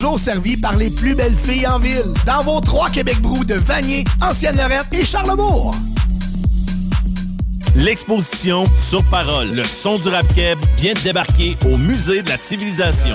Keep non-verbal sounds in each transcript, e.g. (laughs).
Toujours servi par les plus belles filles en ville. Dans vos trois Québec Brou de Vanier, Ancienne-Lorette et Charlebourg. L'exposition Sur Parole, le son du rap keb vient de débarquer au Musée de la Civilisation.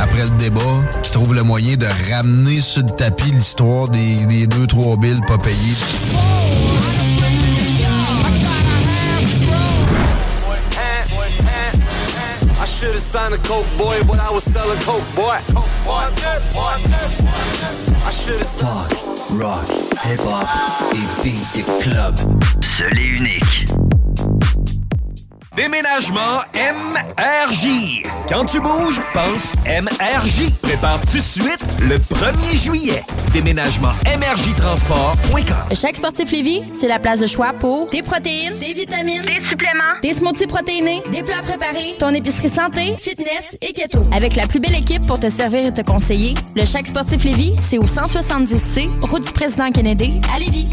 Après le débat, qui trouve le moyen de ramener sur le tapis l'histoire des, des deux, trois billes pas payées. Should've signed a coke boy, but I was selling coke boy. I should've Talk, rock, hip hop et beat the club. Seul et unique. Déménagement MRJ. Quand tu bouges, pense MRJ. Prépare tout de suite le 1er juillet. Déménagement MRJ Transport.com. Chaque sportif Lévis, c'est la place de choix pour des protéines, des vitamines, des suppléments, des smoothies protéinés, des plats préparés, ton épicerie santé, fitness et keto. Avec la plus belle équipe pour te servir et te conseiller, le Chaque sportif Lévis, c'est au 170C, route du président Kennedy, à Lévis.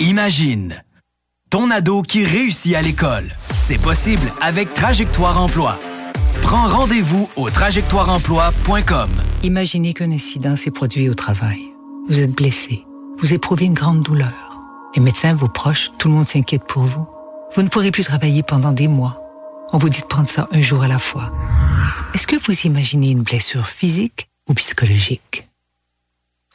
Imagine ton ado qui réussit à l'école. C'est possible avec Trajectoire Emploi. Prends rendez-vous au trajectoireemploi.com. Imaginez qu'un incident s'est produit au travail. Vous êtes blessé. Vous éprouvez une grande douleur. Les médecins, vos proches, tout le monde s'inquiète pour vous. Vous ne pourrez plus travailler pendant des mois. On vous dit de prendre ça un jour à la fois. Est-ce que vous imaginez une blessure physique ou psychologique?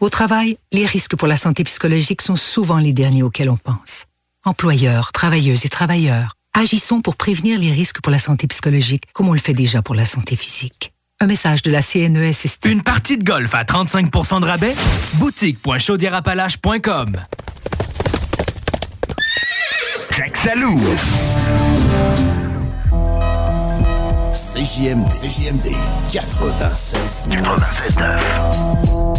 Au travail, les risques pour la santé psychologique sont souvent les derniers auxquels on pense. Employeurs, travailleuses et travailleurs, agissons pour prévenir les risques pour la santé psychologique comme on le fait déjà pour la santé physique. Un message de la CNESST. Une partie de golf à 35% de rabais? Boutique.chaudierapalache.com Jacques Salou. CJM, CJMD 96 96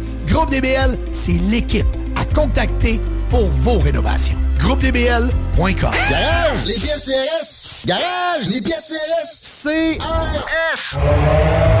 Groupe DBL, c'est l'équipe à contacter pour vos rénovations. GroupeDBL.com Garage, les pièces CRS. Garage, les pièces CRS. CRS.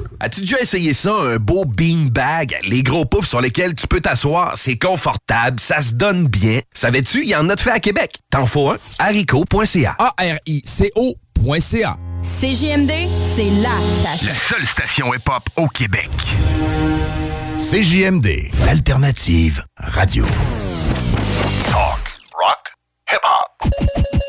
As-tu déjà essayé ça, un beau beanbag? Les gros poufs sur lesquels tu peux t'asseoir, c'est confortable, ça se donne bien. Savais-tu, il y en a de fait à Québec. T'en faut un? haricot.ca. A-R-I-C-O.ca. CJMD, c'est la station. La seule station hip-hop au Québec. CJMD, l'alternative radio. Talk, rock, hip-hop.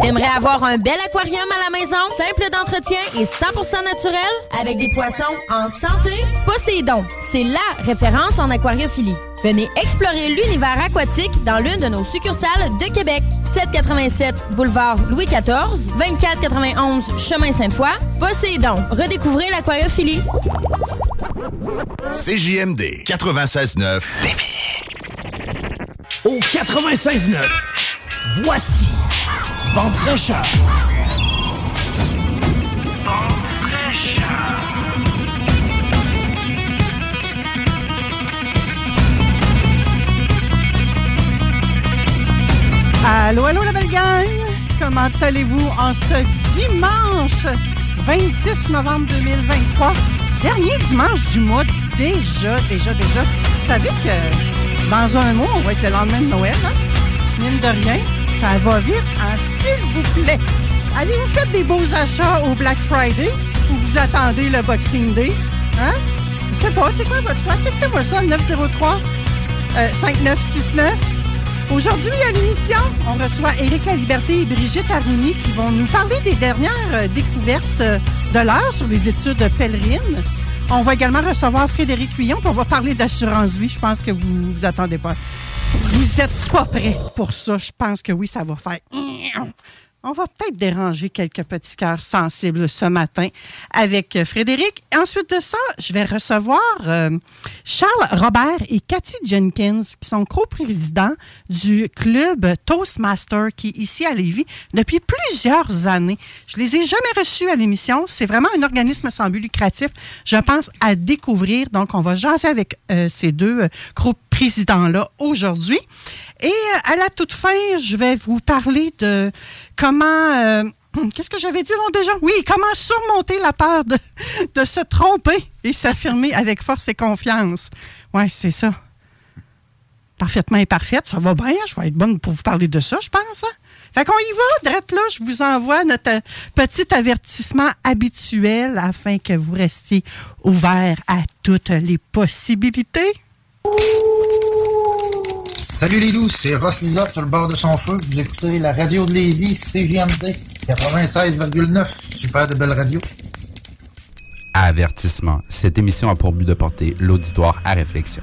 T'aimerais avoir un bel aquarium à la maison, simple d'entretien et 100% naturel, avec des poissons en santé? Poséidon, c'est LA référence en aquariophilie. Venez explorer l'univers aquatique dans l'une de nos succursales de Québec. 787 boulevard Louis XIV, 2491 chemin Sainte-Foy. Poséidon, redécouvrez l'aquariophilie. CJMD 96.9. Au 96.9, voici Vente fraîcheur. Allô, allô, la belle gang! Comment allez-vous en ce dimanche 26 novembre 2023? Dernier dimanche du mois, déjà, déjà, déjà. Vous savez que dans un mois, on va être le lendemain de Noël, hein? Mine de rien, ça va vite, hein? S'il vous plaît, allez-vous faire des beaux achats au Black Friday ou vous attendez le Boxing Day? Hein? Je sais pas, c'est quoi votre choix? Textez-moi ça, 903 euh, 5969. Aujourd'hui, à l'émission, on reçoit Éric Liberté et Brigitte Aruni qui vont nous parler des dernières euh, découvertes euh, de l'heure sur les études pèlerines. On va également recevoir Frédéric Huillon, puis on va parler d'assurance vie. Je pense que vous vous attendez pas. Vous êtes pas prêts pour ça. Je pense que oui, ça va faire. On va peut-être déranger quelques petits cœurs sensibles ce matin avec euh, Frédéric. Ensuite de ça, je vais recevoir euh, Charles Robert et Cathy Jenkins, qui sont co-présidents du club Toastmaster, qui est ici à Lévis depuis plusieurs années. Je les ai jamais reçus à l'émission. C'est vraiment un organisme sans but lucratif, je pense, à découvrir. Donc, on va jaser avec euh, ces deux co-présidents-là aujourd'hui. Et euh, à la toute fin, je vais vous parler de comment... euh, (clears throat) Qu'est-ce que j'avais dit donc déjà? Oui, comment surmonter la peur de, (laughs) se tromper et s'affirmer avec force et confiance. Oui, c'est ça. Parfaitement imparfaite, ça va bien. Je vais être bonne pour vous parler de ça, je pense. hein? Fait qu'on y va, drette là, je vous envoie notre euh, petit avertissement habituel afin que vous restiez ouvert à toutes les possibilités. Salut les loups, c'est Ross Lisotte sur le bord de son feu. Vous écoutez la radio de Lévis, CGMD 96,9. Super de belle radio. Avertissement. Cette émission a pour but de porter l'auditoire à réflexion.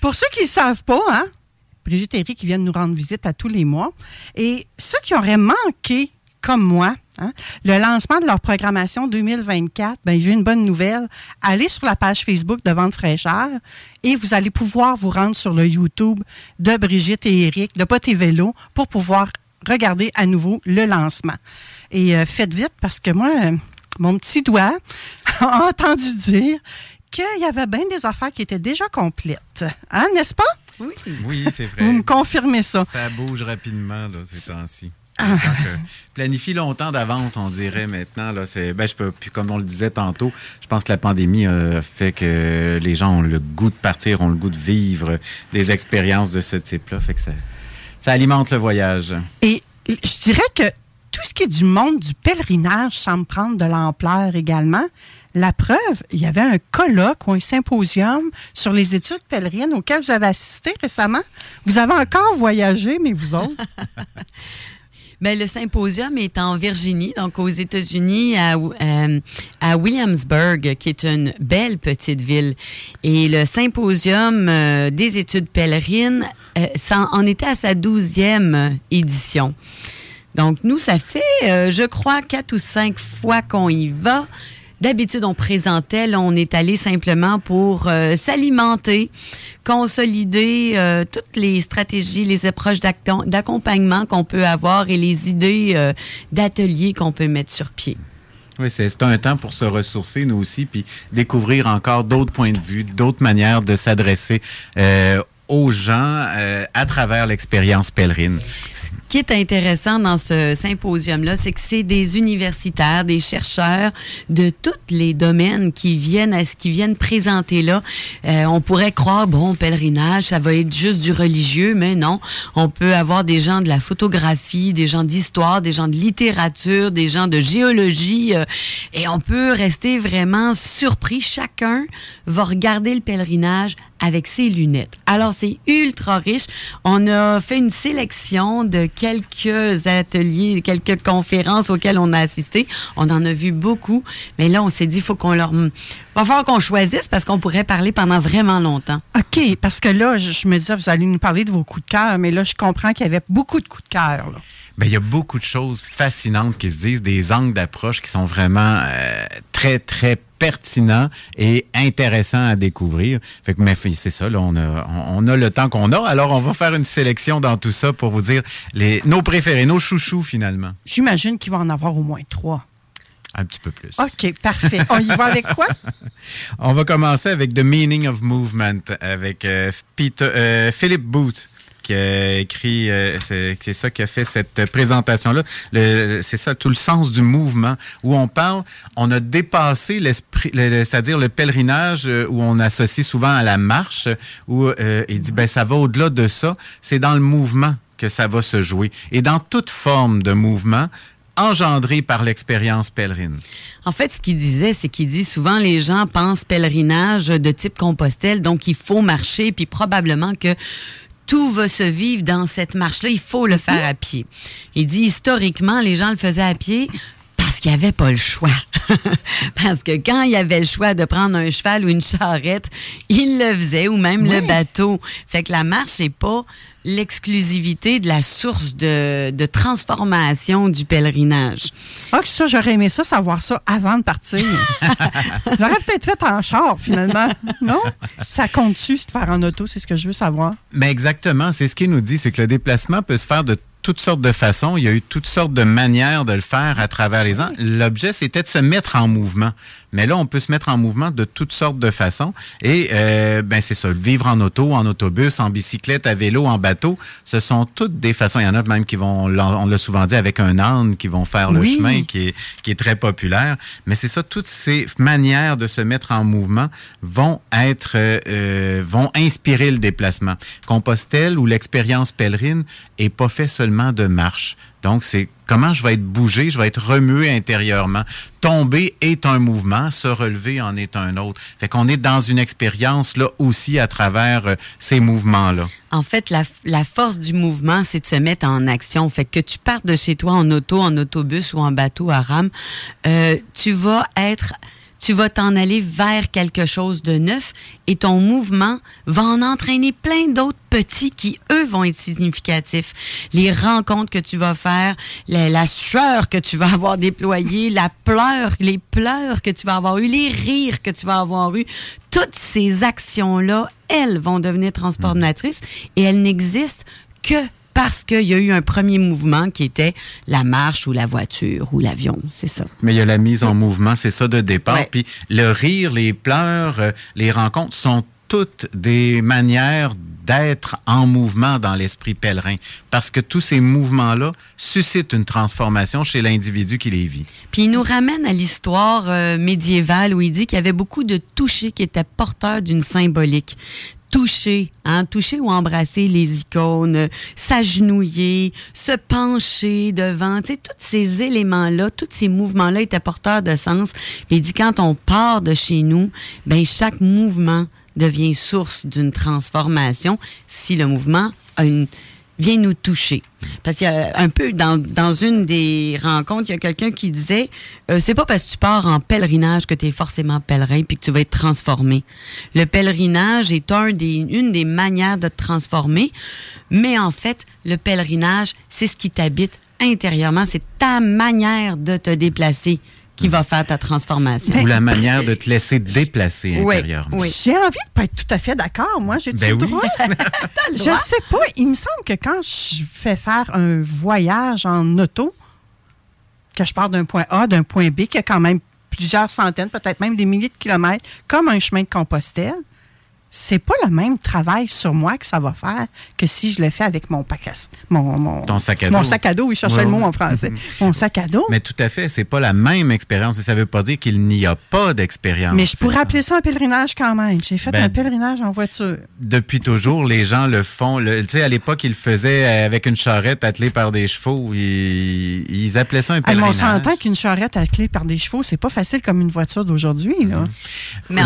Pour ceux qui ne savent pas, hein, Brigitte et qui viennent nous rendre visite à tous les mois. Et ceux qui auraient manqué, comme moi, hein, le lancement de leur programmation 2024, ben, j'ai une bonne nouvelle. Allez sur la page Facebook de Vente fraîcheur et vous allez pouvoir vous rendre sur le YouTube de Brigitte et Éric, de Pot et Vélo, pour pouvoir regarder à nouveau le lancement. Et euh, faites vite parce que moi, euh, mon petit doigt (laughs) a entendu dire qu'il y avait bien des affaires qui étaient déjà complètes. Hein, n'est-ce pas? Oui. Oui, c'est vrai. Vous me confirmez ça. Ça bouge rapidement, là, ces temps-ci. Ah. Planifie longtemps d'avance, on dirait maintenant. Là, c'est, ben, je peux, puis comme on le disait tantôt, je pense que la pandémie a fait que les gens ont le goût de partir, ont le goût de vivre des expériences de ce type-là. Fait que ça, ça alimente le voyage. Et je dirais que tout ce qui est du monde du pèlerinage semble prendre de l'ampleur également. La preuve, il y avait un colloque ou un symposium sur les études pèlerines auquel vous avez assisté récemment. Vous avez encore voyagé, mais vous autres? (laughs) Bien, le symposium est en Virginie, donc aux États-Unis, à, euh, à, Williamsburg, qui est une belle petite ville. Et le symposium euh, des études pèlerines euh, en était à sa douzième édition. Donc, nous, ça fait, je crois, quatre ou cinq fois qu'on y va. D'habitude, on présentait, là, on est allé simplement pour euh, s'alimenter, consolider euh, toutes les stratégies, les approches d'accompagnement qu'on peut avoir et les idées euh, d'ateliers qu'on peut mettre sur pied. Oui, c'est un temps pour se ressourcer, nous aussi, puis découvrir encore d'autres points de vue, d'autres manières de s'adresser aux gens à travers l'expérience pèlerine. Ce qui est intéressant dans ce symposium-là, c'est que c'est des universitaires, des chercheurs de tous les domaines qui viennent à ce qui viennent présenter là. Euh, on pourrait croire, bon, pèlerinage, ça va être juste du religieux, mais non. On peut avoir des gens de la photographie, des gens d'histoire, des gens de littérature, des gens de géologie, euh, et on peut rester vraiment surpris. Chacun va regarder le pèlerinage avec ses lunettes. Alors, c'est ultra riche. On a fait une sélection de quelques ateliers, quelques conférences auxquelles on a assisté. On en a vu beaucoup, mais là, on s'est dit, faut qu'on leur... Va falloir qu'on choisisse parce qu'on pourrait parler pendant vraiment longtemps. OK, parce que là, je, me disais, vous allez nous parler de vos coups de cœur, mais là, je comprends qu'il y avait beaucoup de coups de cœur. Bien, il y a beaucoup de choses fascinantes qui se disent, des angles d'approche qui sont vraiment euh, très, très pertinent et intéressant à découvrir. Fait que, mais c'est ça, là, on a, on a le temps qu'on a. Alors, on va faire une sélection dans tout ça pour vous dire les, nos préférés, nos chouchous, finalement. J'imagine qu'il va en avoir au moins trois. Un petit peu plus. OK, parfait. On y va avec quoi? (laughs) On va commencer avec The Meaning of Movement avec euh, Peter, euh, Philip Booth qui a écrit, euh, c'est ça qui a fait cette présentation-là. C'est ça, tout le sens du mouvement, où on parle, on a dépassé l'esprit, c'est-à-dire le pèlerinage euh, où on associe souvent à la marche, où euh, il dit, ben ça va au-delà de ça, c'est dans le mouvement que ça va se jouer. Et dans toute forme de mouvement, engendré par l'expérience pèlerine. En fait, ce qu'il disait, c'est qu'il dit souvent les gens pensent pèlerinage de type Compostelle, donc il faut marcher, puis probablement que tout va se vivre dans cette marche-là. Il faut le faire à pied. Il dit historiquement, les gens le faisaient à pied parce qu'il n'y avait pas le choix. (laughs) parce que quand il y avait le choix de prendre un cheval ou une charrette, il le faisait, ou même le bateau. Fait que la marche n'est pas l'exclusivité de la source de, transformation du pèlerinage. Ah, ça, j'aurais aimé ça, savoir ça avant de partir. (laughs) j'aurais peut-être fait en char, finalement. Non? Ça compte-tu de faire en auto? C'est ce que je veux savoir. Mais exactement. C'est ce qu'il nous dit, c'est que le déplacement peut se faire de toutes sortes de façons. Il y a eu toutes sortes de manières de le faire à travers les ans. L'objet, c'était de se mettre en mouvement. Mais là, on peut se mettre en mouvement de toutes sortes de façons. Et euh, ben c'est ça, vivre en auto, en autobus, en bicyclette, à vélo, en bateau, ce sont toutes des façons. Il y en a même qui vont, on l'a souvent dit, avec un âne, qui vont faire le chemin, qui est, qui est très populaire. Mais c'est ça, toutes ces manières de se mettre en mouvement vont être, euh, vont inspirer le déplacement. Compostelle ou l'expérience pèlerine est pas fait seulement de marche. Donc, c'est comment je vais être bougé, je vais être remué intérieurement. Tomber est un mouvement, se relever en est un autre. Fait qu'on est dans une expérience là aussi à travers euh, ces mouvements-là. En fait, la, force du mouvement, c'est de se mettre en action. Fait que tu partes de chez toi en auto, en autobus ou en bateau à rame, euh, tu vas être tu vas t'en aller vers quelque chose de neuf et ton mouvement va en entraîner plein d'autres petits qui, eux, vont être significatifs. Les rencontres que tu vas faire, la, sueur que tu vas avoir déployée, la pleure, les pleurs que tu vas avoir eu, les rires que tu vas avoir eu, toutes ces actions-là, elles vont devenir transformatrices et elles n'existent que parce qu'il y a eu un premier mouvement qui était la marche ou la voiture ou l'avion, c'est ça. Mais il y a la mise en mouvement, c'est ça de départ. Puis le rire, les pleurs, euh, les rencontres sont toutes des manières d'être en mouvement dans l'esprit pèlerin, parce que tous ces mouvements-là suscitent une transformation chez l'individu qui les vit. Puis il nous ramène à l'histoire euh, médiévale où il dit qu'il y avait beaucoup de touchés qui étaient porteurs d'une symbolique toucher, hein, toucher ou embrasser les icônes, euh, s'agenouiller, se pencher devant, tu sais, tous ces éléments-là, tous ces mouvements-là étaient porteurs de sens. Puis il dit quand on part de chez nous, ben chaque mouvement devient source d'une transformation si le mouvement a une vient nous toucher. Parce qu'il y a un peu, dans, une des rencontres, il y a quelqu'un qui disait, euh, c'est pas parce que tu pars en pèlerinage que tu es forcément pèlerin puis que tu vas être transformé. Le pèlerinage est un des, une des manières de te transformer, mais en fait, le pèlerinage, c'est ce qui t'habite intérieurement, c'est ta manière de te déplacer qui va faire ta transformation. Ou la manière de te laisser déplacer Oui, intérieurement. oui. J'ai envie de pas être tout à fait d'accord. Moi, j'ai Ben le oui. droit? (laughs) le je droit. sais pas. Il me semble que quand je fais faire un voyage en auto, que je pars d'un point A, d'un point B, qui a quand même plusieurs centaines, peut-être même des milliers de kilomètres, comme un chemin de Compostelle, c'est pas le même travail sur moi que ça va faire que si je le fais avec mon pacasse, mon, mon, Ton sac à mon dos. sac à dos, cherchais Ouais, le mot en français. (laughs) mon sac à dos. Mais tout à fait, c'est pas la même expérience. Mais ça veut pas dire qu'il n'y a pas d'expérience. Mais je pourrais appeler ça un pèlerinage quand même. J'ai fait Ben, un pèlerinage en voiture. Depuis toujours, les gens le font. Tu sais, à l'époque, ils le faisaient avec une charrette attelée par des chevaux. Ils, ils appelaient ça un Ah, mais on pèlerinage. s'entend qu'une charrette attelée par des chevaux, c'est pas facile comme une voiture d'aujourd'hui. Là.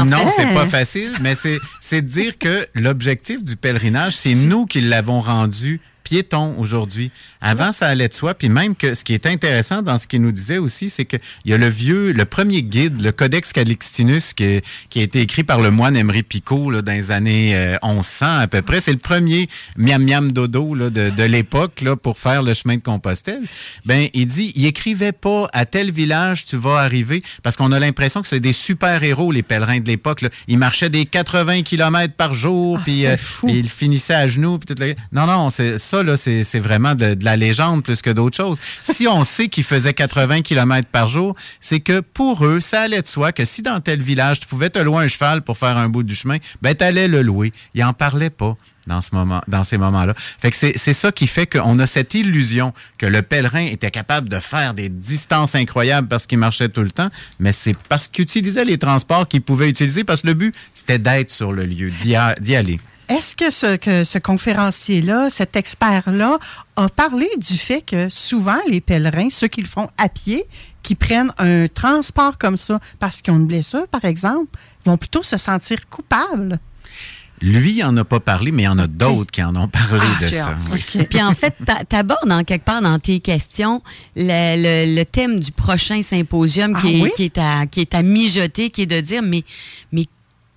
non, c'est pas facile, mais c'est c'est de dire que l'objectif du pèlerinage, c'est nous qui l'avons rendu piéton aujourd'hui. Avant, ça allait de soi. Puis même que ce qui est intéressant dans ce qu'il nous disait aussi, c'est qu'il y a le vieux, le premier guide, le Codex Calixtinus, qui, qui a été écrit par le moine Emery Picot là, dans les années euh, 1100 à peu près. C'est le premier miam miam dodo là, de, de l'époque là, pour faire le chemin de Compostelle. Ben, il dit, il écrivait pas à tel village tu vas arriver, parce qu'on a l'impression que c'est des super-héros, les pèlerins de l'époque. là. Ils marchaient des 80 km par jour, puis euh, ils finissaient à genoux. Puis tout le- Non, non, c'est ça, c'est vraiment de, la légende plus que d'autres choses. Si on (laughs) sait qu'ils faisaient 80 km par jour, c'est que pour eux, ça allait de soi que si dans tel village, tu pouvais te louer un cheval pour faire un bout du chemin, ben, t'allais le louer. Ils en parlaient pas dans ce moment, ces moments-là. Fait que c'est ça qui fait qu'on a cette illusion que le pèlerin était capable de faire des distances incroyables parce qu'il marchait tout le temps, mais c'est parce qu'il utilisait les transports qu'il pouvait utiliser parce que le but, c'était d'être sur le lieu, d'y aller. Est-ce que ce, que ce conférencier-là, cet expert-là, a parlé du fait que souvent les pèlerins, ceux qui le font à pied, qui prennent un transport comme ça parce qu'ils ont une blessure, par exemple, vont plutôt se sentir coupables? Lui, il en a pas parlé, mais il y en a d'autres qui en ont parlé Ah, de ça. Puis en fait, tu abordes en quelque part dans tes questions le, le- le thème du prochain symposium qui, Ah est, oui? qui, est à, qui est à mijoter, qui est de dire, mais, mais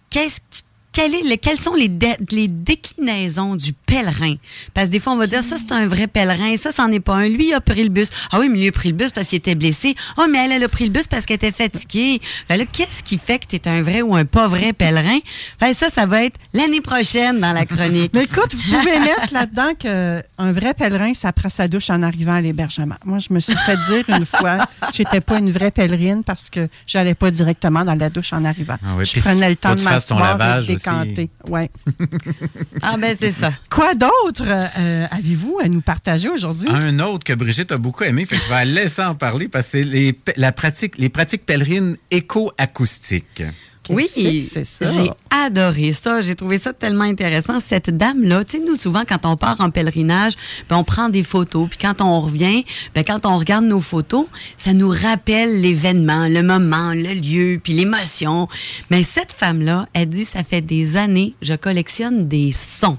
qu'est-ce qui- quel est le- quelles sont les, dé- les déclinaisons du pèlerin? Parce que des fois, on va dire, ça, c'est un vrai pèlerin, ça, c'en est pas un. Lui, il a pris le bus. Ah oui, mais lui a pris le bus parce qu'il était blessé. Ah, mais elle, elle a pris le bus parce qu'elle était fatiguée. Là, qu'est-ce qui fait que tu es un vrai ou un pas vrai pèlerin? Fait ça, ça va être l'année prochaine dans la chronique. (laughs) Mais écoute, vous pouvez mettre là-dedans qu'un vrai pèlerin, ça prend sa douche en arrivant à l'hébergement. Moi, je me suis fait dire une fois que j'étais pas une vraie pèlerine parce que j'allais pas directement dans la douche en arrivant. Ah oui, je prenais le temps de m'asseoir Ouais. (laughs) Ah ben c'est ça. Quoi d'autre euh, avez-vous à nous partager aujourd'hui? Un autre que Brigitte a beaucoup aimé, fait que je vais la laisser en parler parce que c'est les, la pratique, les pratiques pèlerines éco-acoustiques. Oui, j'ai adoré ça. J'ai trouvé ça tellement intéressant. Cette dame-là, tu sais, nous, souvent, quand on part en pèlerinage, ben, on prend des photos. Puis quand on revient, ben, quand on regarde nos photos, ça nous rappelle l'événement, le moment, le lieu, puis l'émotion. Mais cette femme-là, elle dit, ça fait des années, je collectionne des sons.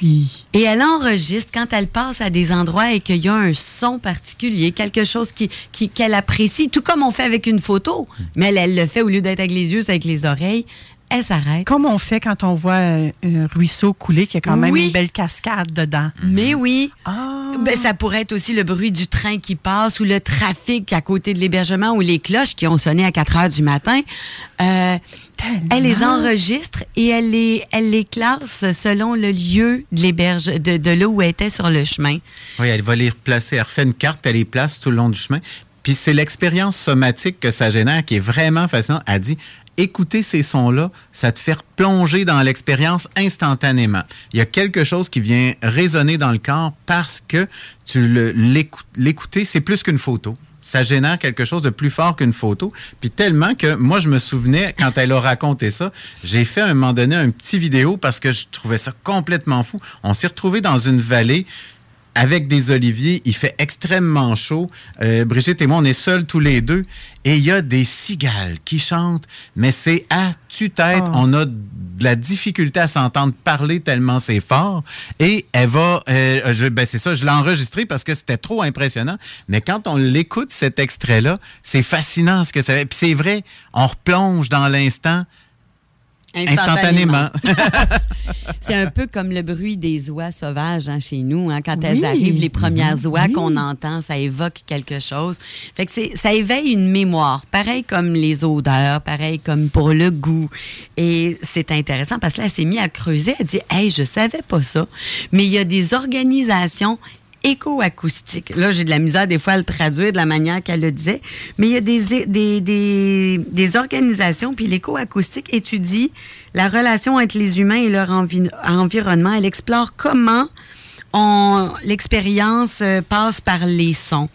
Oui. Et elle enregistre quand elle passe à des endroits et qu'il y a un son particulier, quelque chose qui, qui- qu'elle apprécie, tout comme on fait avec une photo. Mais elle, elle le fait au lieu d'être avec les yeux, c'est avec les oreilles. Elle s'arrête. Comme on fait quand on voit un ruisseau couler, qui a quand même Oui. une belle cascade dedans. Mais oui. Ah. Ben, ça pourrait être aussi le bruit du train qui passe ou le trafic à côté de l'hébergement ou les cloches qui ont sonné à 4 heures du matin. Euh, elle les enregistre et elle les, elle les classe selon le lieu de, l'héberge, de, de là où elle était sur le chemin. Oui, elle va les replacer. Elle refait une carte, puis elle les place tout le long du chemin. Puis c'est l'expérience somatique que ça génère qui est vraiment fascinante. Elle dit écouter ces sons-là, ça te fait plonger dans l'expérience instantanément. Il y a quelque chose qui vient résonner dans le corps parce que tu l'écouter, c'est plus qu'une photo. ça génère quelque chose de plus fort qu'une photo. Puis tellement que moi, je me souvenais, quand elle a raconté ça, j'ai fait à un moment donné un petit vidéo parce que je trouvais ça complètement fou. On s'est retrouvé dans une vallée avec des oliviers. Il fait extrêmement chaud. Euh, Brigitte et moi, on est seuls tous les deux. Et il y a des cigales qui chantent, mais c'est à tue-tête. Oh. On a de la difficulté à s'entendre parler tellement c'est fort. Et elle va... euh, je- ben c'est ça, je l'ai enregistré parce que c'était trop impressionnant. Mais quand on l'écoute, cet extrait-là, c'est fascinant ce que ça fait. Puis c'est vrai, on replonge dans l'instant instantanément. (laughs) C'est un peu comme le bruit des oies sauvages hein, chez nous. hein. Quand Oui. elles arrivent, les premières oies Oui. qu'on entend, ça évoque quelque chose. Fait que c'est- ça éveille une mémoire, pareil comme les odeurs, pareil comme pour le goût. Et c'est intéressant parce que là, elle s'est mise à creuser. Elle dit, hey, je savais pas ça, mais il y a des organisations éco-acoustique. Là, j'ai de la misère des fois à le traduire de la manière qu'elle le disait, mais il y a des, des, des, des organisations, puis l'éco-acoustique étudie la relation entre les humains et leur envi- environnement. Elle explore comment l'expérience euh, passe par les sons.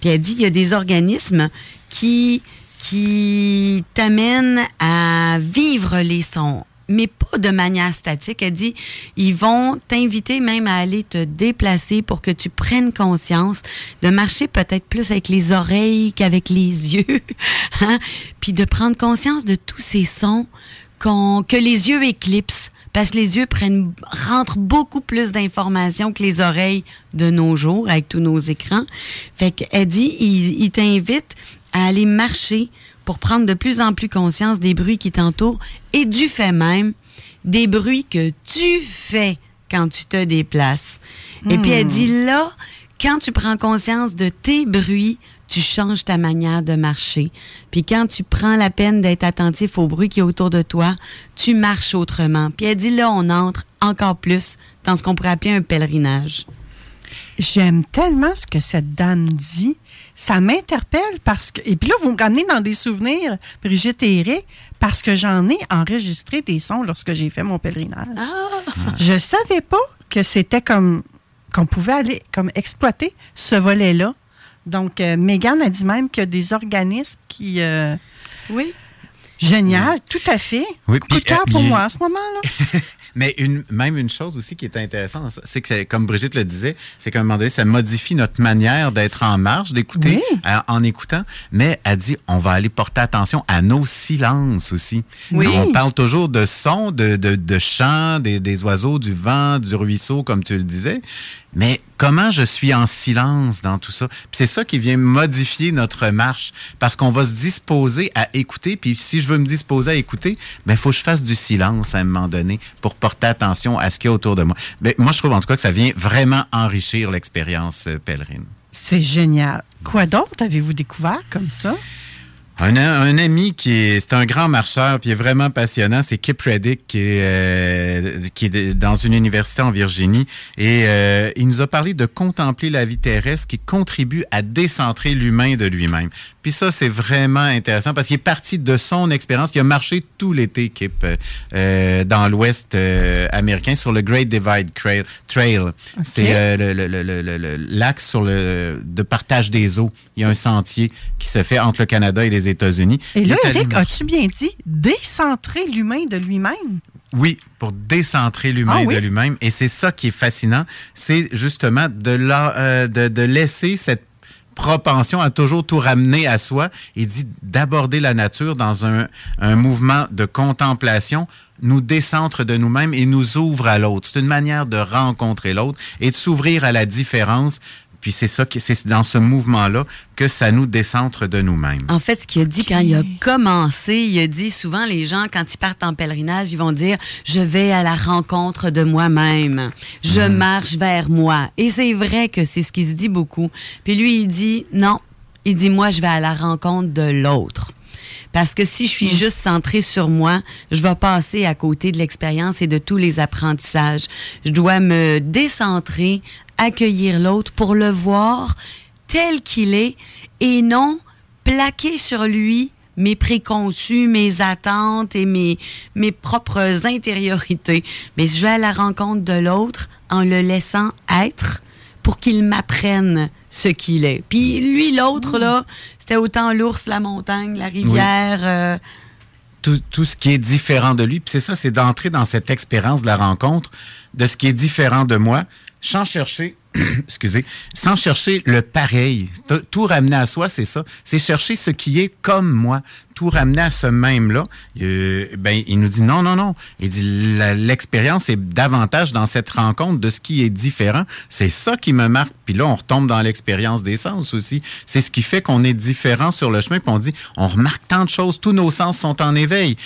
Puis elle dit il y a des organismes qui qui t'amènent à vivre les sons mais pas de manière statique. Elle dit, ils vont t'inviter même à aller te déplacer pour que tu prennes conscience de marcher peut-être plus avec les oreilles qu'avec les (laughs) yeux, hein? puis de prendre conscience de tous ces sons qu'on- que les yeux éclipsent. Parce que les yeux prennent, rentrent beaucoup plus d'informations que les oreilles de nos jours avec tous nos écrans. Fait qu'elle dit, il, il t'invite à aller marcher pour prendre de plus en plus conscience des bruits qui t'entourent et du fait même des bruits que tu fais quand tu te déplaces. Et puis elle dit là, quand tu prends conscience de tes bruits, tu changes ta manière de marcher. Puis quand tu prends la peine d'être attentif aux bruits qui est autour de toi, tu marches autrement. Puis elle dit là, on entre encore plus dans ce qu'on pourrait appeler un pèlerinage. J'aime tellement ce que cette dame dit. Ça m'interpelle parce que. Et puis là, vous me ramenez dans des souvenirs, Brigitte et Eric, parce que j'en ai enregistré des sons lorsque j'ai fait mon pèlerinage. Je savais pas que c'était comme. qu'on pouvait aller comme exploiter ce volet-là. Donc, euh, Megan a dit même qu'il y a des organismes qui. euh, oui. Génial, tout à fait. Oui, Coup de cœur euh, pour moi en ce moment-là. (laughs) Mais une, même une chose aussi qui est intéressante, c'est que, comme Brigitte le disait, c'est qu'à un moment donné, ça modifie notre manière d'être en marche, d'écouter euh, en écoutant. Mais elle dit, on va aller porter attention à nos silences aussi. Oui. On parle toujours de sons, de, de, de chants, des, des oiseaux, du vent, du ruisseau, comme tu le disais. Mais comment je suis en silence dans tout ça? Puis c'est ça qui vient modifier notre marche. Parce qu'on va se disposer à écouter. Puis si je veux me disposer à écouter, ben, il faut que je fasse du silence à un moment donné pour porter attention à ce qu'il y a autour de moi. Ben, moi, je trouve en tout cas que ça vient vraiment enrichir l'expérience euh, pèlerine. C'est génial. Quoi d'autre avez-vous découvert comme ça? Un, un ami qui est, c'est un grand marcheur, puis est vraiment passionnant, c'est Kip Reddick, qui est, euh, qui est dans une université en Virginie. Et euh, il nous a parlé de contempler la vie terrestre qui contribue à décentrer l'humain de lui-même. Puis ça, c'est vraiment intéressant parce qu'il est parti de son expérience. Il a marché tout l'été, Kip, euh, euh, dans l'Ouest euh, américain, sur le Great Divide Trail. Trail. C'est euh, le, le- le- le- l'axe sur le de partage des eaux. Il y a un sentier qui se fait entre le Canada et les États-Unis. Et là, Eric, as-tu bien dit décentrer l'humain de lui-même? Oui, pour décentrer l'humain Ah oui? de lui-même. Et c'est ça qui est fascinant, c'est justement de, la- euh, de, de laisser cette propension à toujours tout ramener à soi. Il dit d'aborder la nature dans un, un mouvement de contemplation nous décentre de nous-mêmes et nous ouvre à l'autre. C'est une manière de rencontrer l'autre et de s'ouvrir à la différence. Puis c'est ça, qui- c'est dans ce mouvement-là que ça nous décentre de nous-mêmes. En fait, ce qu'il a dit quand il a commencé, il a dit souvent les gens, quand ils partent en pèlerinage, ils vont dire Je vais à la rencontre de moi-même. Je marche vers moi. Et c'est vrai que c'est ce qui se dit beaucoup. Puis lui, il dit Non. Il dit Moi, je vais à la rencontre de l'autre. Parce que si je suis juste centré sur moi, je vais passer à côté de l'expérience et de tous les apprentissages. Je dois me décentrer, accueillir l'autre pour le voir tel qu'il est et non plaquer sur lui mes préconçus, mes attentes et mes, mes propres intériorités. Mais je vais à la rencontre de l'autre en le laissant être pour qu'il m'apprenne ce qu'il est. Puis lui, l'autre, là, c'était autant l'ours, la montagne, la rivière. euh, tout, tout ce qui est différent de lui. Puis c'est ça, c'est d'entrer dans cette expérience de la rencontre, de ce qui est différent de moi, sans chercher, (clears throat) excusez, sans chercher le pareil. Tout ramener à soi, c'est ça. C'est chercher ce qui est comme moi. Tout ramener à ce même-là. Euh, ben, il nous dit non, non, non. Il dit l'expérience est davantage dans cette rencontre de ce qui est différent. C'est ça qui me marque. Puis là, on retombe dans l'expérience des sens aussi. C'est ce qui fait qu'on est différent sur le chemin. Puis on dit, on remarque tant de choses. Tous nos sens sont en éveil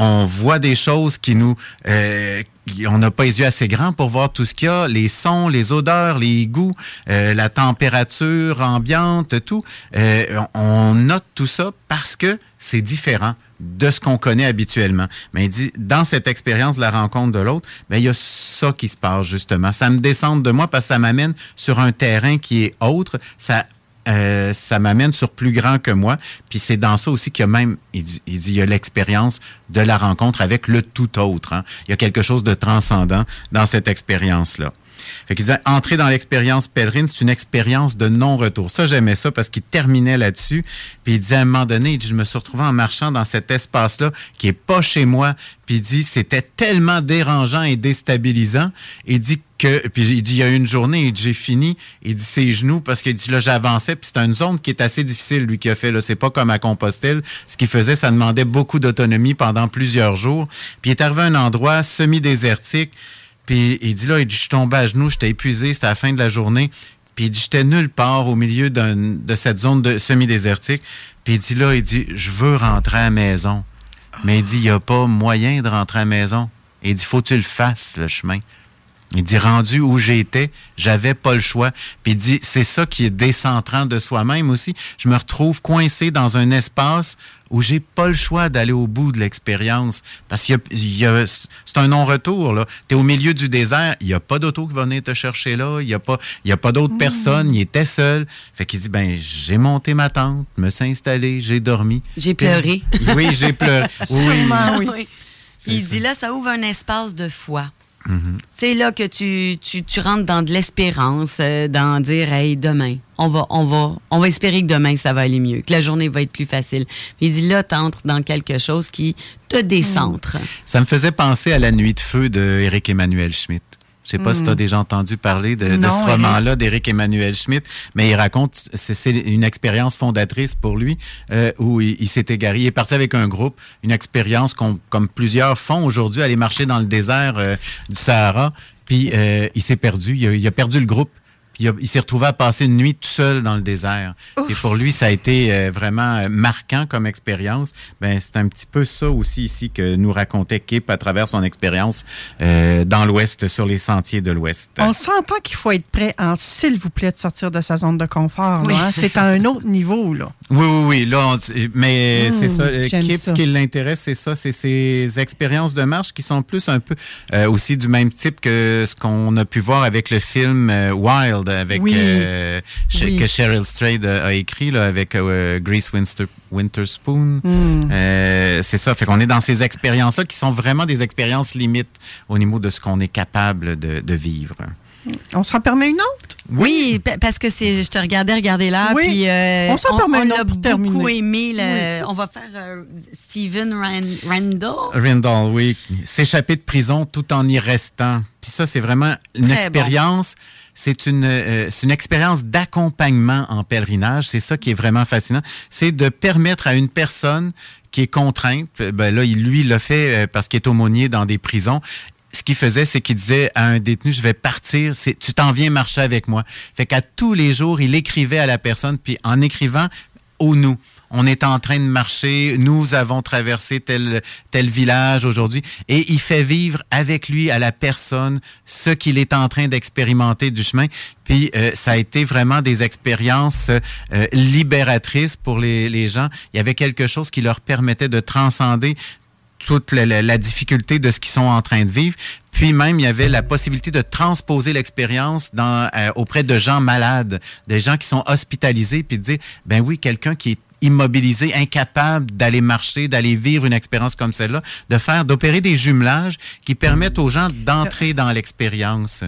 on voit des choses qui nous... euh, on n'a pas les yeux assez grands pour voir tout ce qu'il y a, les sons, les odeurs, les goûts, euh, la température ambiante, tout. Euh, on on note tout ça parce que c'est différent de ce qu'on connaît habituellement. Mais il dit, dans cette expérience de la rencontre de l'autre, ben, il y a ça qui se passe justement. Ça me descend de moi parce que ça m'amène sur un terrain qui est autre. Ça euh, ça m'amène sur plus grand que moi. Puis c'est dans ça aussi qu'il y a même, il dit, il y a l'expérience de la rencontre avec le tout autre. hein. Il y a quelque chose de transcendant dans cette expérience-là. Fait qu'il disait, entrer dans l'expérience pèlerine, c'est une expérience de non-retour. Ça, j'aimais ça parce qu'il terminait là-dessus. Puis il disait, à un moment donné, il dit, je me suis retrouvé en marchant dans cet espace-là qui est pas chez moi. Puis il dit, c'était tellement dérangeant et déstabilisant. Il dit que, puis il dit, il y a une journée, j'ai fini. Il dit, ses genoux, parce qu'il dit, là, j'avançais. Puis c'est une zone qui est assez difficile, lui, qui a fait, là. C'est pas comme à Compostelle. Ce qu'il faisait, ça demandait beaucoup d'autonomie pendant plusieurs jours. Puis il est arrivé à un endroit semi-désertique. Puis il dit là, il dit, je suis tombé à genoux, j'étais épuisé, c'était la fin de la journée. Puis il dit, j'étais nulle part au milieu de cette zone de semi-désertique. Puis il dit là, il dit, je veux rentrer à la maison. Mais il dit, il n'y a pas moyen de rentrer à la maison. Il dit, faut que tu le fasses, le chemin. Il dit, rendu où j'étais, j'avais pas le choix. Puis il dit, c'est ça qui est décentrant de soi-même aussi. Je me retrouve coincé dans un espace où j'ai pas le choix d'aller au bout de l'expérience. Parce qu'il y a- il y a, c'est un non-retour, là. T'es au milieu du désert, il n'y a pas d'auto qui va venir te chercher là, il n'y a pas, il y a pas d'autres personnes, il était seul. Fait qu'il dit, ben, j'ai monté ma tente, me suis installé, j'ai dormi. J'ai pleuré. Oui, j'ai pleuré. Oui. (laughs) Sûrement, oui. Il dit là, ça ouvre un espace de foi. Mhm. C'est là que tu, tu, tu rentres dans de l'espérance, euh, dans dire, hey, demain, on va, on, va, on va espérer que demain, ça va aller mieux, que la journée va être plus facile. Puis il dit là, tu entres dans quelque chose qui te décentre. Ça me faisait penser à La Nuit de feu de Éric Emmanuel Schmitt. Je sais pas si tu as déjà entendu parler de, ce roman-là d'Éric Emmanuel Schmitt, mais il raconte, c'est c'est une expérience fondatrice pour lui, euh, où il, il s'est égaré. Il est parti avec un groupe, une expérience qu'on- comme plusieurs font aujourd'hui, aller marcher dans le désert euh, du Sahara, puis euh, il s'est perdu, il a, il a perdu le groupe. Puis Il, s'est retrouvé à passer une nuit tout seul dans le désert. Et pour lui, ça a été euh, vraiment euh, marquant comme expérience. Ben, c'est un petit peu ça aussi ici que nous racontait Kip à travers son expérience euh, dans l'Ouest, sur les sentiers de l'Ouest. On s'entend qu'il faut être prêt, en s'il vous plaît, de sortir de sa zone de confort. Oui. hein. C'est à un autre niveau. là. Oui, oui, oui. Là, on- mais Mm, c'est ça. Kip, ça. ce qui l'intéresse, c'est ça. C'est ces expériences de marche qui sont plus un peu euh, aussi du même type que ce qu'on a pu voir avec le film euh, Wild, avec Oui. euh, Oui. que Cheryl Strayed a, a écrit là, avec euh, Grace Winter, Winterspoon. Mm. Euh, c'est ça. Fait qu'on est dans ces expériences-là qui sont vraiment des expériences limites au niveau de ce qu'on est capable de, de vivre. On s'en permet une autre? Oui, pa- parce que c'est, je te regardais regarder là, Oui. puis euh, On s'en permet une l'a autre pour beaucoup terminer. aimé. le- Oui. On va faire euh, Steven Ran- Randall. Randall, oui. S'échapper de prison tout en y restant. Puis ça, c'est vraiment une Très expérience. C'est une, euh, une expérience d'accompagnement en pèlerinage. C'est ça qui est vraiment fascinant. C'est de permettre à une personne qui est contrainte, euh, ben là, lui, il l'a fait euh, parce qu'il est aumônier dans des prisons. Ce qu'il faisait, c'est qu'il disait à un détenu, je vais partir, tu t'en viens marcher avec moi. Fait qu'à tous les jours, il écrivait à la personne, puis en écrivant au nous. On est en train de marcher, nous avons traversé tel, tel village aujourd'hui, et il fait vivre avec lui, à la personne, ce qu'il est en train d'expérimenter du chemin. Puis euh, ça a été vraiment des expériences euh, libératrices pour les, les gens. Il y avait quelque chose qui leur permettait de transcender toute la, la- la difficulté de ce qu'ils sont en train de vivre. Puis même, il y avait la possibilité de transposer l'expérience euh, auprès de gens malades, des gens qui sont hospitalisés, puis de dire, ben oui, quelqu'un qui est immobilisés, incapables d'aller marcher, d'aller vivre une expérience comme celle-là, de faire, d'opérer des jumelages qui permettent aux gens d'entrer dans l'expérience.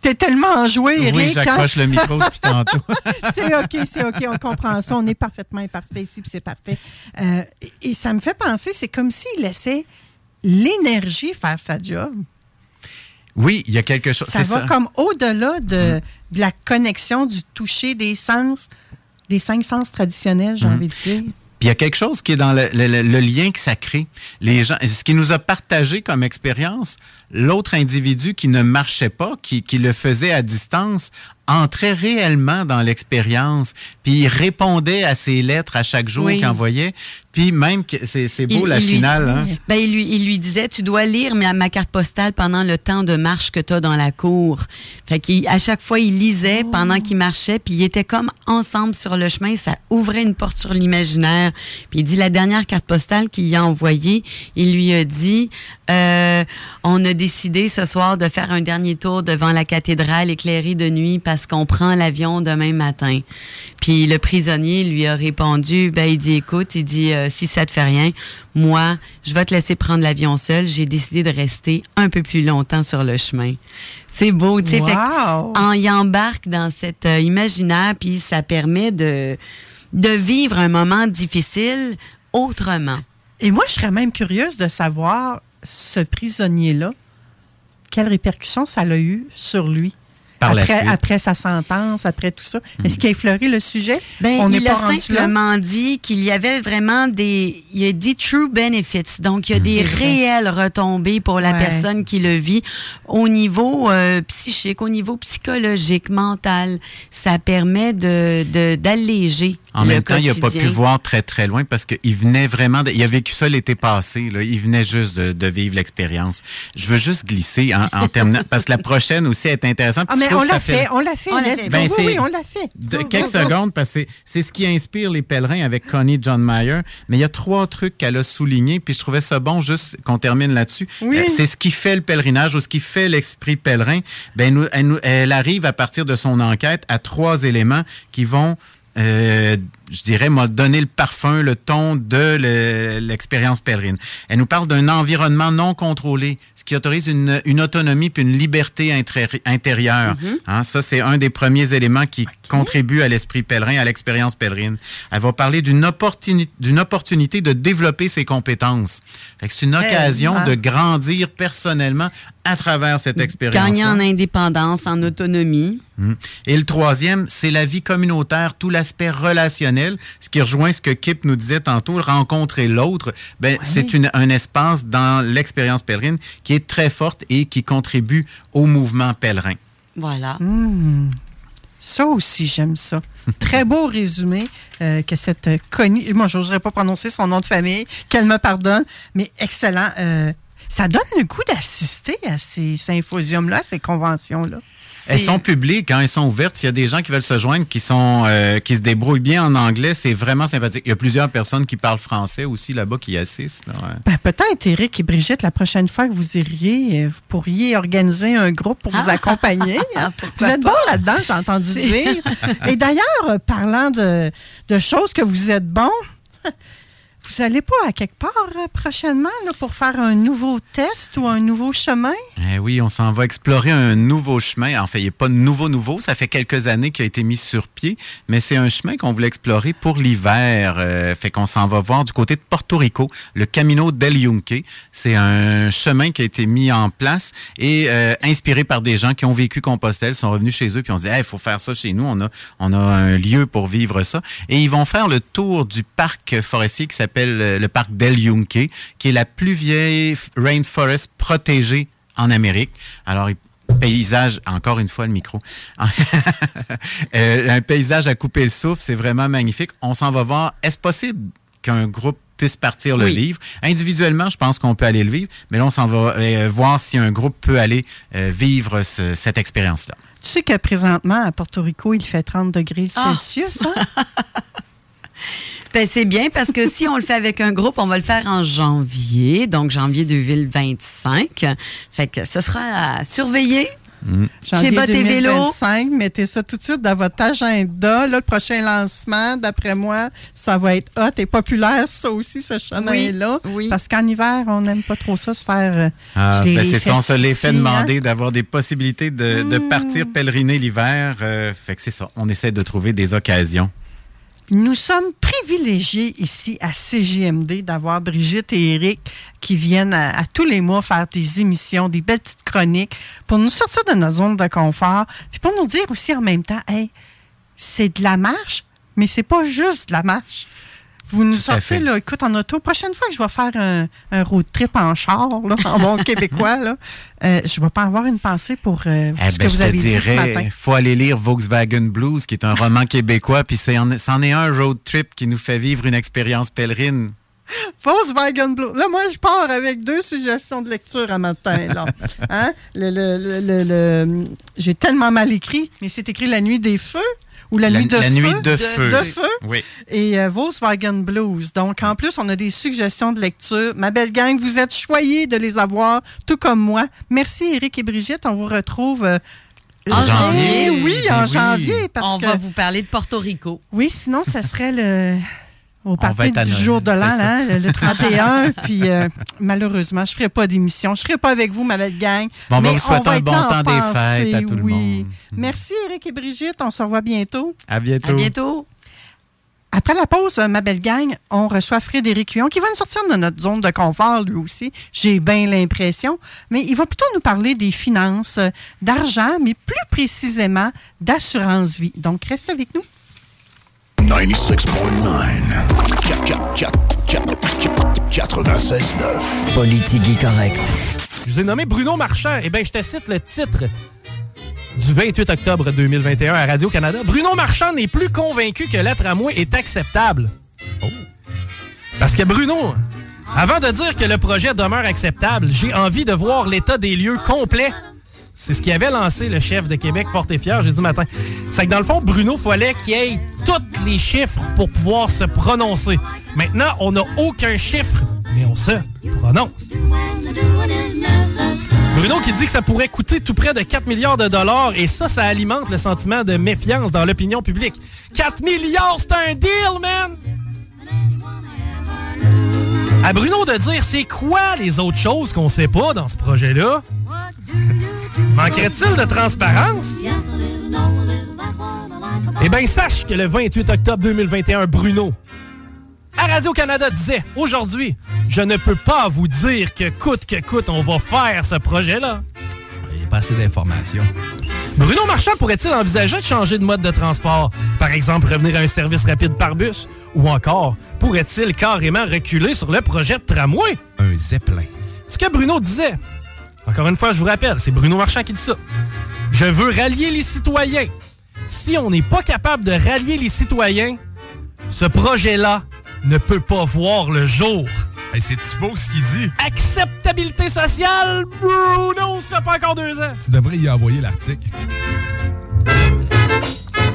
T'es tellement enjoué, Eric. Oui, j'accroche hein? le micro (laughs) depuis tantôt. (laughs) c'est OK, c'est OK, on comprend ça. On est parfaitement imparfait ici, puis c'est parfait. Euh, et ça me fait penser, c'est comme s'il laissait l'énergie faire sa job. Oui, il y a quelque chose. Ça va comme au-delà de, de la connexion du toucher des sens, des cinq sens traditionnels, j'ai Mhm. envie de dire. Puis il y a quelque chose qui est dans le, le- le- le lien que ça crée. Les gens, ce qui nous a partagé comme expérience, l'autre individu qui ne marchait pas, qui, qui le faisait à distance, entrait réellement dans l'expérience, puis il répondait à ses lettres à chaque jour Oui. qu'il envoyait. Puis même, que c'est c'est beau Il- la il lui- finale. hein. Ben, il, lui, il lui disait, tu dois lire ma, ma carte postale pendant le temps de marche que tu as dans la cour. Fait qu'à chaque fois, il lisait Oh. pendant qu'il marchait, puis ils étaient comme ensemble sur le chemin. Ça ouvrait une porte sur l'imaginaire. Puis il dit, la dernière carte postale qu'il a envoyée, il lui a dit, euh, on a décidé ce soir de faire un dernier tour devant la cathédrale éclairée de nuit parce qu'on prend l'avion demain matin. Puis le prisonnier lui a répondu, ben il dit, écoute, il dit, euh, si ça te fait rien, moi, je vais te laisser prendre l'avion seul. J'ai décidé de rester un peu plus longtemps sur le chemin. C'est beau, tu sais. Wow! en- il embarque dans cet euh, imaginaire, puis ça permet de, de vivre un moment difficile autrement. Et moi, je serais même curieuse de savoir, ce prisonnier-là, quelles répercussions ça a eu sur lui? Par après, sa sentence, après tout ça. Est-ce qu'il a effleuré le sujet? Ben, On il pas a rendu là? simplement dit qu'il y avait vraiment des, il a dit true benefits, donc il y a des vrai. réelles retombées pour la Ouais. personne qui le vit au niveau euh, psychique, au niveau psychologique, mental. Ça permet de de- d'alléger. En le même temps, il n'a pas pu voir très, très loin parce qu'il venait vraiment... De, il a vécu ça l'été passé. Là. Il venait juste de, de vivre l'expérience. Je veux juste glisser en, en terminant (laughs) parce que la prochaine aussi est intéressante. Ah, mais on l'a fait, on l'a fait. On fait. Ben, oui, c'est- oui, on l'a fait. de quelques secondes, parce que c'est- c'est ce qui inspire les pèlerins avec Connie John Mayer. Mais il y a trois trucs qu'elle a soulignés, puis je trouvais ça bon juste qu'on termine là-dessus. Oui. Euh, c'est ce qui fait le pèlerinage ou ce qui fait l'esprit pèlerin. Ben, nous, elle, nous- elle arrive à partir de son enquête à trois éléments qui vont, euh, je dirais, m'a donné le parfum, le ton de le- l'expérience pèlerine. Elle nous parle d'un environnement non contrôlé, ce qui autorise une, une autonomie puis une liberté intérieure. Hein, ça, c'est un des premiers éléments qui contribue à l'esprit pèlerin, à l'expérience pèlerine. Elle va parler d'une opportunité, de développer ses compétences. C'est une occasion de grandir personnellement à travers cette expérience. Gagner en indépendance, en autonomie. Mhm. Et le troisième, c'est la vie communautaire, tout l'aspect relationnel, ce qui rejoint ce que Kip nous disait tantôt, rencontrer l'autre. Ben, C'est une- un espace dans l'expérience pèlerine qui est très forte et qui contribue au mouvement pèlerin. Voilà. Hmm. Ça aussi, j'aime ça. Très beau (laughs) résumé euh, que cette Connie, moi, je n'oserais pas prononcer son nom de famille, qu'elle me pardonne, mais excellent. Euh, ça donne le goût d'assister à ces symposiums-là, ces conventions-là. Elles sont publiques, hein, elles sont ouvertes. S'il y a des gens qui veulent se joindre, qui sont euh, qui se débrouillent bien en anglais, c'est vraiment sympathique. Il y a plusieurs personnes qui parlent français aussi là-bas qui y assistent. là, ouais. Ben, peut-être, Eric et Brigitte, la prochaine fois que vous iriez, euh, vous pourriez organiser un groupe pour vous Ah. accompagner. hein. (laughs) Pourquoi vous êtes bon là-dedans, j'ai entendu dire. (laughs) Et d'ailleurs, euh, parlant de, de choses que vous êtes bon, vous n'allez pas à quelque part euh, prochainement là, pour faire un nouveau test ou un nouveau chemin? Eh oui, on s'en va explorer un nouveau chemin. En fait, il n'est pas nouveau, nouveau. Ça fait quelques années qu'il a été mis sur pied, mais c'est un chemin qu'on voulait explorer pour l'hiver. Euh, fait qu'on s'en va voir du côté de Porto Rico, le Camino del Yunque. C'est un chemin qui a été mis en place et euh, inspiré par des gens qui ont vécu Compostelle, sont revenus chez eux puis ont dit, il faut faire ça chez nous. On a, on a un lieu pour vivre ça. Et ils vont faire le tour du parc forestier qui s'appelle euh, le parc del Yunque, qui est la plus vieille rainforest protégée en Amérique. Alors, paysage, encore une fois le micro, (laughs) Euh, un paysage à couper le souffle, c'est vraiment magnifique. On s'en va voir. Est-ce possible qu'un groupe puisse partir le Oui. vivre? Individuellement, je pense qu'on peut aller le vivre, mais là, on s'en va euh, voir si un groupe peut aller euh, vivre ce- cette expérience-là. Tu sais que présentement, à Porto Rico, il fait 30 degrés Ah. Celsius. hein? (laughs) (laughs) Ben, c'est bien parce que si on le fait avec un groupe, on va le faire en janvier, donc janvier 2025. Fait que ce sera à surveiller. Janvier Chez Bot et Vélo. 2025, mettez ça tout de suite dans votre agenda. Là, le prochain lancement, d'après moi, ça va être hot et populaire, ça aussi, ce chemin-là. Parce qu'en hiver, on n'aime pas trop ça, se faire... euh, Ah, ben, c'est ça, on se les fait hein. demander d'avoir des possibilités de, de Mm. partir pèleriner l'hiver. euh, fait que c'est ça, on essaie de trouver des occasions. Nous sommes privilégiés ici à CJMD d'avoir Brigitte et Eric qui viennent à, à tous les mois faire des émissions, des belles petites chroniques pour nous sortir de notre zone de confort, puis pour nous dire aussi en même temps, hey, c'est de la marche, mais c'est pas juste de la marche. Vous nous sortez, là, écoute, en auto, prochaine fois que je vais faire un, un road trip en char, là, en bon (laughs) québécois, là, euh, je vais pas avoir une pensée pour euh, Eh ce ben, que vous je te avez dit ce matin. dirais, faut aller lire Volkswagen Blues, qui est un roman québécois, puis c'en est un road trip qui nous fait vivre une expérience pèlerine. (laughs) Volkswagen Blue. Là, moi, je pars avec deux suggestions de lecture à matin. Là. (laughs) Hein? Le, le- le- le- le- J'ai tellement mal écrit, mais c'est écrit La nuit des feux ou La, La- nuit de La feu? nuit de feu. De feu. Oui. Et euh, Volkswagen Blues. Donc, en plus, on a des suggestions de lecture. Ma belle gang, vous êtes choyés de les avoir, tout comme moi. Merci, Eric et Brigitte. On vous retrouve. euh, En eh janvier. Oui, en Oui. janvier. Parce On que... va vous parler de Porto Rico. Oui, sinon, ça serait le. Au à du jour de l'an, hein, le, le (laughs) 31. puis euh, malheureusement, je ne ferai pas d'émission. Je ne serai pas avec vous, ma belle gang. Bon, on va Mais vous souhaiter va un bon temps des pensée, fêtes à tout le oui. monde. Merci, Eric et Brigitte. On se revoit bientôt. À bientôt. À bientôt. Après la pause, ma belle gang, on reçoit Frédéric Huon qui va nous sortir de notre zone de confort, lui aussi. J'ai bien l'impression. Mais il va plutôt nous parler des finances, d'argent, mais plus précisément d'assurance vie. Donc, reste avec nous. 96.9. Politique correct. Je vous ai nommé Bruno Marchand. Eh bien, je te cite le titre du 28 octobre 2021 à Radio-Canada. Bruno Marchand n'est plus convaincu que le tramway est acceptable. Parce que Bruno, avant de dire que le projet demeure acceptable, j'ai envie de voir l'état des lieux complet. C'est ce qui avait lancé le chef de Québec fort et fier jeudi matin. C'est que dans le fond, Bruno fallait qu'il ait tous les chiffres pour pouvoir se prononcer. Maintenant, on n'a aucun chiffre, mais on se prononce. Bruno qui dit que ça pourrait coûter tout près de 4 milliards de dollars et ça, ça alimente le sentiment de méfiance dans l'opinion publique. 4 milliards, c'est un deal, man! À Bruno de dire c'est quoi les autres choses qu'on sait pas dans ce projet-là? Manquerait-il de transparence? Eh bien, sache que le 28 octobre 2021, Bruno, à Radio-Canada disait Aujourd'hui, je ne peux pas vous dire que coûte que coûte, on va faire ce projet-là. Il n'y a pas assez d'informations. Bruno Marchand pourrait-il envisager de changer de mode de transport? Par exemple, revenir à un service rapide par bus? Ou encore, pourrait-il carrément reculer sur le projet de tramway? Un zeppelin. Ce que Bruno disait, encore une fois, je vous rappelle, c'est Bruno Marchand qui dit ça. Je veux rallier les citoyens. Si on n'est pas capable de rallier les citoyens, ce projet-là ne peut pas voir le jour. c'est beau ce qu'il dit. Acceptabilité sociale, Bruno, ça fait pas encore deux ans. Tu devrais y envoyer l'article.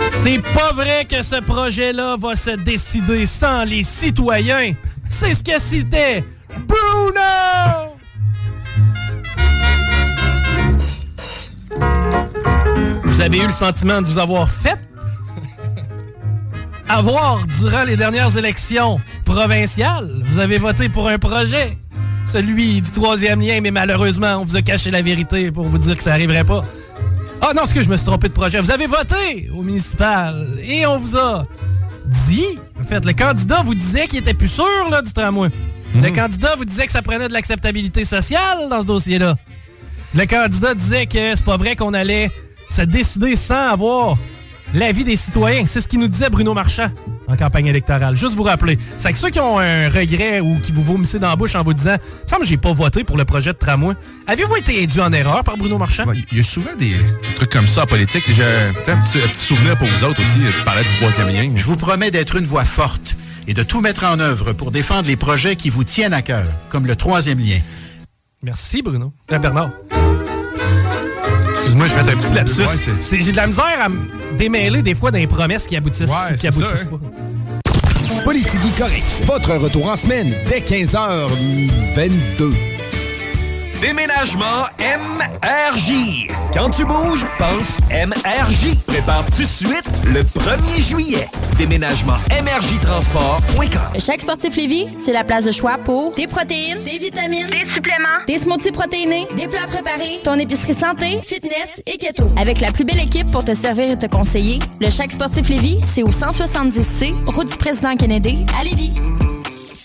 C'est pas vrai que ce projet-là va se décider sans les citoyens. C'est ce que c'était Bruno! Avez eu le sentiment de vous avoir fait avoir durant les dernières élections provinciales? Vous avez voté pour un projet, celui du troisième lien, mais malheureusement, on vous a caché la vérité pour vous dire que ça n'arriverait pas. Ah non, ce que je me suis trompé de projet. Vous avez voté au municipal et on vous a dit, en fait, le candidat vous disait qu'il était plus sûr là, du tramway. Le candidat vous disait que ça prenait de l'acceptabilité sociale dans ce dossier-là. Le candidat disait que c'est pas vrai qu'on allait se décider sans avoir l'avis des citoyens. C'est ce qu'il nous disait Bruno Marchand en campagne électorale. Juste vous rappeler. C'est que ceux qui ont un regret ou qui vous vomissez dans la bouche en vous disant « Il me semble que j'ai pas voté pour le projet de tramway », avez-vous été induit en erreur par Bruno Marchand? Il y a souvent des, des trucs comme ça en politique. J'ai un petit, un petit souvenir pour vous autres aussi. Tu parlais du troisième lien. Je vous promets d'être une voix forte et de tout mettre en œuvre pour défendre les projets qui vous tiennent à cœur, comme le troisième lien. Merci, Bruno. Euh, Bernard. Excuse-moi, je fais un petit lapsus. Ouais, J'ai de la misère à me démêler des fois des promesses qui aboutissent Ouais, ou qui aboutissent ça, hein. pas. Politique correct. Votre retour en semaine dès 15h22. Déménagement MRJ. Quand tu bouges, pense MRJ. Prépare tout de suite le 1er juillet. Déménagement MRJ Transport.com. Chaque sportif Lévis, c'est la place de choix pour des protéines, des vitamines, des suppléments, des smoothies protéinés, des plats préparés, ton épicerie santé, fitness et keto. Avec la plus belle équipe pour te servir et te conseiller, le Chaque sportif Lévis, c'est au 170C, route du président Kennedy, à Lévis.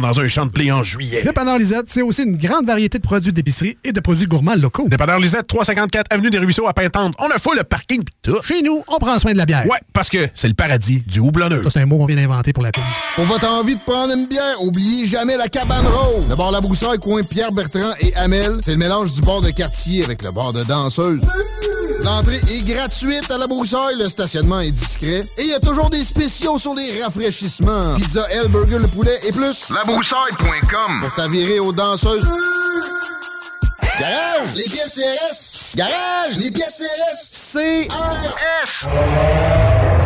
dans un champ de blé en juillet. Dépanneur Lisette, c'est aussi une grande variété de produits d'épicerie et de produits gourmands locaux. Dépanneur Lisette, 354 Avenue des Ruisseaux à Pintante. On a full le parking pis tout. Chez nous, on prend soin de la bière. Ouais, parce que c'est le paradis du houblonneux. Ça, c'est un mot qu'on vient d'inventer pour la pub. Pour votre envie de prendre une bière, oubliez jamais la cabane rose. Le bar La Broussaille, coin Pierre Bertrand et Amel, c'est le mélange du bar de quartier avec le bar de danseuse. L'entrée est gratuite à La Broussaille, le stationnement est discret et il y a toujours des spéciaux sur les rafraîchissements. Pizza L, burger, le poulet et plus. Labroussaille.com pour t'avirer aux danseuses. Garage, les pièces CRS. Garage, les pièces CRS. CRS.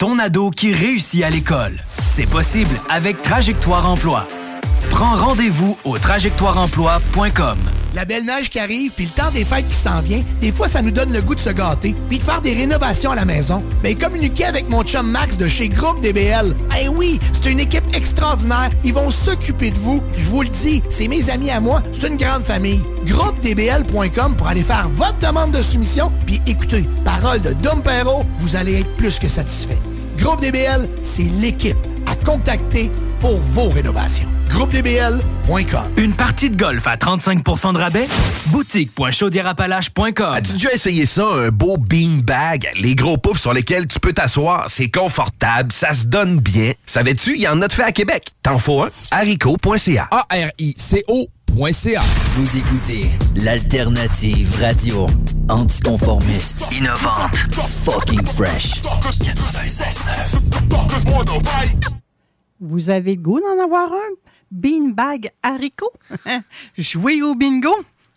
ton ado qui réussit à l'école. C'est possible avec Trajectoire Emploi. Prends rendez-vous au trajectoireemploi.com. La belle neige qui arrive, puis le temps des fêtes qui s'en vient, des fois, ça nous donne le goût de se gâter, puis de faire des rénovations à la maison. Ben, communiquez avec mon chum Max de chez Groupe DBL. Eh oui, c'est une équipe extraordinaire. Ils vont s'occuper de vous. Je vous le dis, c'est mes amis à moi. C'est une grande famille. GroupeDBL.com pour aller faire votre demande de soumission, puis écoutez, parole de Dom Perrault, vous allez être plus que satisfait. Groupe DBL, c'est l'équipe à contacter pour vos rénovations. GroupeDBL.com Une partie de golf à 35% de rabais? Boutique.chaudierapalache.com As-tu déjà essayé ça, un beau bean bag? Les gros poufs sur lesquels tu peux t'asseoir, c'est confortable, ça se donne bien. Savais-tu, il y en a de fait à Québec? T'en faut un? haricot.ca. A-R-I-C-O Vous écoutez l'alternative radio anticonformiste, innovante, fucking fresh. 96.9. Vous avez le goût d'en avoir un? Beanbag haricot? (laughs) Jouez au bingo!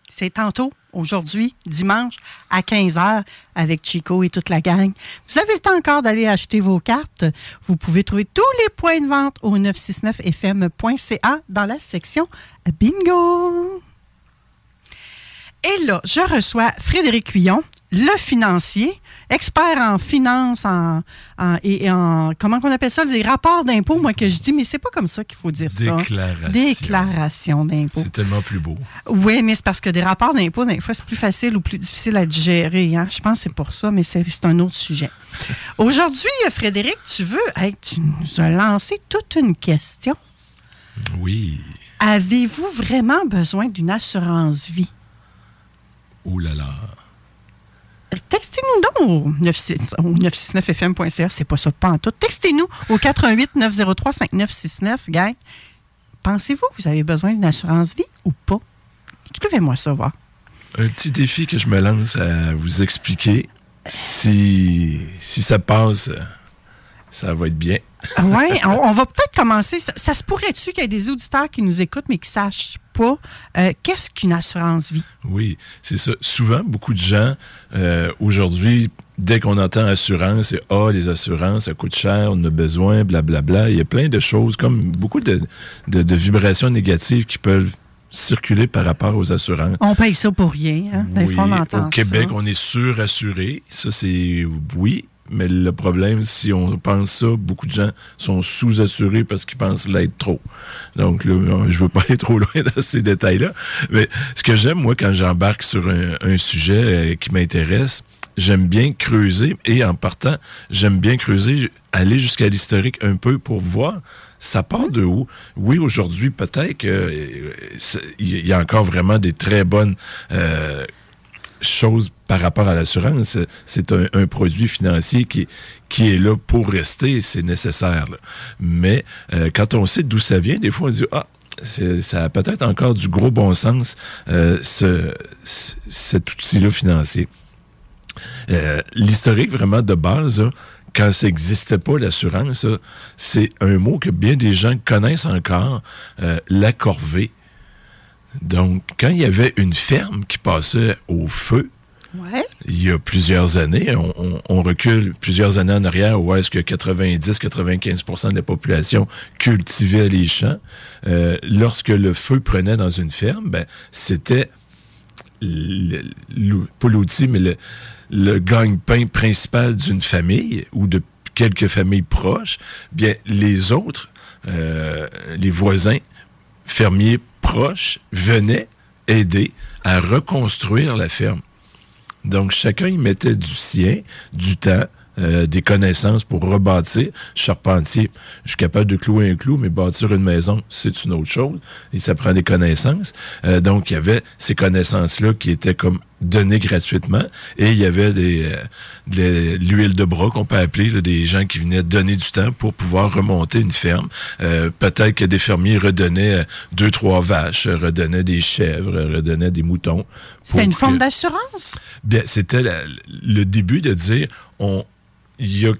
C'est tantôt, aujourd'hui, dimanche, à 15h, avec Chico et toute la gang. Vous avez le temps encore d'aller acheter vos cartes. Vous pouvez trouver tous les points de vente au 969fm.ca dans la section Bingo. Et là, je reçois Frédéric Huillon, le financier, expert en finance en, en- et en comment on appelle ça, des rapports d'impôts, moi que je dis, mais c'est pas comme ça qu'il faut dire ça. Déclaration. Déclaration d'impôts. C'est tellement plus beau. Oui, mais c'est parce que des rapports d'impôts, des fois, c'est plus facile ou plus difficile à digérer. Hein? Je pense que c'est pour ça, mais c'est c'est un autre sujet. (laughs) Aujourd'hui, Frédéric, tu veux, hey, tu nous as lancé toute une question. Oui. Avez-vous vraiment besoin d'une assurance vie? Ouh là là. Textez-nous donc au 96 au 969fm.ca, c'est pas ça, pas en tout. Textez-nous au 88 903 5969, gang. Pensez-vous que vous avez besoin d'une assurance vie ou pas? Écrivez-moi ça, voir. Un petit défi que je me lance à vous expliquer. Si, si ça passe, ça va être bien. Oui, on, on va peut-être commencer. Ça, ça se pourrait-tu qu'il y ait des auditeurs qui nous écoutent mais qui ne sachent pas euh, qu'est-ce qu'une assurance vie? Oui, c'est ça. Souvent, beaucoup de gens, euh, aujourd'hui, dès qu'on entend assurance, c'est Ah, les assurances, ça coûte cher, on a besoin, blablabla. Il y a plein de choses, comme beaucoup de, de- de vibrations négatives qui peuvent circuler par rapport aux assurances. On paye ça pour rien. Hein? Des Oui, fois, on entend au Québec, ça. on est surassuré. Ça, c'est oui. Mais le problème, si on pense ça, beaucoup de gens sont sous-assurés parce qu'ils pensent l'être trop. Donc là, je veux pas (laughs) aller trop loin dans ces détails-là. Mais ce que j'aime, moi, quand j'embarque sur un, sujet euh, qui m'intéresse, j'aime bien creuser et en partant, j'aime bien creuser, aller jusqu'à l'historique un peu pour voir ça part de où? Oui, aujourd'hui, peut-être qu'il y a encore vraiment des très bonnes euh, choses par rapport à l'assurance. C'est un, produit financier qui, qui est là pour rester, c'est nécessaire. Mais euh, quand on sait d'où ça vient, des fois on dit, ah, ça a peut-être encore du gros bon sens, euh, ce, cet outil-là financier. Euh, L'historique vraiment de base, quand ça n'existait pas, l'assurance, c'est un mot que bien des gens connaissent encore, la corvée. Donc, quand il y avait une ferme qui passait au feu, ouais. il y a plusieurs années, on, on, on, recule plusieurs années en arrière où est-ce que 90-95% de la population cultivait les champs. Euh, lorsque le feu prenait dans une ferme, ben, c'était pas l'outil, mais le, le gagne-pain principal d'une famille ou de quelques familles proches, bien les autres, euh, les voisins, fermiers proches, venaient aider à reconstruire la ferme. Donc chacun y mettait du sien, du temps, euh, des connaissances pour rebâtir. Charpentier, je suis capable de clouer un clou, mais bâtir une maison, c'est une autre chose. Et ça prend des connaissances. Euh, donc, il y avait ces connaissances-là qui étaient comme données gratuitement. Et il y avait des, euh, de l'huile de bras qu'on peut appeler, là, des gens qui venaient donner du temps pour pouvoir remonter une ferme. Euh, peut-être que des fermiers redonnaient euh, deux, trois vaches, redonnaient des chèvres, redonnaient des moutons. C'était une forme d'assurance? Bien, c'était le début de dire, on, il y a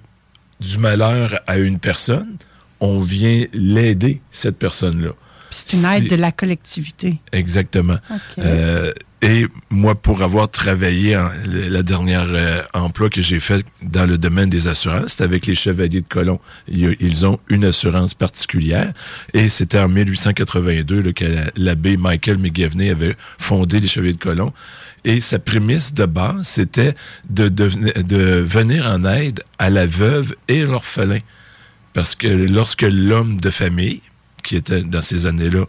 du malheur à une personne, on vient l'aider, cette personne-là. C'est une aide de la collectivité. Exactement. Okay. Euh, et moi, pour avoir travaillé en, la dernière euh, emploi que j'ai fait dans le domaine des assurances, c'était avec les Chevaliers de Colomb. Ils ont une assurance particulière et c'était en 1882 là, que l'abbé Michael McGivney avait fondé les Chevaliers de Colomb. Et sa prémisse de base, c'était de, de, de, venir en aide à la veuve et l'orphelin. Parce que lorsque l'homme de famille, qui était dans ces années-là,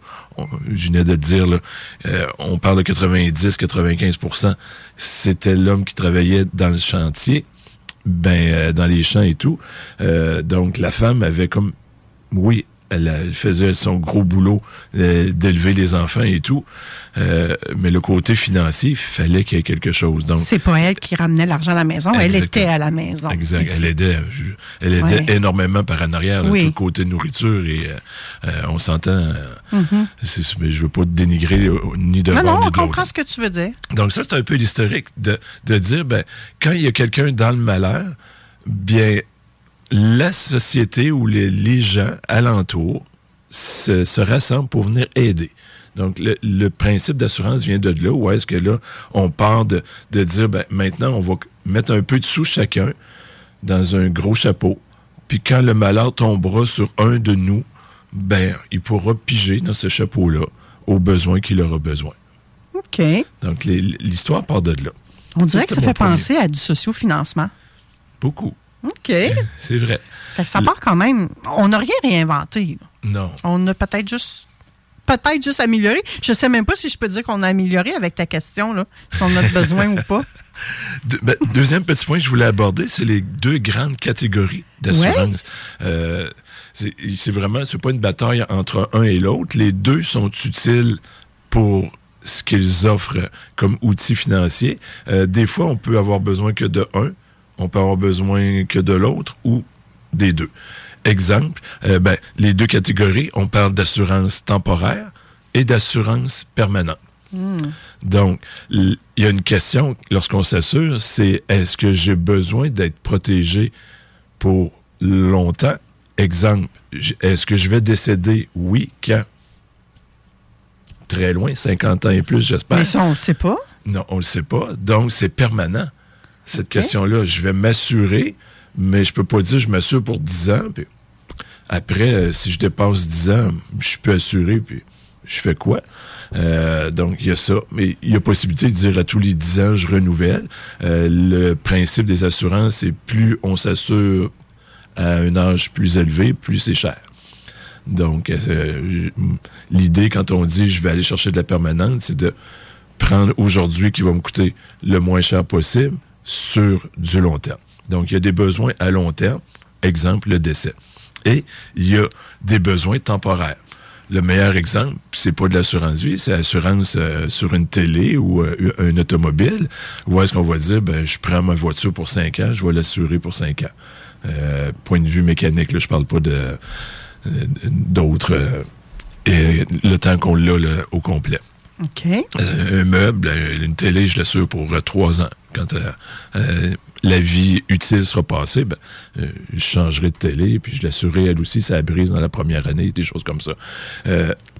je venais de le dire, là, euh, on parle de 90-95% c'était l'homme qui travaillait dans le chantier, ben euh, dans les champs et tout. Euh, donc la femme avait comme, oui, elle, elle, faisait son gros boulot euh, d'élever les enfants et tout. Euh, mais le côté financier, il fallait qu'il y ait quelque chose. Donc, c'est pas elle qui ramenait l'argent à la maison, elle était à la maison. Exact. Elle aidait, elle aidait ouais. énormément par en arrière, là, oui. tout le côté nourriture et euh, on s'entend. Mm -hmm. Mais je veux pas dénigrer ni de non, non, ni on de comprend ce que tu veux dire. Donc ça, c'est un peu l'historique de, de dire, ben, quand il y a quelqu'un dans le malheur, bien, la société ou les, les gens alentours se, se, rassemblent pour venir aider. Donc, le, le principe d'assurance vient de là, où est-ce que là, on part de, de dire, ben, maintenant, on va mettre un peu de sous chacun dans un gros chapeau, puis quand le malheur tombera sur un de nous, ben, il pourra piger dans ce chapeau-là aux besoins qu'il aura besoin. OK. Donc, l'histoire part de là. On dirait que ça fait penser à du sociofinancement. Beaucoup. OK. C'est vrai. Fait que ça part quand même. On n'a rien réinventé. Là. Non. On a peut-être juste. Peut-être juste amélioré. Je sais même pas si je peux dire qu'on a amélioré avec ta question, là, si on a besoin ou pas. (laughs) De, ben, deuxième petit point que je voulais aborder, c'est les deux grandes catégories d'assurance. Ouais. Euh, c'est vraiment, c'est pas une bataille entre un et l'autre. Les deux sont utiles pour ce qu'ils offrent comme outils financiers. Euh, des fois, on peut avoir besoin que de un, on peut avoir besoin que de l'autre ou des deux. Exemple, euh, ben, les deux catégories, on parle d'assurance temporaire et d'assurance permanente. Hmm. Mm. Donc, il y a une question lorsqu'on s'assure, c'est est-ce que j'ai besoin d'être protégé pour longtemps? Exemple, est-ce que je vais décéder? Oui, quand? Très loin, 50 ans et plus, j'espère. Mais ça, on ne le sait pas. Non, on ne le sait pas. Donc, c'est permanent cette okay. question-là. Je vais m'assurer, mais je peux pas dire je m'assure pour 10 ans. Puis après, euh, si je dépasse 10 ans, je peux assurer, puis je fais quoi? Euh, donc, il y a ça. Mais il y a possibilité de dire à tous les 10 ans, je renouvelle. Euh, le principe des assurances, c'est plus on s'assure à un âge plus élevé, plus c'est cher. Donc, l'idée, quand on dit je vais aller chercher de la permanente, c'est de prendre aujourd'hui qui va me coûter le moins cher possible, sur du long terme. Donc, il y a des besoins à long terme, exemple le décès. Et il y a des besoins temporaires. Le meilleur exemple, c'est pas de l'assurance vie, c'est l'assurance euh, sur une télé ou euh, un automobile, où est-ce qu'on va dire, ben, je prends ma voiture pour cinq ans, je vais l'assurer pour cinq ans. Euh, point de vue mécanique, là, je parle pas de euh, d'autres. et le temps qu'on l'a au complet. OK. Un meuble, une télé, je l'assure pour trois ans. Quand euh, euh, la vie utile sera passée, ben, euh, je changerai de télé, puis je l'assurerai elle aussi, ça brise dans la première année, des choses comme ça.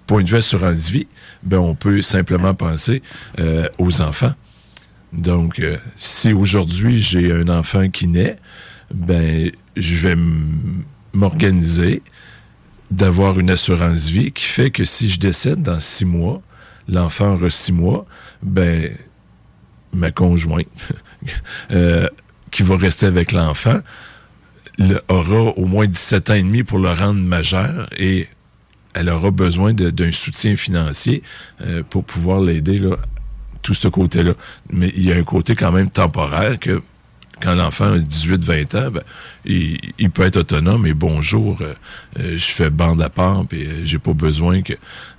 Point de vue assurance vie, ben, on peut simplement penser aux enfants. Donc, si aujourd'hui j'ai un enfant qui naît, ben, je vais m'organiser d'avoir une assurance vie qui fait que si je décède dans six mois, l'enfant aura six mois, ben, ma conjointe (laughs) euh, qui va rester avec l'enfant le- aura au moins 17 ans et demi pour le rendre majeur et elle aura besoin d'un soutien financier euh, pour pouvoir l'aider tout ce côté-là. Mais il y a un côté quand même temporaire que quand l'enfant a 18-20 ans, ben, il, il peut être autonome et bonjour, euh, euh, je fais bande à part, puis euh, j'ai pas besoin que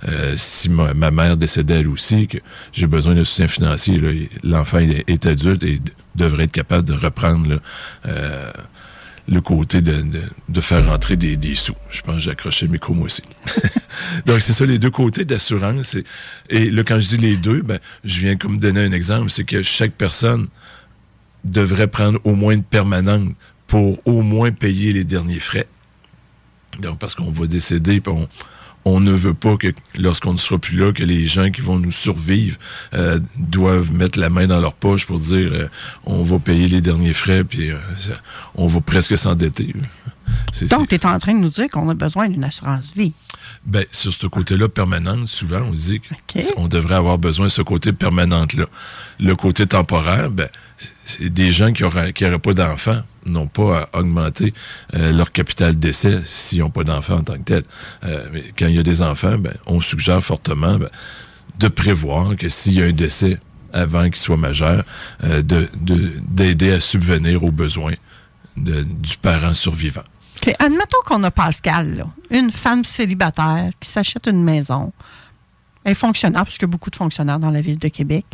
euh, si ma, ma mère décédait elle aussi, que j'ai besoin de soutien financier. L'enfant est, adulte et devrait être capable de reprendre là, euh, le côté de, de, de faire rentrer des, des sous. Je pense que j'ai accroché le micro moi aussi. (laughs) Donc, c'est ça, les deux côtés d'assurance. Et, et là, quand je dis les deux, ben, je viens comme donner un exemple, c'est que chaque personne devrait prendre au moins une permanente pour au moins payer les derniers frais. Donc, parce qu'on va décéder, puis on, on ne veut pas que lorsqu'on ne sera plus là, que les gens qui vont nous survivre euh, doivent mettre la main dans leur poche pour dire euh, on va payer les derniers frais, puis euh, on va presque s'endetter. Donc, tu es en train de nous dire qu'on a besoin d'une assurance vie. ben, sur ce côté-là, permanente, souvent, on dit qu'on devrait avoir besoin de ce côté permanente-là. Le côté temporaire, ben, des gens qui n'auraient pas d'enfants n'ont pas à augmenter euh, leur capital d'essai s'ils n'ont pas d'enfants en tant que tel. Euh, mais quand il y a des enfants, ben, on suggère fortement ben, de prévoir que s'il y a un décès avant qu'il soit majeur, euh, de- de- d'aider à subvenir aux besoins du parent survivant. Admettons qu'on a Pascal, une femme célibataire qui s'achète une maison. Elle fonctionnaire, parce y a beaucoup de fonctionnaires dans la ville de Québec.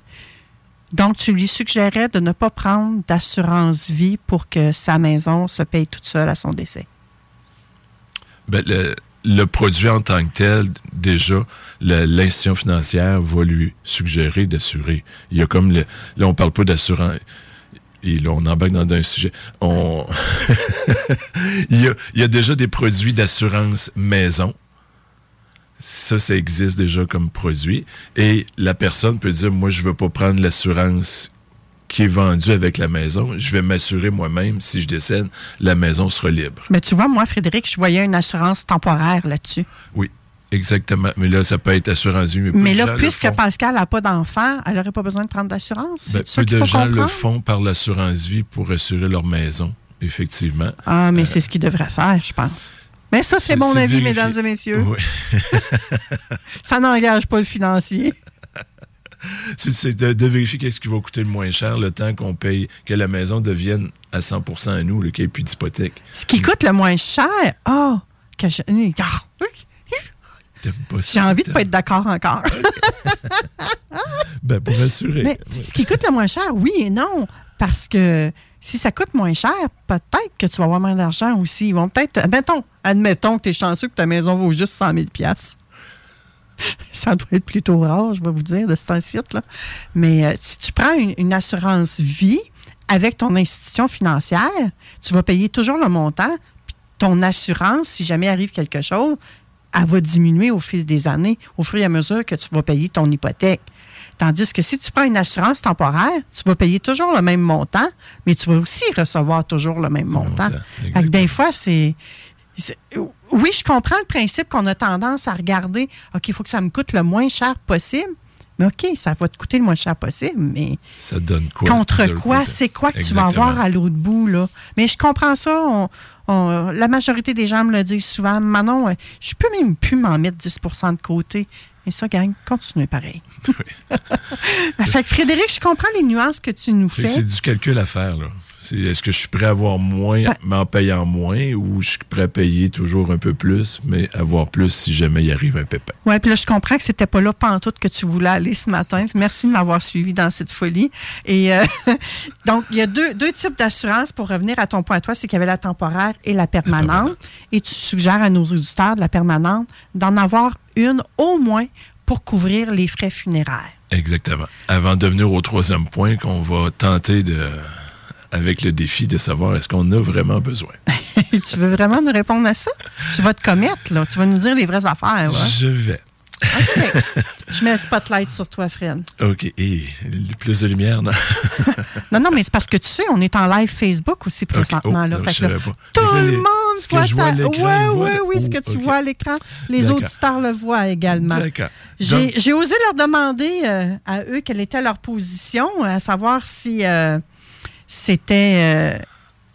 Donc, tu lui suggérais de ne pas prendre d'assurance vie pour que sa maison se paye toute seule à son décès? Ben, le, produit en tant que tel, déjà, l'institution financière va lui suggérer d'assurer. Il y a comme là, on parle pas d'assurance. Et là, on embarque dans un sujet. (laughs) Il y a déjà des produits d'assurance maison. Ça, ça existe déjà comme produit. Et la personne peut dire, moi, je veux pas prendre l'assurance qui est vendue avec la maison. Je vais m'assurer moi-même, si je décède, la maison sera libre. Mais tu vois, moi, Frédéric, je voyais une assurance temporaire là-dessus. Oui, exactement. Mais là, ça peut être assurance vie, mais, Mais là, puisque. Pascal n'a pas d'enfant, elle n'aurait pas besoin de prendre d'assurance? Ben, peu de gens le font par l'assurance vie pour assurer leur maison, effectivement. Ah, mais Euh, c'est ce qu'il devrait faire, je pense. Mais ça, c'est mon avis, vérifié. mesdames et messieurs. Oui. (laughs) Ça n'engage pas le financier. (laughs) c'est de, de vérifier qu'est-ce qui va coûter le moins cher le temps qu'on paye, que la maison devienne à 100% à nous, le n'y plus d'hypothèque. Ce qui coûte le moins cher, ah, que je- ah, j'ai envie de c'est- pas être d'accord encore. (laughs) Ben, pour. Mais Oui. ce qui coûte le moins cher, oui et non. Parce que si ça coûte moins cher, peut-être que tu vas avoir moins d'argent aussi. Ils vont peut-être. Admettons, admettons que tu es chanceux que ta maison vaut juste 100 000 (laughs) Ça doit être plutôt rare, je vais vous dire, de ce site-là. Mais euh, si tu prends une, une assurance vie avec ton institution financière, tu vas payer toujours le montant. Puis ton assurance, si jamais arrive quelque chose, elle va diminuer au fil des années, au fur et à mesure que tu vas payer ton hypothèque. Tandis que si tu prends une assurance temporaire, tu vas payer toujours le même montant, mais tu vas aussi recevoir toujours le même montant. Fait que des fois, c'est. Oui, je comprends le principe qu'on a tendance à regarder, OK, il faut que ça me coûte le moins cher possible. Mais OK, ça va te coûter le moins cher possible, mais Ça donne quoi? contre quoi? C'est quoi que tu vas avoir à l'autre bout, là? Mais je comprends ça. On, on- la majorité des gens me le disent souvent. Manon, euh, je peux même plus m'en mettre 10% de côté. Et ça, gang, continuez pareil. fait (laughs) que Frédéric, je comprends les nuances que tu nous fais. C'est du calcul à faire, là. C'est, Est-ce que je suis prêt à avoir moins, Ben mais en payant moins, ou je suis prêt à payer toujours un peu plus, mais avoir plus si jamais il arrive un pépin? Oui, puis là, je comprends que c'était pas là pantoute que tu voulais aller ce matin. Merci de m'avoir suivi dans cette folie. Et euh, (laughs) donc, il y a deux, deux types d'assurance pour revenir à ton point à toi, c'est qu'il y avait la temporaire et la permanente. Et tu suggères à nos auditeurs de la permanente d'en avoir une au moins pour couvrir les frais funéraires. Exactement. Avant de venir au troisième point, qu'on va tenter de, avec le défi de savoir est-ce qu'on a vraiment besoin. (laughs) tu veux vraiment nous répondre à ça? Tu vas te commettre, là. Tu vas nous dire les vraies affaires. Je vais. (laughs) Je mets le spotlight sur toi, Fred. OK. Et plus de lumière, non? (laughs) Non, non, mais c'est parce que tu sais, on est en live Facebook aussi présentement. Oh, là. non, Fait je que là, savais pas. tout le monde voit ta... ouais, le- oui, ce que tu OK. vois à l'écran. Les auditeurs le voient également. D'accord. J'ai osé leur demander euh, à eux quelle était leur position, à savoir si euh, c'était euh,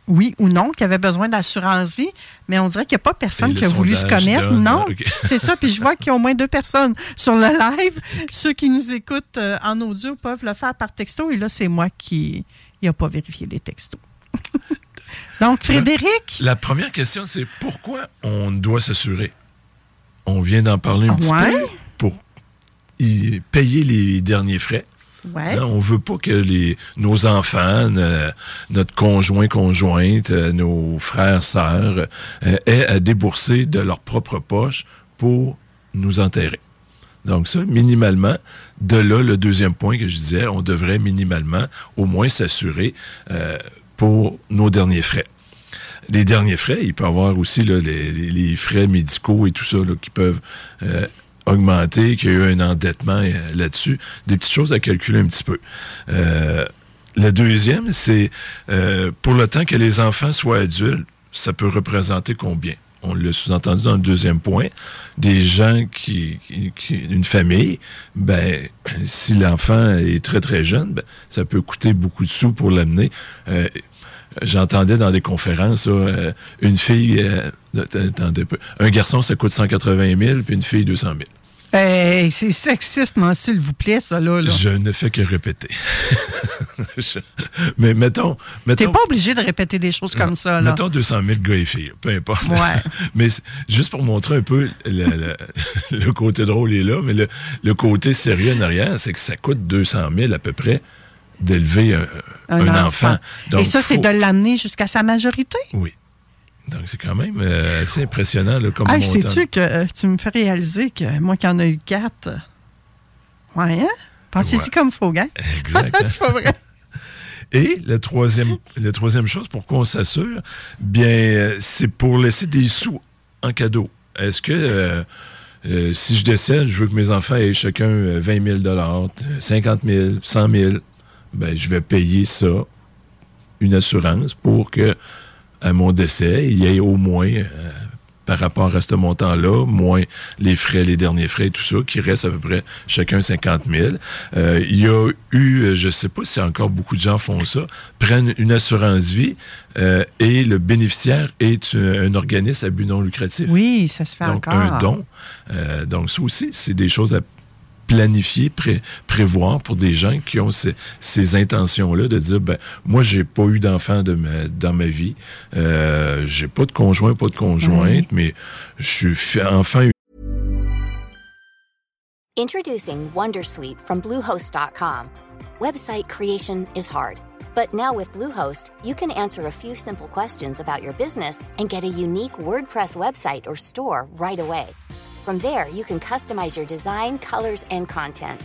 oui ou non qu'il y avait besoin d'assurance vie, mais on dirait qu'il n'y a pas personne qui a voulu se donne, non, (laughs) c'est ça. Puis je vois qu'il y a au moins deux personnes sur le live. (laughs) Ceux qui nous écoutent euh, en audio peuvent le faire par texto. Et là, c'est moi qui n'ai pas vérifié les textos. (laughs) Donc, Frédéric, La première question, c'est pourquoi on doit s'assurer? On vient d'en parler un petit peu pour y payer les derniers frais. Ouais. Hein, on veut pas que les, nos enfants, ne- notre conjoint, conjointe, euh, nos frères, sœurs euh, aient à débourser de leur propre poche pour nous enterrer. Donc ça, minimalement, de là, le deuxième point que je disais, on devrait minimalement au moins s'assurer euh, pour nos derniers frais. Les derniers frais, il peut y avoir aussi les, frais médicaux et tout ça qui peuvent euh, augmenter, qu'il y a eu un endettement euh, là-dessus. Des petites choses à calculer un petit peu. Euh, le deuxième, c'est euh, pour le temps que les enfants soient adultes, ça peut représenter combien? On l'a sous-entendu dans le deuxième point. Des gens qui, une famille, ben, (coughs) si l'enfant est très très jeune, ben, ça peut coûter beaucoup de sous pour l'amener. J'entendais dans des conférences, une fille, attendez un garçon, ça coûte 180 000, puis une fille, 200 000. Hey, c'est sexiste, non, s'il vous plaît, ça, là. là. Je ne fais que répéter. (laughs) Je- Mais mettons. mettons T'es pas obligé de répéter des choses comme ça, là. Mettons 200 000 gars et filles, peu importe. Ouais. (laughs) mais juste pour montrer un peu le, le- (laughs) le côté drôle est là, mais le, le côté sérieux en arrière, c'est que ça coûte 200 000 à peu près d'élever un, un enfant. Donc, Et ça, c'est de l'amener jusqu'à sa majorité? Oui. Donc, c'est quand même euh, assez impressionnant là, comme Hey, sais-tu que euh, tu me fais réaliser que moi qui en ai eu quatre? Ouais, hein? Pensez-y Ouais. comme faut, (laughs) hein? Exact, c'est pas vrai. Et la troisième, la troisième chose pour qu'on s'assure, bien, c'est pour laisser des sous en cadeau. Est-ce que euh, euh, si je décède, je veux que mes enfants aient chacun euh, 20 000 50 000 100 000 ben, je vais payer ça, une assurance, pour que à mon décès, il y ait au moins, euh, par rapport à ce montant-là, moins les frais, les derniers frais et tout ça, qui reste à peu près chacun 50 000. Euh, il y a eu, euh, je ne sais pas si encore beaucoup de gens font ça, prennent une assurance vie euh, et le bénéficiaire est un, organisme à but non lucratif. Oui, ça se fait donc, encore. un don. Donc, ça aussi, c'est des choses à planifier, pré- prévoir pour des gens qui ont ces, ces intentions-là de dire, ben, moi, j'ai pas eu d'enfant de ma- dans ma vie, euh, j'ai pas de conjoint, pas de conjointe, mais je suis fi- enfin Introducing Wondersuite from Bluehost.com. Website creation is hard, but now with Bluehost, you can answer a few simple questions about your business and get a unique WordPress website or store right away. From there, you can customize your design, colors, and content.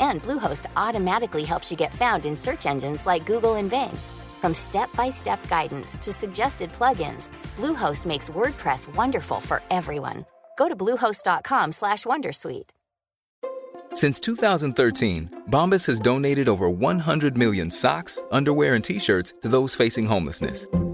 And Bluehost automatically helps you get found in search engines like Google and Bing. From step-by-step guidance to suggested plugins, Bluehost makes WordPress wonderful for everyone. Go to bluehost.com/wondersuite. Since 2013, Bombas has donated over 100 million socks, underwear, and t-shirts to those facing homelessness.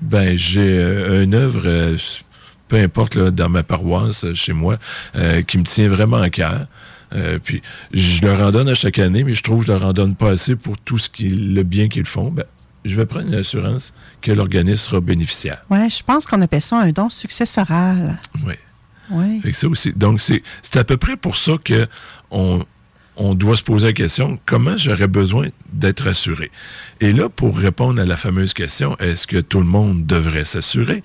Ben, j'ai euh, une œuvre, euh, peu importe, là, dans ma paroisse, euh, chez moi, qui me tient vraiment à cœur. Euh, puis, je leur en donne à chaque année, mais je trouve que je leur en donne pas assez pour tout ce qui, le bien qu'ils font. Ben, je vais prendre une assurance que l'organisme sera bénéficiaire. Oui, je pense qu'on appelle ça un don successoral. Oui. Oui. Fait que ça aussi. Donc, c'est c'est à peu près pour ça que on, on doit se poser la question comment j'aurais besoin d'être assuré. Et là, pour répondre à la fameuse question, est-ce que tout le monde devrait s'assurer?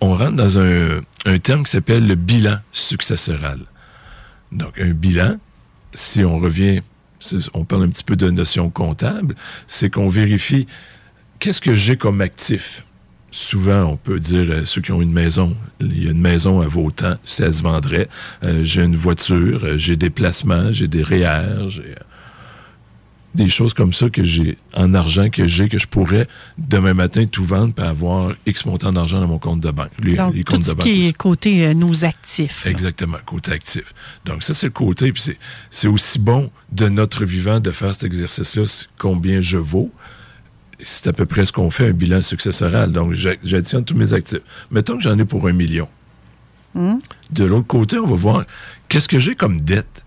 On rentre dans un, terme qui s'appelle le bilan successoral. Donc, un bilan, si on revient, on parle un petit peu de notion comptable, c'est qu'on vérifie qu'est-ce que j'ai comme actif. Souvent, on peut dire, ceux qui ont une maison, il y a une maison à vos temps, si elle se vendrait. Euh, j'ai une voiture, euh, j'ai des placements, j'ai des REER, j'ai euh, des choses comme ça que j'ai en argent que j'ai, que je pourrais demain matin tout vendre pour avoir X montant d'argent dans mon compte de banque. Les, Donc, les tout ce de banque qui est côté euh, nos actifs. là. Exactement, côté actif. Donc, ça, c'est le côté. Puis c'est- c'est aussi bon de notre vivant de faire cet exercice-là, c'est combien je vaux. C'est à peu près ce qu'on fait, un bilan successoral. Donc, j'a- j'additionne tous mes actifs. Mettons que j'en ai pour un million. Hmm? De l'autre côté, on va voir qu'est-ce que j'ai comme dette?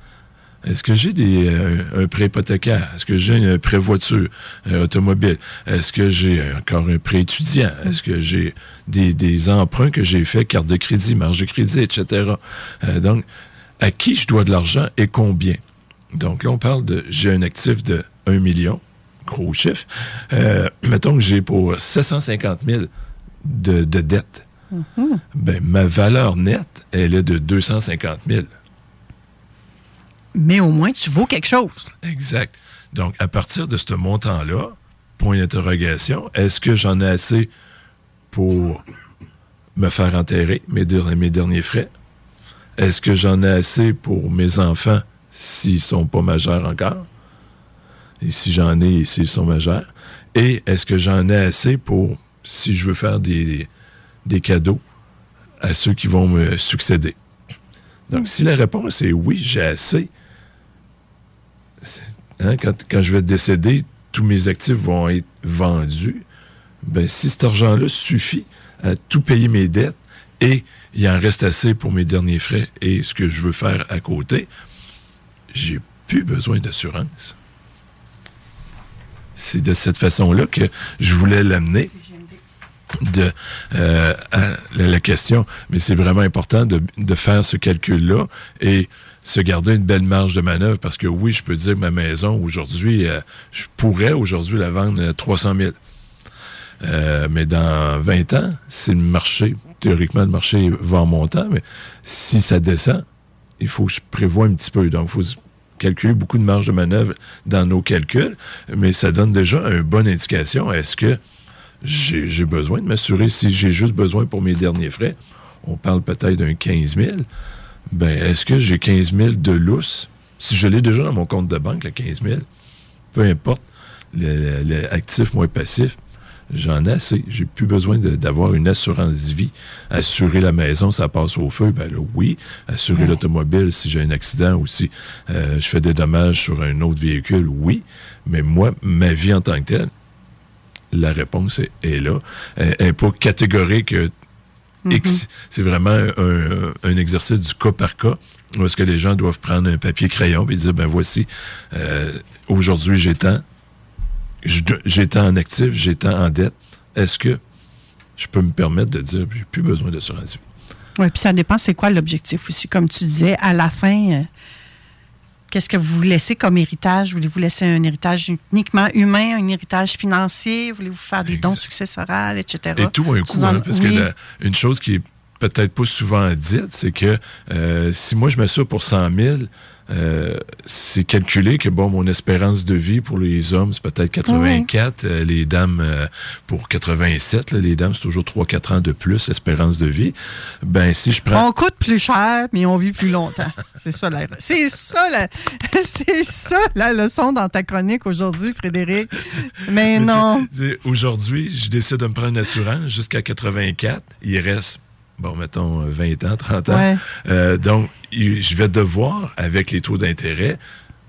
Est-ce que j'ai des, euh, un prêt hypothécaire? Est-ce que j'ai un prêt voiture, euh, automobile? Est-ce que j'ai encore un prêt étudiant? Est-ce que j'ai des, des emprunts que j'ai fait, carte de crédit, marge de crédit, etc.? Euh, donc, à qui je dois de l'argent et combien? Donc là, on parle de j'ai un actif de 1 million, gros chiffre. Euh, mettons que j'ai pour 750 000 de, de dette. Mhm. Ben, ma valeur nette, elle est de 250 000. Mais au moins, tu vaux quelque chose. Exact. Donc, à partir de ce montant-là, point d'interrogation, est-ce que j'en ai assez pour me faire enterrer mes, mes derniers frais? Est-ce que j'en ai assez pour mes enfants s'ils sont pas majeurs encore? Et si j'en ai et s'ils sont majeurs? Et est-ce que j'en ai assez pour, si je veux faire des, des cadeaux à ceux qui vont me succéder? Donc, si la réponse est oui, j'ai assez, Hein, quand, quand je vais décéder, tous mes actifs vont être vendus. Ben, si cet argent-là suffit à tout payer mes dettes et il en reste assez pour mes derniers frais et ce que je veux faire à côté, j'ai plus besoin d'assurance. C'est de cette façon-là que je voulais l'amener de, euh, à la, question, mais c'est vraiment important de, de faire ce calcul-là et se garder une belle marge de manœuvre parce que oui, je peux dire ma maison aujourd'hui, euh, je pourrais aujourd'hui la vendre à 300 000. Euh, mais dans 20 ans, c'est le marché. Théoriquement, le marché va en montant, mais si ça descend, il faut que je prévoie un petit peu. Donc, il faut calculer beaucoup de marge de manœuvre dans nos calculs, mais ça donne déjà une bonne indication. Est-ce que j'ai besoin de m'assurer si j'ai juste besoin pour mes derniers frais? On parle peut-être d'un 15 000. Ben, est-ce que j'ai 15 000 de lousse? Si je l'ai déjà dans mon compte de banque, le 15 000, peu importe le, le- le actif moins passif, j'en ai assez. J'ai plus besoin d'avoir une assurance vie. Assurer la maison, ça passe au feu, ben là, oui. Assurer l'automobile, si j'ai un accident ou si euh, je fais des dommages sur un autre véhicule, oui. Mais moi, ma vie en tant que telle, la réponse est, est là. Elle n'est pas catégorique. euh, X. C'est vraiment un, un exercice du cas par cas où est-ce que les gens doivent prendre un papier crayon et dire, ben voici, euh, aujourd'hui j'ai tant, tant en actif, j'ai tant en dette. Est-ce que je peux me permettre de dire, j'ai plus besoin d'assurance vie? Oui, puis ça dépend, c'est quoi l'objectif aussi? Comme tu disais, à la fin, euh, qu'est-ce que vous laissez comme héritage? Voulez-vous laisser un héritage uniquement humain, un héritage financier? Voulez-vous faire des dons successorales, etc.? Et tout a un en- hein, parce oui. que la- une chose qui est peut-être pas souvent dites, c'est que euh, si moi je mets ça pour 100 000, euh, c'est calculé que bon, mon espérance de vie pour les hommes, c'est peut-être 84, euh, les dames euh, pour 87, là, les dames, c'est toujours 3-4 ans de plus, l'espérance de vie. Ben, si je prends... On coûte plus cher, mais on vit plus longtemps. (laughs) C'est ça, la, c'est ça, la, (laughs) c'est ça la leçon dans ta chronique aujourd'hui, Frédéric. Mais, Mais non. Aujourd'hui, je décide de me prendre une assurance jusqu'à 84. Il reste, bon, mettons, euh, 20 ans, 30 ans. Ouais. Donc, je vais devoir, avec les taux d'intérêt,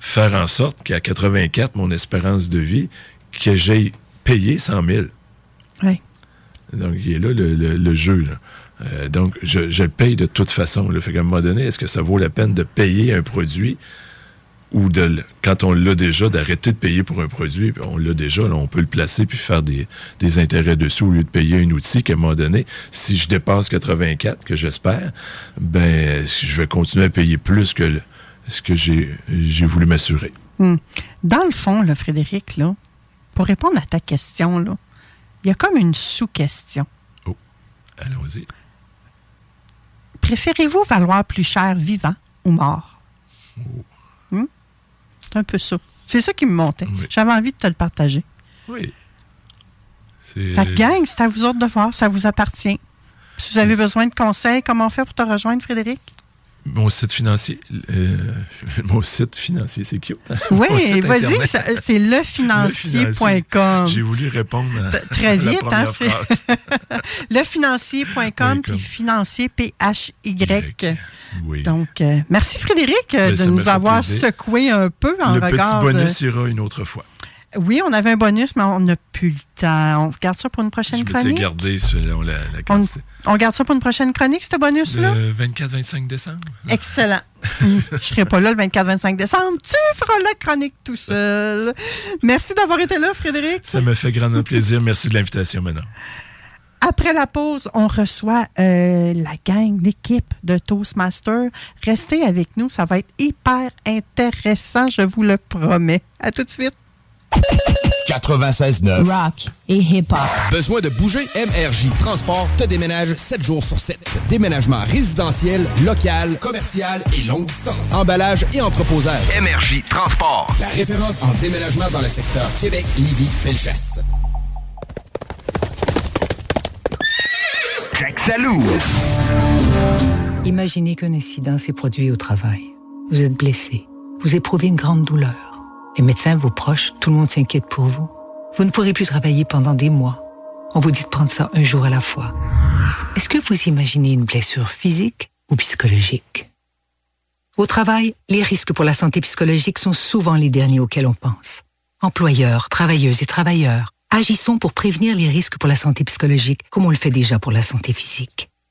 faire en sorte qu'à 84, mon espérance de vie, que j'ai payé 100 000. Ouais. Donc, il est là le, le- le jeu. là. Euh, donc, je, je le paye de toute façon. Là. Fait qu'à un moment donné, est-ce que ça vaut la peine de payer un produit ou de, quand on l'a déjà, d'arrêter de payer pour un produit, puis on l'a déjà, là, on peut le placer puis faire des, des intérêts dessus au lieu de payer un outil qu'à un moment donné, si je dépasse 84, que j'espère, ben, je vais continuer à payer plus que le- ce que j'ai voulu m'assurer. Hmm. Dans le fond, là, Frédéric, là, pour répondre à ta question, là, il y a comme une sous-question. Allons-y. Préférez-vous valoir plus cher vivant ou mort? Oh. Hmm? C'est un peu ça. C'est ça qui me montait. J'avais envie de te le partager. Oui. Que, gang, c'est à vous autres de voir, ça vous appartient. Si vous avez besoin de conseils, comment faire pour te rejoindre, Frédéric? Mon site financier, euh, (laughs) mon site financier, c'est cute. hein? Oui, vas-y, c'est lefinancier.com. (laughs) J'ai voulu répondre à Très (laughs) vite, hein? première lefinancier.com, puis financier, P-H-Y. Oui. Donc, euh, merci Frédéric Ben, de nous avoir plaisir. secoué un peu en Le petit regard. de- bonus ira une autre fois. Oui, on avait un bonus, mais on n'a plus le temps. On garde ça pour une prochaine Je chronique? gardé selon la, la On, quantité. on garde ça pour une prochaine chronique, ce bonus-là? Le 24-25 décembre. Excellent. (laughs) Je ne serai pas là le 24-25 décembre. Tu feras la chronique tout seul. Merci d'avoir été là, Frédéric. Ça me fait grandement plaisir. Merci de l'invitation maintenant. Après la pause, on reçoit euh, la gang, l'équipe de Toastmaster. Restez avec nous, ça va être hyper intéressant, je vous le promets. À tout de suite. 96.9. Rock et hip-hop. Besoin de bouger? MRJ Transport te déménage 7 jours sur 7. Déménagement résidentiel, local, commercial et longue distance. Emballage et entreposage. MRJ Transport. La référence en déménagement dans le secteur Québec, Lévis, Felchasse. Jack Salou. Imaginez qu'un incident s'est produit au travail. Vous êtes blessé. Vous éprouvez une grande douleur. Les médecins, vos proches, tout le monde s'inquiète pour vous. Vous ne pourrez plus travailler pendant des mois. On vous dit de prendre ça un jour à la fois. Est-ce que vous imaginez une blessure physique ou psychologique? Au travail, les risques pour la santé psychologique sont souvent les derniers auxquels on pense. Employeurs, travailleuses et travailleurs, agissons pour prévenir les risques pour la santé psychologique comme on le fait déjà pour la santé physique.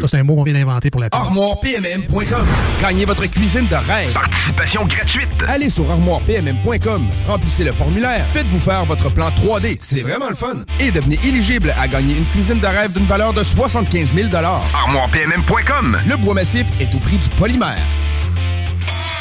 Ça, c'est un mot qu'on vient d'inventer pour la. ArmoirePMM.com. Gagnez votre cuisine de rêve. Participation gratuite. Allez sur armoirepmm.com, remplissez le formulaire, faites-vous faire votre plan 3D, c'est vraiment le fun. Et devenez éligible à gagner une cuisine de rêve d'une valeur de 75 000 ArmoirePMM.com. Le bois massif est au prix du polymère.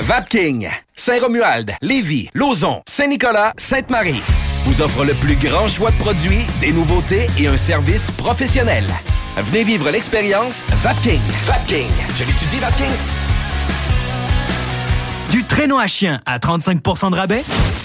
Vapking, Saint-Romuald, Lévis, Lauson, Saint-Nicolas, Sainte-Marie vous offre le plus grand choix de produits, des nouveautés et un service professionnel. Venez vivre l'expérience Vapking. Vapking. Je l'étudie, Vapking. Du traîneau à chien à 35% de rabais?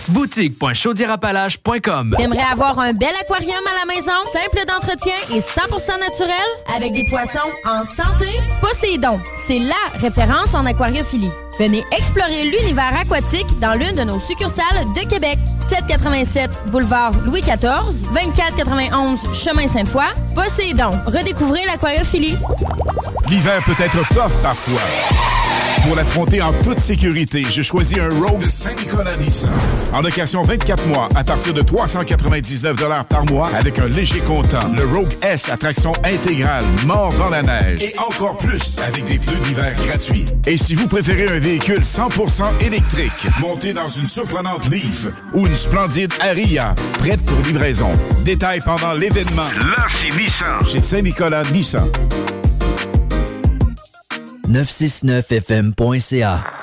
Boutique.chaudierapalage.com T'aimerais avoir un bel aquarium à la maison, simple d'entretien et 100% naturel, avec des poissons en santé? Poséidon, c'est LA référence en aquariophilie. Venez explorer l'univers aquatique dans l'une de nos succursales de Québec. 787 boulevard Louis XIV, 2491 chemin Sainte-Foy. Poséidon, redécouvrez l'aquariophilie. L'hiver peut être tough parfois. Pour l'affronter en toute sécurité, j'ai choisi un Rogue Saint-Nicolas Nissan. En location 24 mois à partir de 399 par mois avec un léger comptant. Le Rogue S à traction intégrale, mort dans la neige. Et encore plus avec des pneus d'hiver gratuits. Et si vous préférez un véhicule 100% électrique, monté dans une surprenante Leaf ou une splendide Aria, prête pour livraison. Détails pendant l'événement. Là, c'est Nissan. Chez Saint-Nicolas Nissan. 969fm.ca.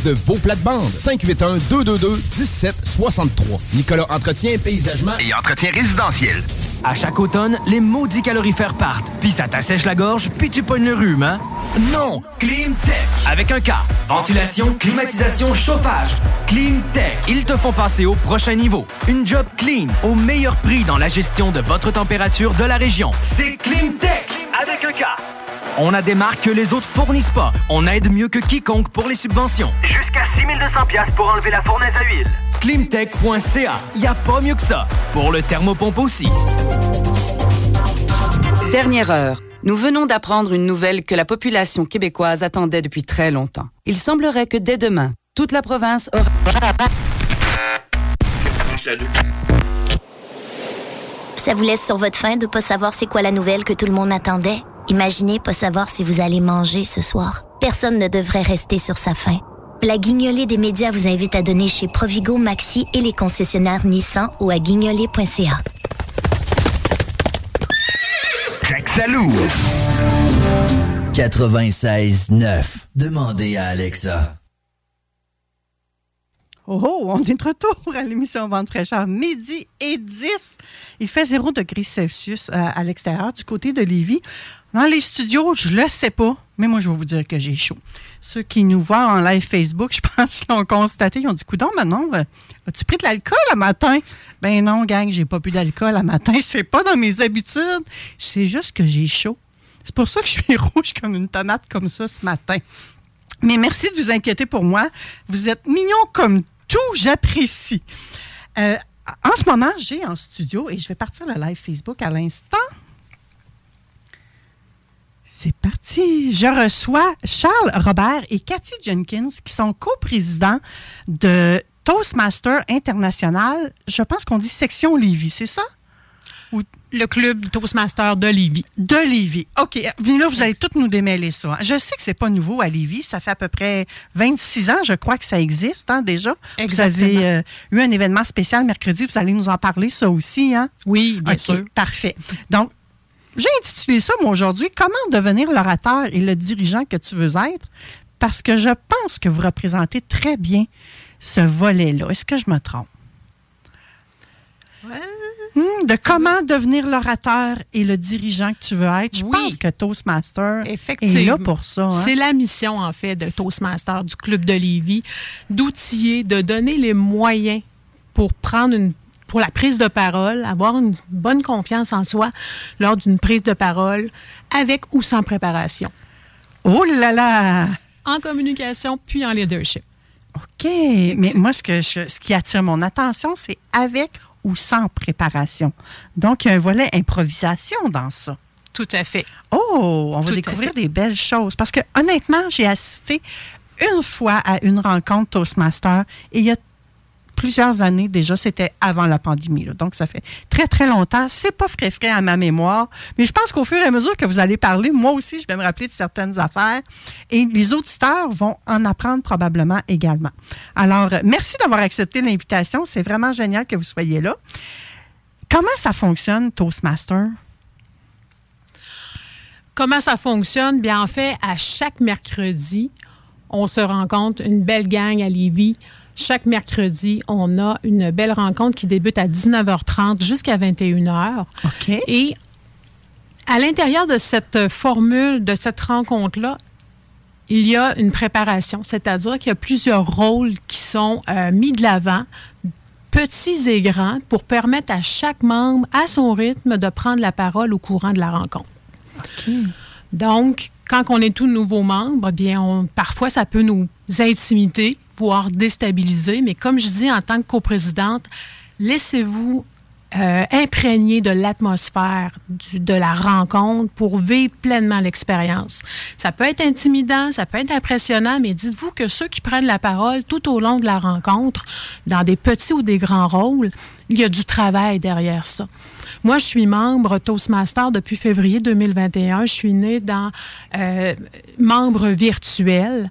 de vos plates-bandes. 581-222-1763. Nicolas Entretien, paysagement Et entretien résidentiel. À chaque automne, les maudits calorifères partent, puis ça t'assèche la gorge, puis tu pognes le rhume, hein? Non! Climtech! Avec un K. Ventilation, climatisation, chauffage. Climtech. Ils te font passer au prochain niveau. Une job clean, au meilleur prix dans la gestion de votre température de la région. C'est Climtech! Avec un K. On a des marques que les autres fournissent pas. On aide mieux que quiconque pour les subventions. Jusqu'à 6200 pièces pour enlever la fournaise à huile. Climtech.ca. Y a pas mieux que ça. Pour le thermopompe aussi. Dernière heure. Nous venons d'apprendre une nouvelle que la population québécoise attendait depuis très longtemps. Il semblerait que dès demain, toute la province aura... Ça vous laisse sur votre faim de pas savoir c'est quoi la nouvelle que tout le monde attendait? Imaginez pas savoir si vous allez manger ce soir. Personne ne devrait rester sur sa faim. La guignolée des médias vous invite à donner chez Provigo, Maxi et les concessionnaires Nissan ou à guignolée.ca. Jack Salou. 96.9. Demandez à Alexa. Oh, oh, on est de retour à l'émission Vente fraîcheur, midi et 10. Il fait 0 degrés Celsius euh, à l'extérieur du côté de Lévis. Dans les studios, je le sais pas, mais moi, je vais vous dire que j'ai chaud. Ceux qui nous voient en live Facebook, (laughs) je pense, l'ont constaté. Ils ont dit Coudon, maintenant, euh, as-tu pris de l'alcool le matin? Ben non, gang, j'ai pas bu d'alcool le matin. (laughs) C'est pas dans mes habitudes. C'est juste que j'ai chaud. C'est pour ça que je suis (laughs) rouge comme une tomate comme ça ce matin. Mais merci de vous inquiéter pour moi. Vous êtes mignons comme tout, j'apprécie. Euh, en ce moment, j'ai en studio, et je vais partir le live Facebook à l'instant. C'est parti. Je reçois Charles Robert et Cathy Jenkins, qui sont coprésidents de Toastmaster International. Je pense qu'on dit section Lévis, c'est ça? Le club Toastmaster de Lévis. De Lévis. OK. Là, vous allez toutes nous démêler ça. Je sais que c'est pas nouveau à Lévis. Ça fait à peu près 26 ans, je crois, que ça existe hein, déjà. Exactement. Vous avez euh, eu un événement spécial mercredi. Vous allez nous en parler, ça aussi. Hein? Oui, bien sûr. Parfait. Donc, j'ai intitulé ça, moi, aujourd'hui, Comment devenir l'orateur et le dirigeant que tu veux être? Parce que je pense que vous représentez très bien ce volet-là. Est-ce que je me trompe? Hmm, de comment devenir l'orateur et le dirigeant que tu veux être. Je Oui. pense que Toastmaster est là pour ça. hein. C'est la mission, en fait, de Toastmaster, du Club de Lévis, d'outiller, de donner les moyens pour prendre une pour la prise de parole, avoir une bonne confiance en soi lors d'une prise de parole, avec ou sans préparation. Oh là là! En communication, puis en leadership. OK. Mais moi, ce, que je- ce qui attire mon attention, c'est avec ou sans préparation. Donc, il y a un volet improvisation dans ça. Tout à fait. Oh, on va Tout découvrir des belles choses. Parce que honnêtement, j'ai assisté une fois à une rencontre Toastmaster et il y a plusieurs années déjà, c'était avant la pandémie. Donc, ça fait très, très longtemps. C'est pas frais frais à ma mémoire, mais je pense qu'au fur et à mesure que vous allez parler, moi aussi, je vais me rappeler de certaines affaires et les auditeurs vont en apprendre probablement également. Alors, merci d'avoir accepté l'invitation. C'est vraiment génial que vous soyez là. Comment ça fonctionne, Toastmaster? Comment ça fonctionne? Bien, en fait, à chaque mercredi, on se rencontre une belle gang à Lévis. Chaque mercredi, on a une belle rencontre qui débute à 19h30 jusqu'à 21h. OK. Et à l'intérieur de cette formule, de cette rencontre-là, il y a une préparation, c'est-à-dire qu'il y a plusieurs rôles qui sont euh, mis de l'avant, petits et grands, pour permettre à chaque membre, à son rythme, de prendre la parole au courant de la rencontre. Donc, quand on est tout nouveau membre, bien, on- parfois, ça peut nous intimider, déstabiliser. Mais comme je dis en tant que coprésidente, laissez-vous euh, imprégner de l'atmosphère de la rencontre pour vivre pleinement l'expérience. Ça peut être intimidant, ça peut être impressionnant, mais dites-vous que ceux qui prennent la parole tout au long de la rencontre, dans des petits ou des grands rôles, il y a du travail derrière ça. Moi, je suis membre Toastmaster depuis février 2021. Je suis née dans euh, membre virtuel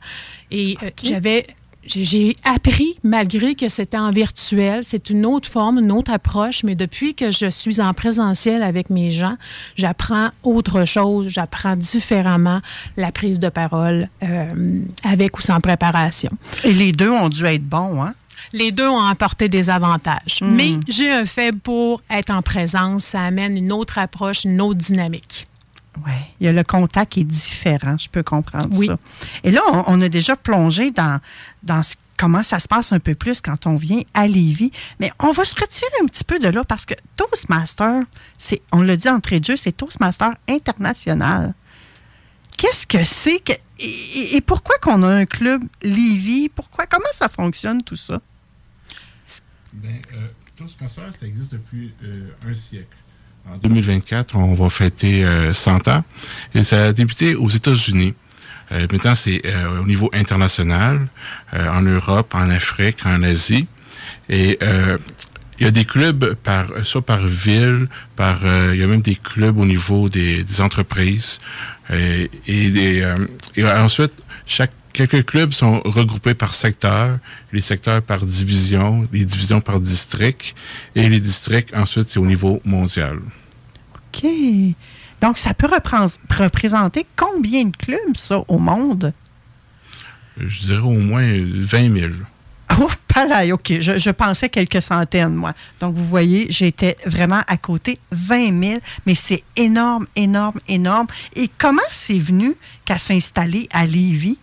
et euh, j'avais j'ai- appris, malgré que c'était en virtuel, c'est une autre forme, une autre approche, mais depuis que je suis en présentiel avec mes gens, j'apprends autre chose, j'apprends différemment la prise de parole euh, avec ou sans préparation. Et les deux ont dû être bons, hein? Les deux ont apporté des avantages, Mm. mais j'ai un faible pour être en présence, ça amène une autre approche, une autre dynamique. Oui. Il y a le contact qui est différent, je peux comprendre Oui. ça. Et là, on, on a déjà plongé dans, dans ce- comment ça se passe un peu plus quand on vient à Lévis. Mais on va se retirer un petit peu de là parce que Toastmaster, c'est, on l'a dit entrée de jeu, c'est Toastmaster international. Qu'est-ce que c'est que, et, pourquoi qu'on a un club Lévis? Pourquoi, comment ça fonctionne tout ça? Ben, euh, Toastmaster, ça existe depuis euh, un siècle. En 2024, on va fêter euh, 100 ans. Et ça a débuté aux États-Unis. Euh, maintenant, c'est euh, au niveau international, euh, en Europe, en Afrique, en Asie. Et euh, il y a des clubs par soit par ville, par euh, il y a même des clubs au niveau des, des entreprises. Euh, et, des, euh, et ensuite, chaque quelques clubs sont regroupés par secteur, les secteurs par division, les divisions par district, et les districts, ensuite, c'est au niveau mondial. OK. Donc, ça peut représenter- combien de clubs, ça, au monde? Je dirais au moins 20 000. Oh, palais, OK. Je, je pensais quelques centaines, moi. Donc, vous voyez, j'étais vraiment à côté 20 000, mais c'est énorme, énorme, énorme. Et comment c'est venu qu'à s'installer à Lévis?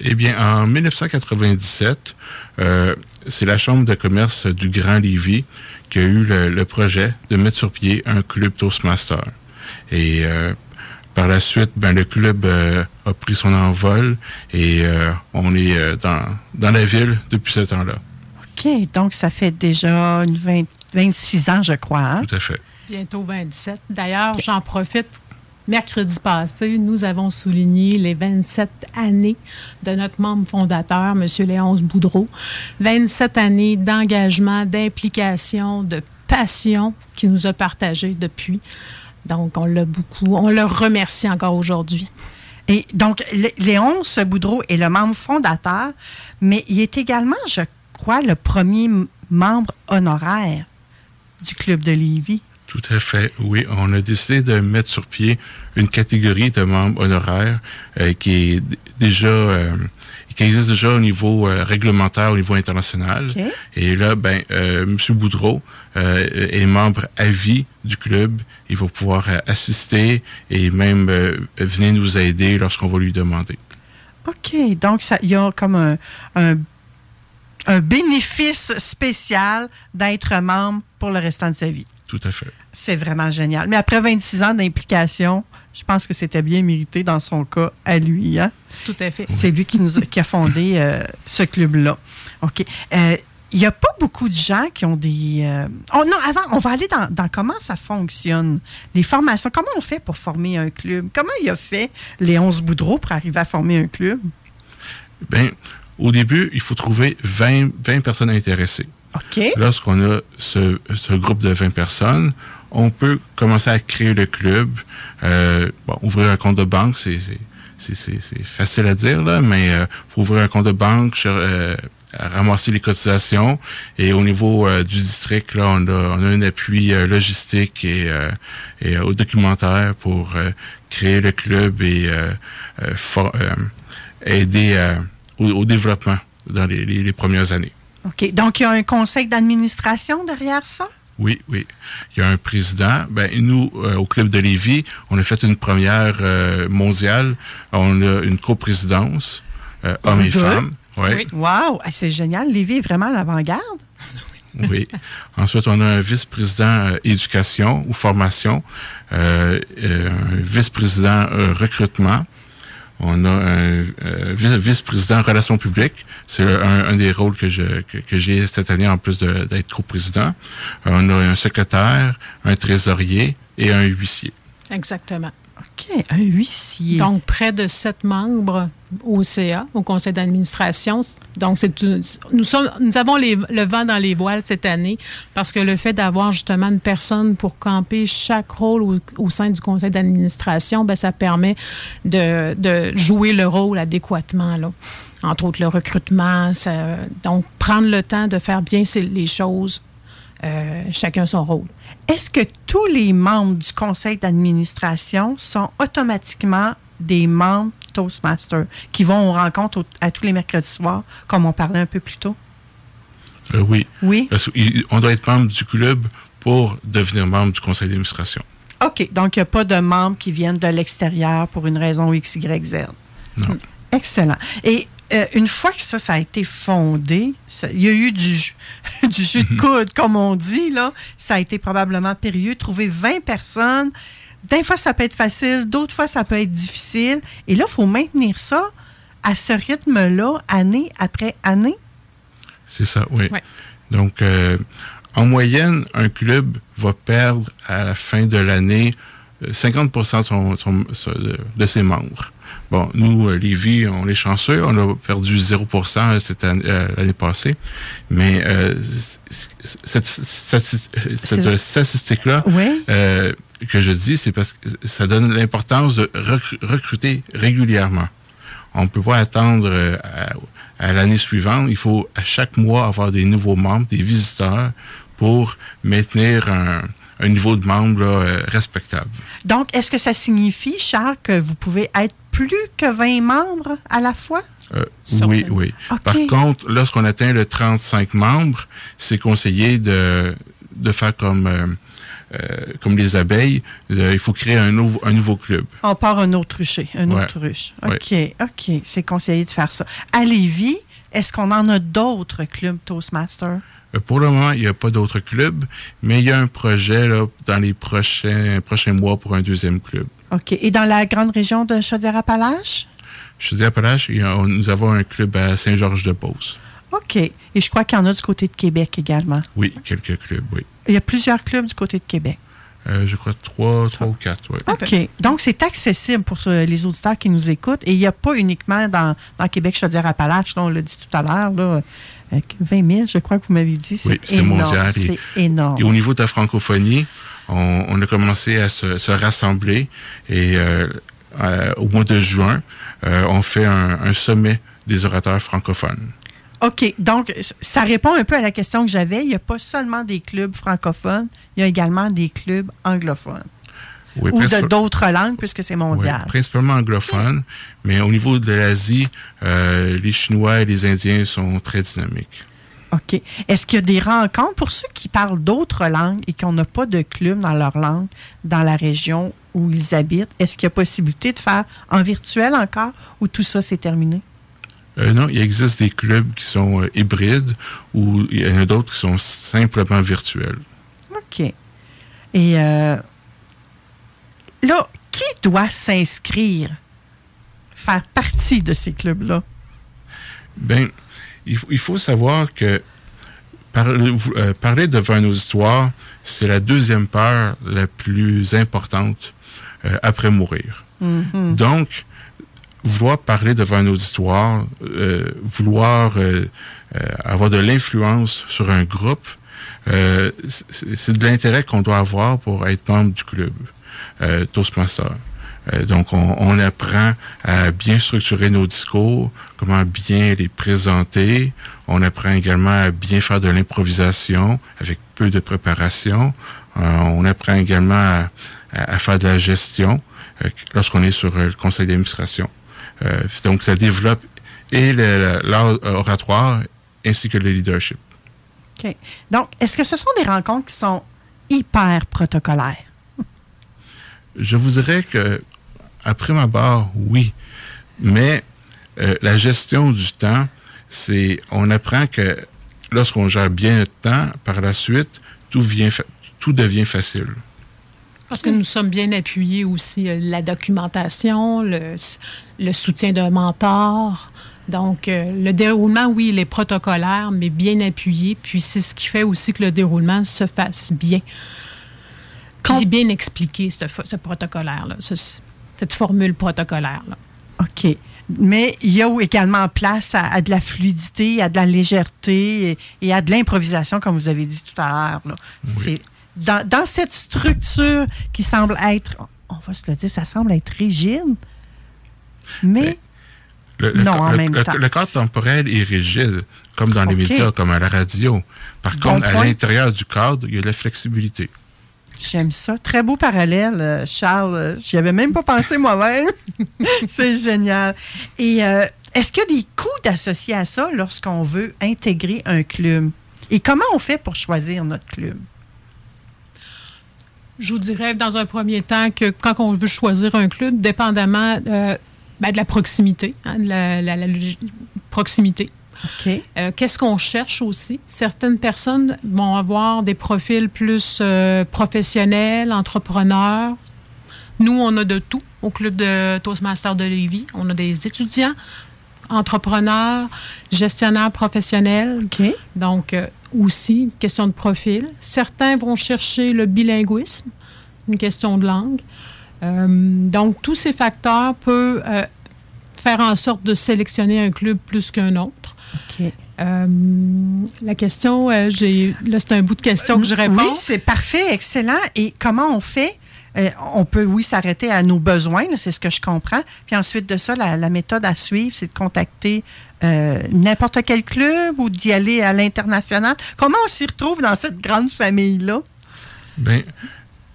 Eh bien, en 1997, euh, c'est la Chambre de commerce du Grand Lévis qui a eu le, le projet de mettre sur pied un club Toastmaster. Et euh, par la suite, ben, le club euh, a pris son envol et euh, on est euh, dans, dans la ville depuis ce temps-là. OK. Donc, ça fait déjà une 20 26 ans, je crois. hein? Tout à fait. Bientôt 27. D'ailleurs, j'en profite. Mercredi passé, nous avons souligné les 27 années de notre membre fondateur, M. Léonce Boudreau. 27 années d'engagement, d'implication, de passion qu'il nous a partagée depuis. Donc, on l'a beaucoup, on le remercie encore aujourd'hui. Et donc, Léonce Boudreau est le membre fondateur, mais il est également, je crois, le premier membre honoraire du Club de Lévis. Tout à fait, oui. On a décidé de mettre sur pied une catégorie de membres honoraires euh, qui est déjà euh, qui existe déjà au niveau euh, réglementaire, au niveau international. Et là, ben, M. Boudreau est membre à vie du club. Il va pouvoir assister et même venir nous aider lorsqu'on va lui demander. OK. Donc, il y a comme un, un, un bénéfice spécial d'être membre pour le restant de sa vie. Tout à fait. C'est vraiment génial. Mais après 26 ans d'implication, je pense que c'était bien mérité dans son cas à lui. Hein? Tout à fait. C'est lui qui, nous a, qui a fondé euh, ce club-là. OK. Euh, il n'y a pas beaucoup de gens qui ont des... Euh, oh non, avant, on va aller dans, dans, comment ça fonctionne, les formations. Comment on fait pour former un club? Comment il a fait Léon Boudreau pour arriver à former un club? Bien, au début, il faut trouver 20, 20 personnes intéressées. Lorsqu'on a ce, groupe de 20 personnes, on peut commencer à créer le club. Euh, ouvrir un compte de banque, c'est facile à dire, là, mais euh, ouvrir un compte de banque, euh, ramasser les cotisations. Et au niveau du district, là, on a, un appui logistique et, au documentaire pour créer le club et aider au, développement dans les premières années. OK. Donc, il y a un conseil d'administration derrière ça? Oui, oui. Il y a un président. Ben, nous, euh, au Club de Lévis, on a fait une première euh, mondiale. On a une coprésidence, euh, hommes et femmes. Oui. Wow! C'est génial. Lévis est vraiment à l'avant-garde. (laughs) oui. Ensuite, on a un vice-président éducation ou formation, un vice-président recrutement, on a un euh, vice-président relations publiques. C'est un, des rôles que j'ai cette année en plus d'être co-président. On a un secrétaire, un trésorier et un huissier. Exactement. Un huissier. Donc, près de sept membres au CA, au conseil d'administration. Donc, c'est nous, sommes, nous avons le vent dans les voiles cette année parce que le fait d'avoir justement une personne pour camper chaque rôle au, sein du conseil d'administration, ben, ça permet de, de, jouer le rôle adéquatement. Là. Entre autres, le recrutement. donc, prendre le temps de faire bien les choses, euh, chacun son rôle. Est-ce que tous les membres du conseil d'administration sont automatiquement des membres Toastmasters qui vont aux rencontres à tous les mercredis soirs, comme on parlait un peu plus tôt? Euh, oui. Oui? Parce qu'on doit être membre du club pour devenir membre du conseil d'administration. OK. Donc, il n'y a pas de membres qui viennent de l'extérieur pour une raison X, Y, Z. Non. Excellent. Et euh, une fois que ça, ça a été fondé, il y a eu du, (laughs) du jus de coude, comme on dit, là. Ça a été probablement périlleux. Trouver 20 personnes, des fois, ça peut être facile, d'autres fois, ça peut être difficile. Et là, il faut maintenir ça à ce rythme-là, année après année. C'est ça, oui. Donc, euh, en moyenne, un club va perdre à la fin de l'année 50% euh, de ses membres. Bon, nous, euh, Lévis, on est chanceux. On a perdu 0 cette année, euh, l'année passée. Mais euh, cette, statistique-là que je dis, c'est parce que ça donne l'importance de recruter régulièrement. On ne peut pas attendre à, l'année suivante. Il faut à chaque mois avoir des nouveaux membres, des visiteurs pour maintenir un, niveau de membre respectable. Donc, est-ce que ça signifie, Charles, que vous pouvez être plus que 20 membres à la fois? Euh, oui, oui. Par contre, lorsqu'on atteint le 35 membres, c'est conseillé de, de faire comme, euh, euh, comme les abeilles. il faut créer un, nouveau, un nouveau club. On part un autruche, un autruche. OK, OK. C'est conseillé de faire ça. À Lévis, est-ce qu'on en a d'autres clubs Toastmasters? Pour le moment, il n'y a pas d'autres clubs, mais il y a un projet là, dans les prochains, prochains mois pour un deuxième club. OK. Et dans la grande région de Chaudière-Appalaches? Chaudière-Appalaches, nous avons un club à Saint-Georges-de-Beauce. OK. Et je crois qu'il y en a du côté de Québec également. Oui, quelques clubs, oui. Il y a plusieurs clubs du côté de Québec. Euh, je crois trois, trois ou quatre. OK. Donc, c'est accessible pour les auditeurs qui nous écoutent. Et il n'y a pas uniquement dans, dans Québec, Chaudière-Appalaches, on l'a dit tout à l'heure, 20 000, je crois que vous m'avez dit. C'est oui, mondial. C'est énorme. Et au niveau de la francophonie, on, a commencé à se, rassembler et euh, au mois de juin, euh, on fait un, sommet des orateurs francophones. OK. Donc, ça répond un peu à la question que j'avais. Il n'y a pas seulement des clubs francophones, il y a également des clubs anglophones. ou de d'autres langues, puisque c'est mondial. Oui, principalement anglophones, mais au niveau de l'Asie, euh, les Chinois et les Indiens sont très dynamiques. OK. Est-ce qu'il y a des rencontres pour ceux qui parlent d'autres langues et qui n'ont pas de club dans leur langue dans la région où ils habitent? Est-ce qu'il y a possibilité de faire en virtuel encore ou tout ça, c'est terminé? Euh, non, il existe des clubs qui sont euh, hybrides ou il y en a d'autres qui sont simplement virtuels. OK. Et euh, là, qui doit s'inscrire, faire partie de ces clubs-là? Bien, il, faut savoir que euh, parler devant un auditoire, c'est la deuxième peur la plus importante après mourir. Mm-hmm. Donc, vouloir parler devant un auditoire, euh, vouloir avoir de l'influence sur un groupe, c'est de l'intérêt qu'on doit avoir pour être membre du club Toastmaster. Euh, donc, on, apprend à bien structurer nos discours, comment bien les présenter. On apprend également à bien faire de l'improvisation avec peu de préparation. Euh, on apprend également à, faire de la gestion euh, lorsqu'on est sur le conseil d'administration. Donc, ça développe et l'art oratoire ainsi que le leadership. OK. Donc, est-ce que ce sont des rencontres qui sont hyper protocolaires? (laughs) Je vous dirais que après ma barre, oui. Mais euh, la gestion du temps, c'est on apprend que lorsqu'on gère bien le temps, par la suite, tout, vient, tout devient facile. Parce que nous sommes bien appuyés aussi, euh, la documentation, le, le soutien d'un mentor. Donc, euh, le déroulement, oui, il est protocolaire, mais bien appuyé. Puis, c'est ce qui fait aussi que le déroulement se fasse bien. Puis, bien expliqué, ce, ce protocolaire-là cette formule protocolaire. Là. OK. Mais il y a également place à, de la fluidité, à de la légèreté et, à de l'improvisation, comme vous avez dit tout à l'heure. C'est dans, cette structure qui semble être, on va se le dire, ça semble être rigide, mais le, non en même temps. Le cadre temporel est rigide, comme dans les médias, comme à la radio. Par contre, à l'intérieur du cadre, il y a de la flexibilité. J'aime ça. Très beau parallèle, euh, Charles. J'y avais même pas pensé moi-même. (laughs) C'est génial. Et euh, est-ce qu'il y a des coûts associés à ça lorsqu'on veut intégrer un club? Et comment on fait pour choisir notre club? Je vous dirais dans un premier temps que quand on veut choisir un club, dépendamment euh, ben, de la proximité, hein, la, la, proximité, euh, qu'est-ce qu'on cherche aussi? Certaines personnes vont avoir des profils plus euh, professionnels, entrepreneurs. Nous, on a de tout au club de Toastmasters de Lévis. On a des étudiants, entrepreneurs, gestionnaires professionnels. Donc, euh, aussi, question de profil. Certains vont chercher le bilinguisme, une question de langue. Donc, tous ces facteurs peuvent faire en sorte de sélectionner un club plus qu'un autre. Euh, la question, euh, j'ai là, c'est un bout de question que je réponds. Oui, c'est parfait, excellent. Et comment on fait? Euh, on peut, oui, s'arrêter à nos besoins, c'est ce que je comprends. Puis ensuite de ça, la, méthode à suivre, c'est de contacter n'importe quel club ou d'y aller à l'international. Comment on s'y retrouve dans cette grande famille-là? Bien,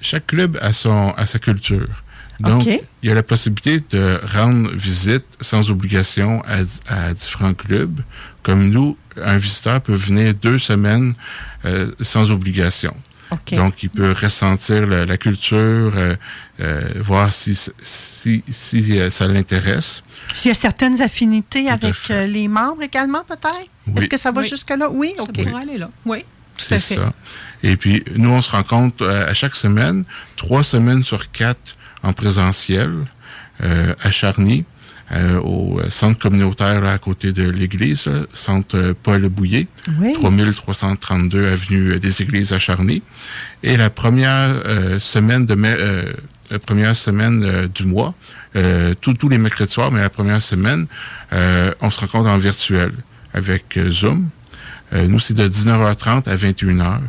chaque club a, son, a sa culture. Donc, il y a la possibilité de rendre visite sans obligation à, différents clubs. Comme nous, un visiteur peut venir deux semaines euh, sans obligation. Donc, il peut ressentir la, culture, euh, euh, voir si, si, ça l'intéresse. S'il y a certaines affinités avec les membres également, peut-être? Est-ce que ça va jusque-là? Oui, OK. Ça pourrait aller là, oui. C'est ça. Et puis, nous, on se rencontre à chaque semaine, trois semaines sur quatre en présentiel euh, à Charny. au centre communautaire à côté de l'église, centre Paul Bouillet, 3332 avenue des Églises à Charny. Et la première semaine de mai, la première semaine du mois, tous les mercredis soirs, mais la première semaine, on se rencontre en virtuel avec Zoom. Nous, c'est de 19h30 à 21h.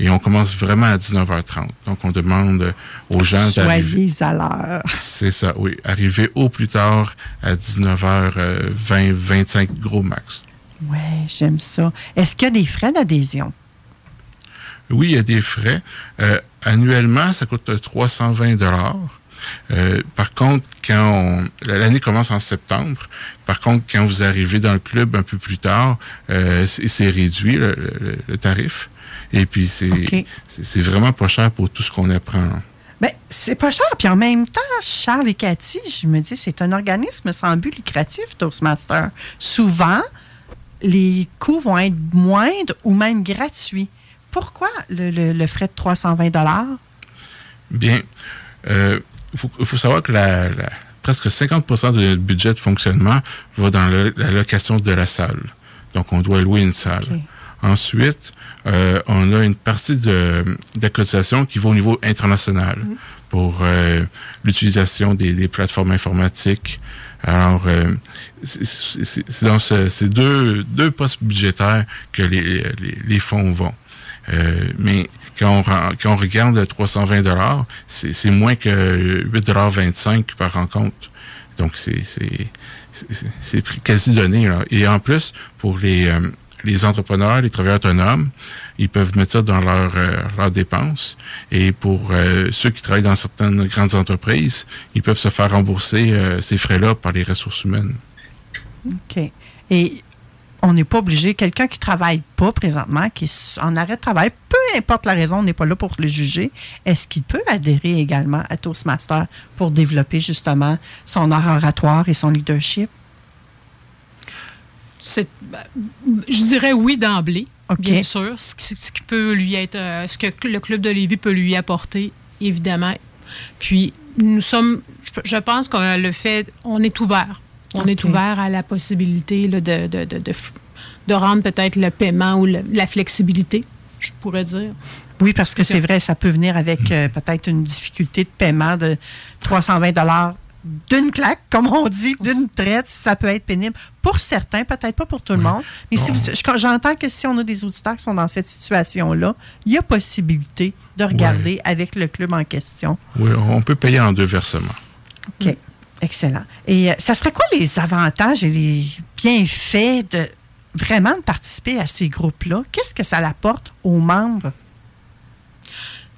Et on commence vraiment à 19h30. Donc, on demande aux gens d'arriver... à l'heure. C'est ça, oui. Arriver au plus tard à 19h20, 25 gros max. Oui, j'aime ça. Est-ce qu'il y a des frais d'adhésion? Oui, il y a des frais. Euh, annuellement, ça coûte 320 euh, par contre, quand l'année commence en septembre, par contre, quand vous arrivez dans le club un peu plus tard, euh, c'est réduit le tarif. Et puis, c'est vraiment pas cher pour tout ce qu'on apprend. Bien, c'est pas cher. Puis en même temps, Charles et Cathy, je me dis, c'est un organisme sans but lucratif, Toastmaster. Souvent, les coûts vont être moindres ou même gratuits. Pourquoi le, frais de 320 Bien, euh, il faut, savoir que la, presque 50% de notre budget de fonctionnement va dans la location de la salle. Donc, on doit louer une salle. Ensuite, euh, on a une partie de d'accotation qui va au niveau international mm. pour euh, l'utilisation des, plateformes informatiques. Alors, euh, c'est dans ces deux, deux postes budgétaires que les, les, fonds vont. mais quand on, quand regarde 320 dollars, c'est moins que 8,25 par rencontre. Donc, c'est quasi donné. Et en plus, pour les, les entrepreneurs, les travailleurs autonomes, ils peuvent mettre ça dans leurs leur euh, dépenses. Et pour euh, ceux qui travaillent dans certaines grandes entreprises, ils peuvent se faire rembourser euh, ces frais-là par les ressources humaines. OK. Et on n'est pas obligé, quelqu'un qui travaille pas présentement, qui est en arrêt de travail, peu importe la raison, on n'est pas là pour le juger, est-ce qu'il peut adhérer également à Toastmaster pour développer justement son art oratoire et son leadership? Ben, je dirais oui d'emblée, bien sûr. Ce, qui peut lui être, euh, ce que le club de Lévis peut lui apporter, évidemment. Puis nous sommes, je pense qu'on le fait, on est ouvert. On est ouvert à la possibilité de, de, de, de, rendre peut-être le paiement ou la flexibilité, je pourrais dire. Oui, parce que c'est vrai, ça peut venir avec euh, peut-être une difficulté de paiement de 320 d'une claque, comme on dit, d'une traite, ça peut être pénible. Pour certains, peut-être pas pour tout le monde. Mais si j'entends que si on a des auditeurs qui sont dans cette situation-là, il y a possibilité de regarder avec le club en question. Oui, on peut payer en deux versements. OK. Excellent. Et euh, ça serait quoi les avantages et les bienfaits de vraiment de participer à ces groupes-là? Qu'est-ce que ça apporte aux membres?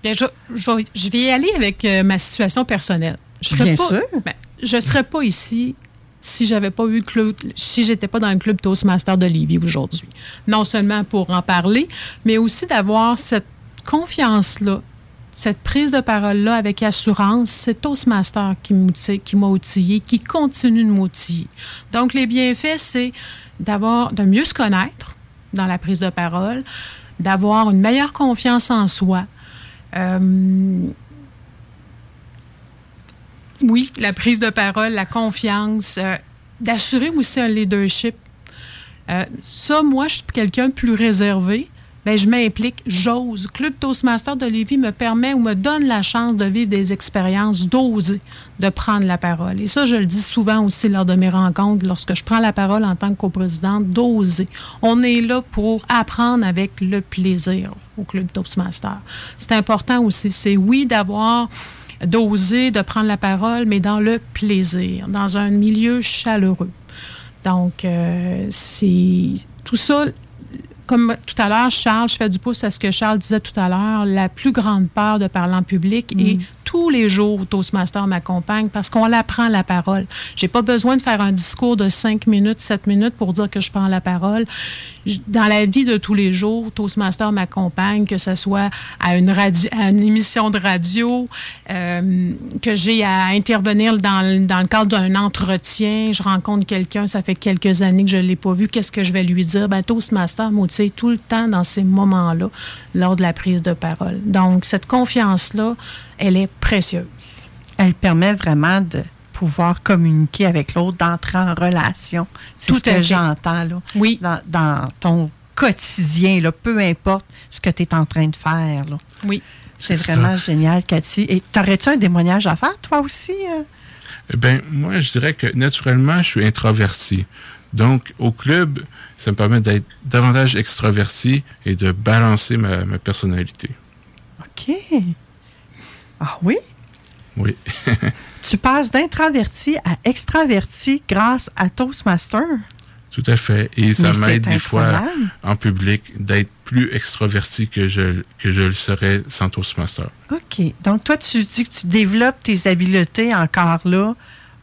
Bien, je, je, vais y aller avec euh, ma situation personnelle. Je Bien pas, sûr. Ben, je ne serais pas ici si j'avais pas eu le club, si j'étais pas dans le club Toastmaster de Lévis aujourd'hui. Non seulement pour en parler, mais aussi d'avoir cette confiance-là, cette prise de parole-là avec assurance. C'est Toastmaster qui m'a outillé, qui continue de m'outiller. Donc, les bienfaits, c'est d'avoir, de mieux se connaître dans la prise de parole, d'avoir une meilleure confiance en soi. Euh, oui, la prise de parole, la confiance, euh, d'assurer aussi un leadership. Euh, ça, moi, je suis quelqu'un plus réservé. Bien, je m'implique, j'ose. Club Toastmaster de me permet ou me donne la chance de vivre des expériences, d'oser, de prendre la parole. Et ça, je le dis souvent aussi lors de mes rencontres, lorsque je prends la parole en tant que coprésidente, d'oser. On est là pour apprendre avec le plaisir au Club Toastmaster. C'est important aussi. C'est oui d'avoir d'oser, de prendre la parole, mais dans le plaisir, dans un milieu chaleureux. Donc, euh, c'est tout ça, comme tout à l'heure, Charles, je fais du pouce à ce que Charles disait tout à l'heure, la plus grande peur de parler en public et mm. tous les jours, Toastmaster m'accompagne parce qu'on apprend la parole. J'ai pas besoin de faire un discours de 5 minutes, 7 minutes pour dire que je prends la parole dans la vie de tous les jours, Toastmaster m'accompagne, que ce soit à une, radio, à une émission de radio, euh, que j'ai à intervenir dans, dans le cadre d'un entretien. Je rencontre quelqu'un, ça fait quelques années que je ne l'ai pas vu. Qu'est-ce que je vais lui dire? Ben, Toastmaster tout le temps dans ces moments-là, lors de la prise de parole. Donc, cette confiance-là, elle est précieuse. Elle permet vraiment de pouvoir communiquer avec l'autre, d'entrer en relation. C'est ce que j'entends là. Oui. Dans, ton quotidien, là, peu importe ce que tu es en train de faire. Là. Oui. C'est vraiment génial, Cathy. Et t'aurais-tu un témoignage à faire, toi aussi? Euh? Eh bien, moi, je dirais que naturellement, je suis introverti. Donc, au club, ça me permet d'être davantage extraverti et de balancer ma, personnalité. OK. Ah oui? Oui. (laughs) tu passes d'introverti à extraverti grâce à Toastmaster? Tout à fait. Et ça m'aide des fois en public d'être plus extraverti que je, que je le serais sans Toastmaster. OK. Donc, toi, tu dis que tu développes tes habiletés encore là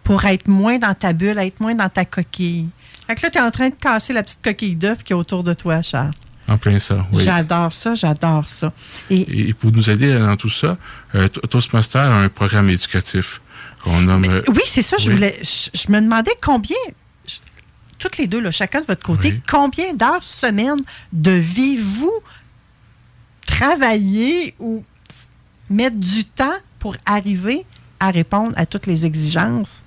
pour être moins dans ta bulle, être moins dans ta coquille. Fait que là, tu es en train de casser la petite coquille d'œuf qui est autour de toi, Charles. En plein ça, oui. J'adore ça, j'adore ça. Et, pour nous aider dans tout ça, euh, Toastmaster a un programme éducatif qu'on nomme... Euh, oui, c'est ça, je voulais... Je, me demandais combien toutes les deux, là, chacun de votre côté, combien d'heures semaine devez-vous travailler ou mettre du temps pour arriver à répondre à toutes les exigences?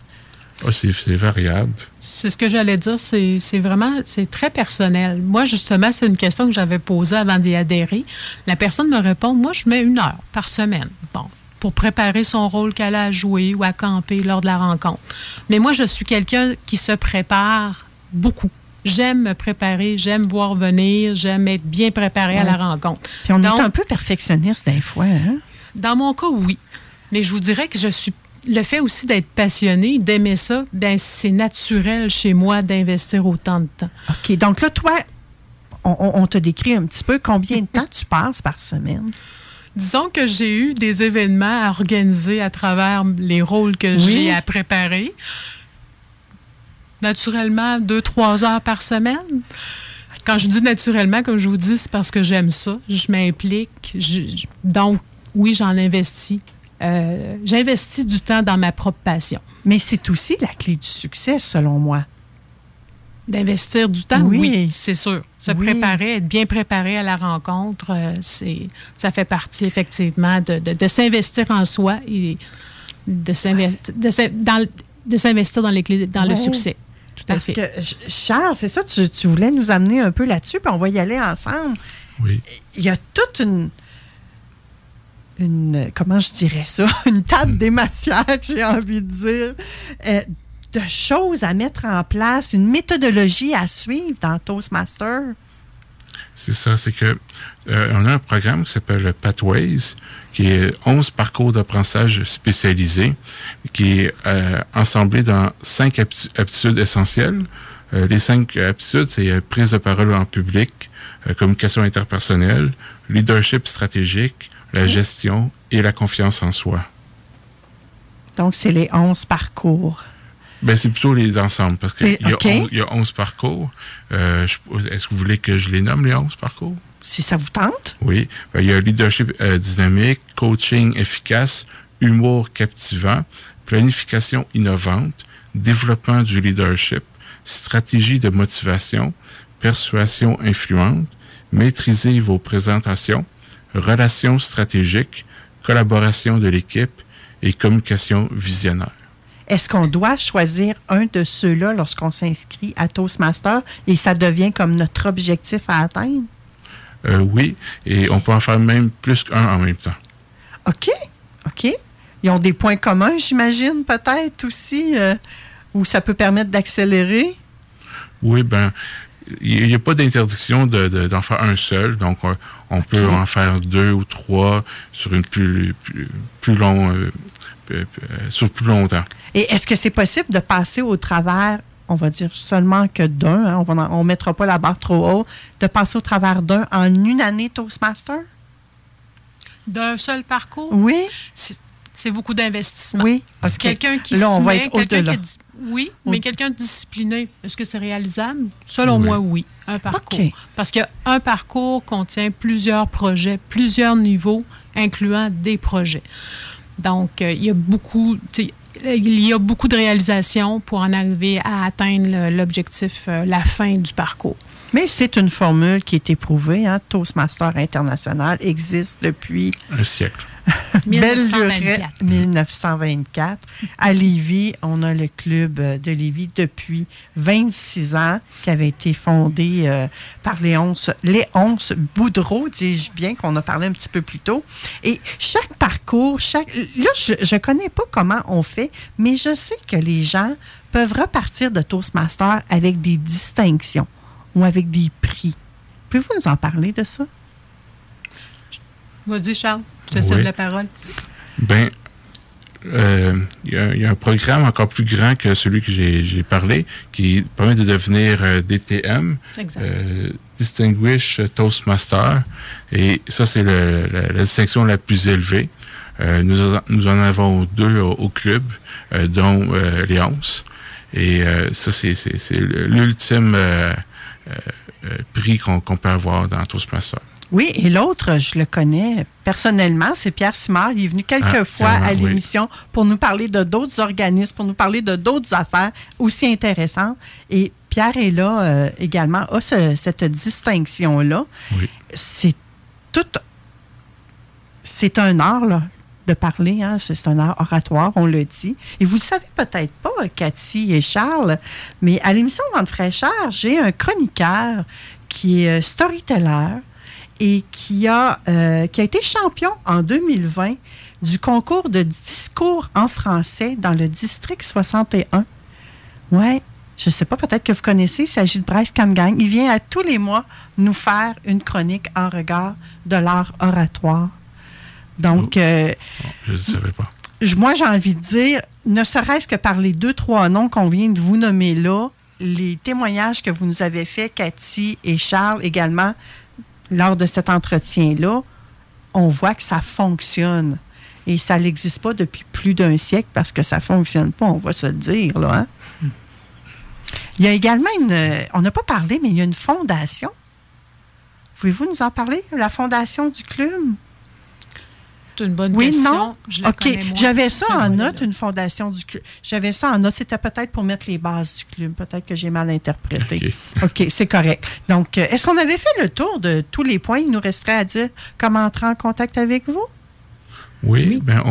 Oh, c'est variable. C'est ce que j'allais dire. C'est vraiment, c'est très personnel. Moi, justement, c'est une question que j'avais posée avant d'y adhérer. La personne me répond, moi, je mets une heure par semaine. Bon, pour préparer son rôle qu'elle a à jouer ou à camper lors de la rencontre. Mais moi, je suis quelqu'un qui se prépare beaucoup. J'aime me préparer, j'aime voir venir, j'aime être bien préparé à la rencontre. Puis on est un peu perfectionniste des fois. Hein? Dans mon cas, oui. Mais je vous dirais que je suis le fait aussi d'être passionné, d'aimer ça, ben c'est naturel chez moi d'investir autant de temps. OK. Donc là, toi, on, te décrit un petit peu combien de temps tu passes par semaine? Disons que j'ai eu des événements à organiser à travers les rôles que j'ai à préparer naturellement deux, trois heures par semaine. Quand je dis naturellement, comme je vous dis, c'est parce que j'aime ça. Je m'implique. donc, oui, j'en investis. Euh, j'investis du temps dans ma propre passion. Mais c'est aussi la clé du succès, selon moi. D'investir du temps, oui, c'est sûr. Se préparer, être bien préparé à la rencontre, euh, c'est, ça fait partie effectivement de, de, s'investir en soi et de s'investir dans, de s'investir dans, les clés, dans le succès. Parce que, Charles, c'est ça, tu, voulais nous amener un peu là-dessus, puis on va y aller ensemble. Oui. Il y a toute une. Une, comment je dirais ça, (laughs) une table hmm. d'émaciaque, j'ai envie de dire, euh, de choses à mettre en place, une méthodologie à suivre dans Toastmaster. C'est ça, c'est que euh, on a un programme qui s'appelle Pathways, qui est 11 parcours d'apprentissage spécialisés, qui est euh, ensemblé dans cinq aptitudes essentielles. Euh, les cinq aptitudes, c'est prise de parole en public, communication interpersonnelle, leadership stratégique, la gestion et la confiance en soi. Donc, c'est les 11 parcours. Ben, c'est plutôt les ensembles, parce qu'il y, y, a 11 parcours. Est-ce que vous voulez que je les nomme, les 11 parcours? si ça vous tente. Oui. Ben, il y a leadership euh, dynamique, coaching efficace, humour captivant, planification innovante, développement du leadership, stratégie de motivation, persuasion influente, maîtriser vos présentations, relations stratégiques, collaboration de l'équipe et communication visionnaire. Est-ce qu'on doit choisir un de ceux-là lorsqu'on s'inscrit à Toastmaster et ça devient comme notre objectif à atteindre? Euh, oui, et on peut en faire même plus qu'un en même temps. OK, OK. Ils ont des points communs, j'imagine, peut-être aussi, euh, où ça peut permettre d'accélérer? Oui, ben il n'y a pas d'interdiction d'en faire un seul, donc euh, on, peut en faire deux ou trois sur une plus, plus, plus long, sur plus longtemps. Et est-ce que c'est possible de passer au travers on va dire seulement que d'un, hein, on ne mettra pas la barre trop haut, de passer au travers d'un en une année Toastmaster? D'un seul parcours? Oui. C'est beaucoup d'investissement. Oui. C'est quelqu'un qui Là, on va être au-delà. Oui, mais quelqu'un de discipliné. Est-ce que c'est réalisable? Selon moi, oui. Un parcours. Parce qu'un parcours contient plusieurs projets, plusieurs niveaux, incluant des projets. Donc, euh, il y a beaucoup il y a beaucoup de réalisations pour en arriver à atteindre l'objectif, euh, la fin du parcours. Mais c'est une formule qui est éprouvée. Hein? Toastmaster International existe depuis... Un siècle. Belle lurette 1924. À Lévis, on a le club euh, de Lévis depuis 26 ans, qui avait été fondé euh, par Léonce, Léonce Boudreau, dis-je bien, qu'on a parlé un petit peu plus tôt. Et chaque parcours, chaque. Là, je ne connais pas comment on fait, mais je sais que les gens peuvent repartir de Toastmaster avec des distinctions ou avec des prix. Pouvez-vous nous en parler de ça? Vas-y, Charles, je te cède la parole. Ben, euh, il y, a un programme encore plus grand que celui que j'ai parlé qui permet de devenir euh, DTM, euh, Distinguished Toastmaster. Et ça, c'est la, distinction la plus élevée. Nous, nous, en avons deux au, club, dont Léonce. Et ça, c'est l'ultime prix qu'on peut avoir dans Toastmaster. Oui, et l'autre, je le connais personnellement, c'est Pierre Simard. Il est venu quelques ah, fois à l'émission pour nous parler de d'autres organismes, pour nous parler de d'autres affaires aussi intéressantes. Et Pierre est là euh, également, a cette distinction-là. Oui. C'est tout. C'est un art, là, de parler. Hein. C'est un art oratoire, on le dit. Et vous ne le savez peut-être pas, Cathy et Charles, mais à l'émission Vente fraîcheur, j'ai un chroniqueur qui est euh, storyteller, et qui a, euh, qui a été champion en 2020 du concours de discours en français dans le district 61. Ouais, je ne sais pas, peut-être que vous connaissez, il s'agit de Bryce Camgang. Il vient à tous les mois nous faire une chronique en regard de l'art oratoire. Donc. Oh. Euh, je ne savais pas. Moi, j'ai envie de dire, ne serait-ce que par les deux, trois noms qu'on vient de vous nommer là, les témoignages que vous nous avez faits, Cathy et Charles également, lors de cet entretien-là, on voit que ça fonctionne. Et ça n'existe pas depuis plus d'un siècle parce que ça ne fonctionne pas, on va se dire. Là, hein. Il y a également une. On n'a pas parlé, mais il y a une fondation. Pouvez-vous nous en parler, la fondation du club? Une bonne oui, question. non? OK. J'avais ça en note, une fondation du club. J'avais ça en note. C'était peut-être pour mettre les bases du club. Peut-être que j'ai mal interprété. OK, c'est correct. Donc, euh, est-ce qu'on avait fait le tour de tous les points? Il nous resterait à dire comment entrer en contact avec vous? Oui, ben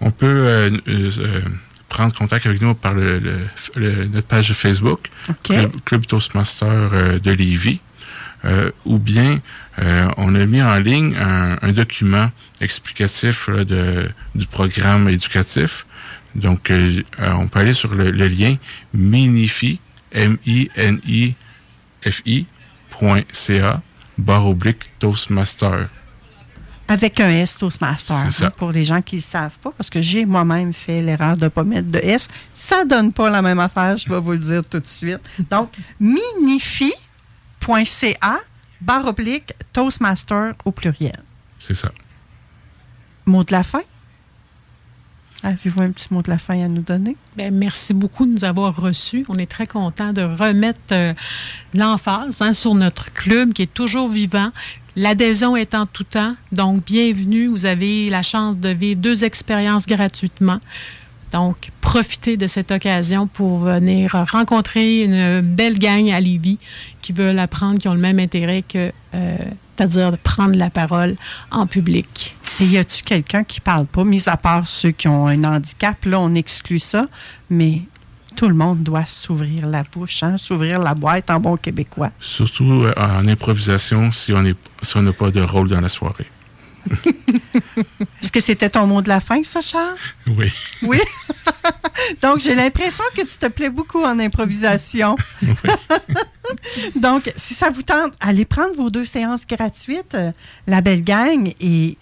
on, peut euh, euh, prendre contact avec nous par le, notre page Facebook, Club, Toastmaster de Lévis. ou bien on a mis en ligne un document explicatif de, du programme éducatif. Donc, euh, euh, on peut aller sur le, lien minifi, M-I-N-I-F-I.ca, barre oblique Toastmaster. Avec un S Toastmaster, hein, pour les gens qui ne savent pas, parce que j'ai moi-même fait l'erreur de ne pas mettre de S. Ça ne donne pas la même affaire, je vais vous le dire tout de suite. Donc, minifi.ca, barre oblique Toastmaster au pluriel. C'est ça. Mot de la fin? Avez-vous un petit mot de la fin à nous donner? Bien, merci beaucoup de nous avoir reçus. On est très content de remettre euh, l'emphase hein, sur notre club qui est toujours vivant. L'adhésion est en tout temps. Donc, bienvenue. Vous avez la chance de vivre deux expériences gratuitement. Donc, profitez de cette occasion pour venir rencontrer une belle gang à Lévis qui veulent apprendre, qui ont le même intérêt que, euh, c'est-à-dire de prendre la parole en public. Et y a-tu quelqu'un qui parle pas, mis à part ceux qui ont un handicap? Là, on exclut ça, mais tout le monde doit s'ouvrir la bouche, hein, s'ouvrir la boîte en bon québécois. Surtout euh, en improvisation si on si n'a pas de rôle dans la soirée. (laughs) Est-ce que c'était ton mot de la fin, ça, Charles? Oui. Oui? (laughs) Donc, j'ai l'impression que tu te plais beaucoup en improvisation. (laughs) Donc, si ça vous tente, allez prendre vos deux séances gratuites, euh, la belle gang, et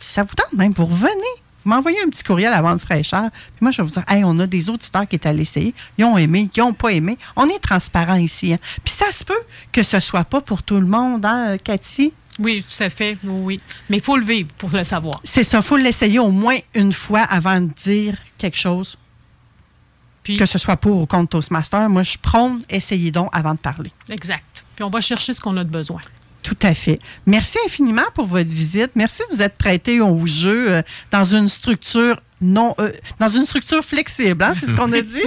si ça vous tente même, vous revenez. Vous m'envoyez un petit courriel à vente fraîcheur. Puis moi, je vais vous dire, hey, on a des auditeurs qui étaient allés essayer. Ils ont aimé, ils n'ont pas aimé. On est transparent ici. Hein. Puis ça se peut que ce soit pas pour tout le monde, hein, Cathy? Oui, tout à fait. Oui, Mais il faut le vivre pour le savoir. C'est ça. Il faut l'essayer au moins une fois avant de dire quelque chose. Puis, que ce soit pour ou contre Toastmaster. Moi, je prône, essayez donc avant de parler. Exact. Puis on va chercher ce qu'on a de besoin. Tout à fait. Merci infiniment pour votre visite. Merci de vous être prêté au jeu euh, dans une structure non, euh, dans une structure flexible, hein, c'est ce qu'on a (laughs) dit.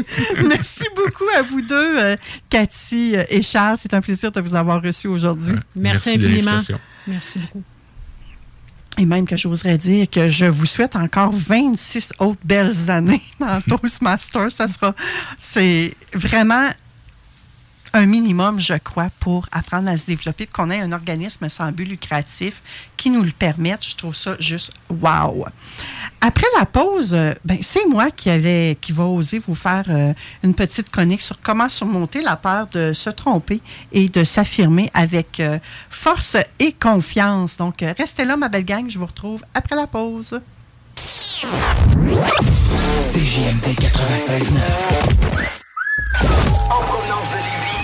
Merci beaucoup à vous deux, euh, Cathy et Charles. C'est un plaisir de vous avoir reçu aujourd'hui. merci, infiniment. Merci beaucoup. et même que j'oserais dire que je vous souhaite encore 26 autres belles années (laughs) dans Toastmasters. Ça sera, c'est vraiment un minimum, je crois, pour apprendre à se développer, qu'on ait un organisme sans but lucratif qui nous le permette. Je trouve ça juste wow. Après la pause, euh, ben, c'est moi qui, allais, qui va oser vous faire euh, une petite chronique sur comment surmonter la peur de se tromper et de s'affirmer avec euh, force et confiance. Donc, restez là, ma belle gang. Je vous retrouve après la pause. CJMD 96.9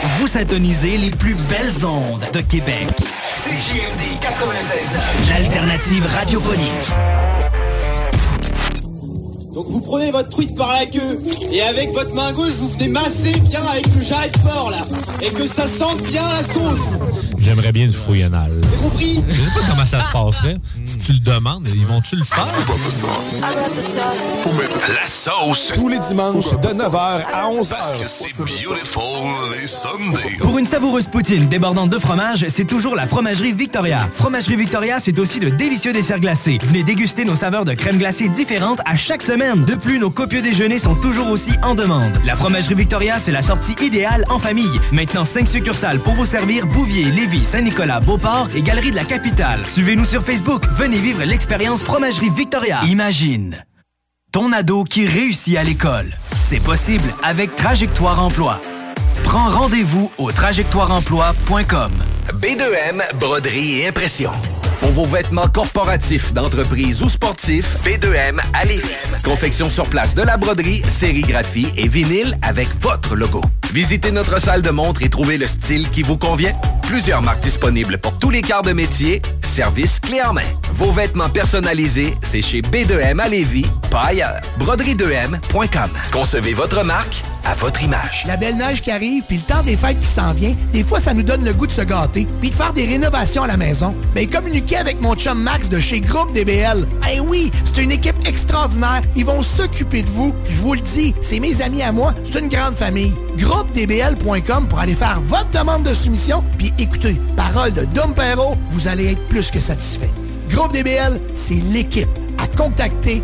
vous syntonisez les plus belles ondes de Québec. CJMD 96.9 L'alternative radiophonique. Donc vous prenez votre truite par la queue et avec votre main gauche vous venez masser bien avec le jarret de porc là et que ça sente bien la sauce. J'aimerais bien une fouille anale. C'est compris? Je sais pas comment ça se passerait. Si tu le demandes, ils vont-tu le faire? La sauce. Tous les dimanches de 9h à 11h. c'est beautiful les Sundays. Pour une savoureuse poutine débordante de fromage, c'est toujours la Fromagerie Victoria. Fromagerie Victoria, c'est aussi de délicieux desserts glacés. Venez déguster nos saveurs de crème glacée différentes à chaque semaine. De plus, nos copieux déjeuners sont toujours aussi en demande. La Fromagerie Victoria, c'est la sortie idéale en famille. Maintenant, 5 succursales pour vous servir Bouvier, Lévis, Saint-Nicolas, Beauport et Galerie de la Capitale. Suivez-nous sur Facebook. Venez vivre l'expérience Fromagerie Victoria. Imagine ton ado qui réussit à l'école. C'est possible avec Trajectoire Emploi. Prends rendez-vous au trajectoireemploi.com. B2M, broderie et impression. Pour vos vêtements corporatifs, d'entreprise ou sportifs, B2M à Lévis. Confection sur place de la broderie, sérigraphie et vinyle avec votre logo. Visitez notre salle de montre et trouvez le style qui vous convient. Plusieurs marques disponibles pour tous les quarts de métier. Service clé en main. Vos vêtements personnalisés, c'est chez B2M à Lévis, pas ailleurs. Broderie2M.com. Concevez votre marque à votre image. La belle neige qui arrive, puis le temps des fêtes qui s'en vient, des fois, ça nous donne le goût de se gâter, puis de faire des rénovations à la maison. Ben, communiquez avec mon chum Max de chez Groupe DBL. Eh oui, c'est une équipe extraordinaire. Ils vont s'occuper de vous. Je vous le dis, c'est mes amis à moi. C'est une grande famille. GroupeDBL.com pour aller faire votre demande de soumission, puis écoutez, parole de Dom Perrault, vous allez être plus que satisfait. Groupe DBL, c'est l'équipe à contacter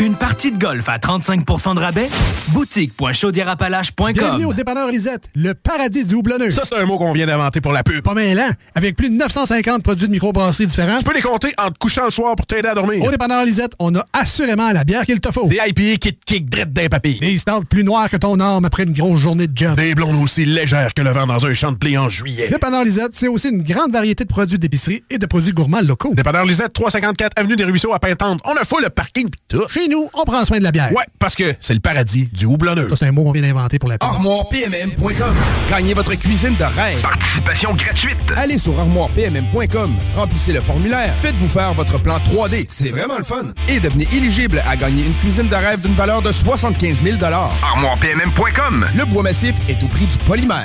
Une partie de golf à 35% de rabais? Boutique.chaudierapalache.com Bienvenue au dépanneur Lisette, le paradis du houblonneux. Ça, c'est un mot qu'on vient d'inventer pour la pub. Pas mêlant, avec plus de 950 produits de microbrasserie différents. Tu peux les compter en te couchant le soir pour t'aider à dormir. Au dépanneur Lisette, on a assurément la bière qu'il te faut. Des IPA qui te kick drette d'un papy. Des stouts plus noirs que ton arme après une grosse journée de job. Des blondes aussi légères que le vent dans un champ de blé en juillet. Dépanneur Lisette, c'est aussi une grande variété de produits d'épicerie et de produits gourmands locaux. Dépanneur Lisette, 354 Avenue des Ruisseaux à Pintante. On a fou le parking pis tout. Chez nous, on prend soin de la bière. Ouais, parce que c'est le paradis du houblonneux. Ça, c'est un mot qu'on vient d'inventer pour la pub. ArmoirePMM.com Gagnez votre cuisine de rêve. participation gratuite. Allez sur ArmoirePMM.com, remplissez le formulaire, faites-vous faire votre plan 3D, c'est vraiment le fun. Et devenez éligible à gagner une cuisine de rêve d'une valeur de 75 000 ArmoirePMM.com. Le bois massif est au prix du polymère.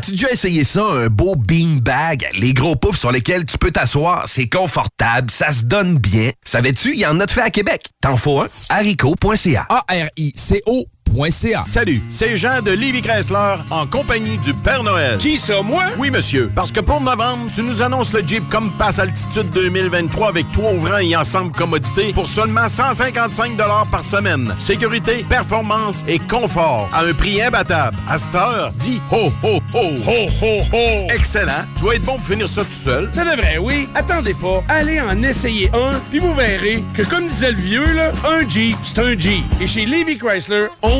As-tu déjà essayé ça, un beau beanbag? Les gros poufs sur lesquels tu peux t'asseoir, c'est confortable, ça se donne bien. Savais-tu, il y en a de fait à Québec? T'en faut un? haricot.ca. A-R-I-C-O Salut, c'est Jean de Livy Chrysler en compagnie du Père Noël. Qui ça, moi? Oui, monsieur. Parce que pour novembre, tu nous annonces le Jeep Compass Altitude 2023 avec trois ouvrants et ensemble commodité pour seulement 155 par semaine. Sécurité, performance et confort à un prix imbattable. À cette heure, dis ho, ho, ho. Ho, ho, ho. Excellent. Tu vas être bon pour finir ça tout seul. Ça devrait, oui. Attendez pas. Allez en essayer un, puis vous verrez que, comme disait le vieux, là, un Jeep, c'est un Jeep. Et chez Livy Chrysler, on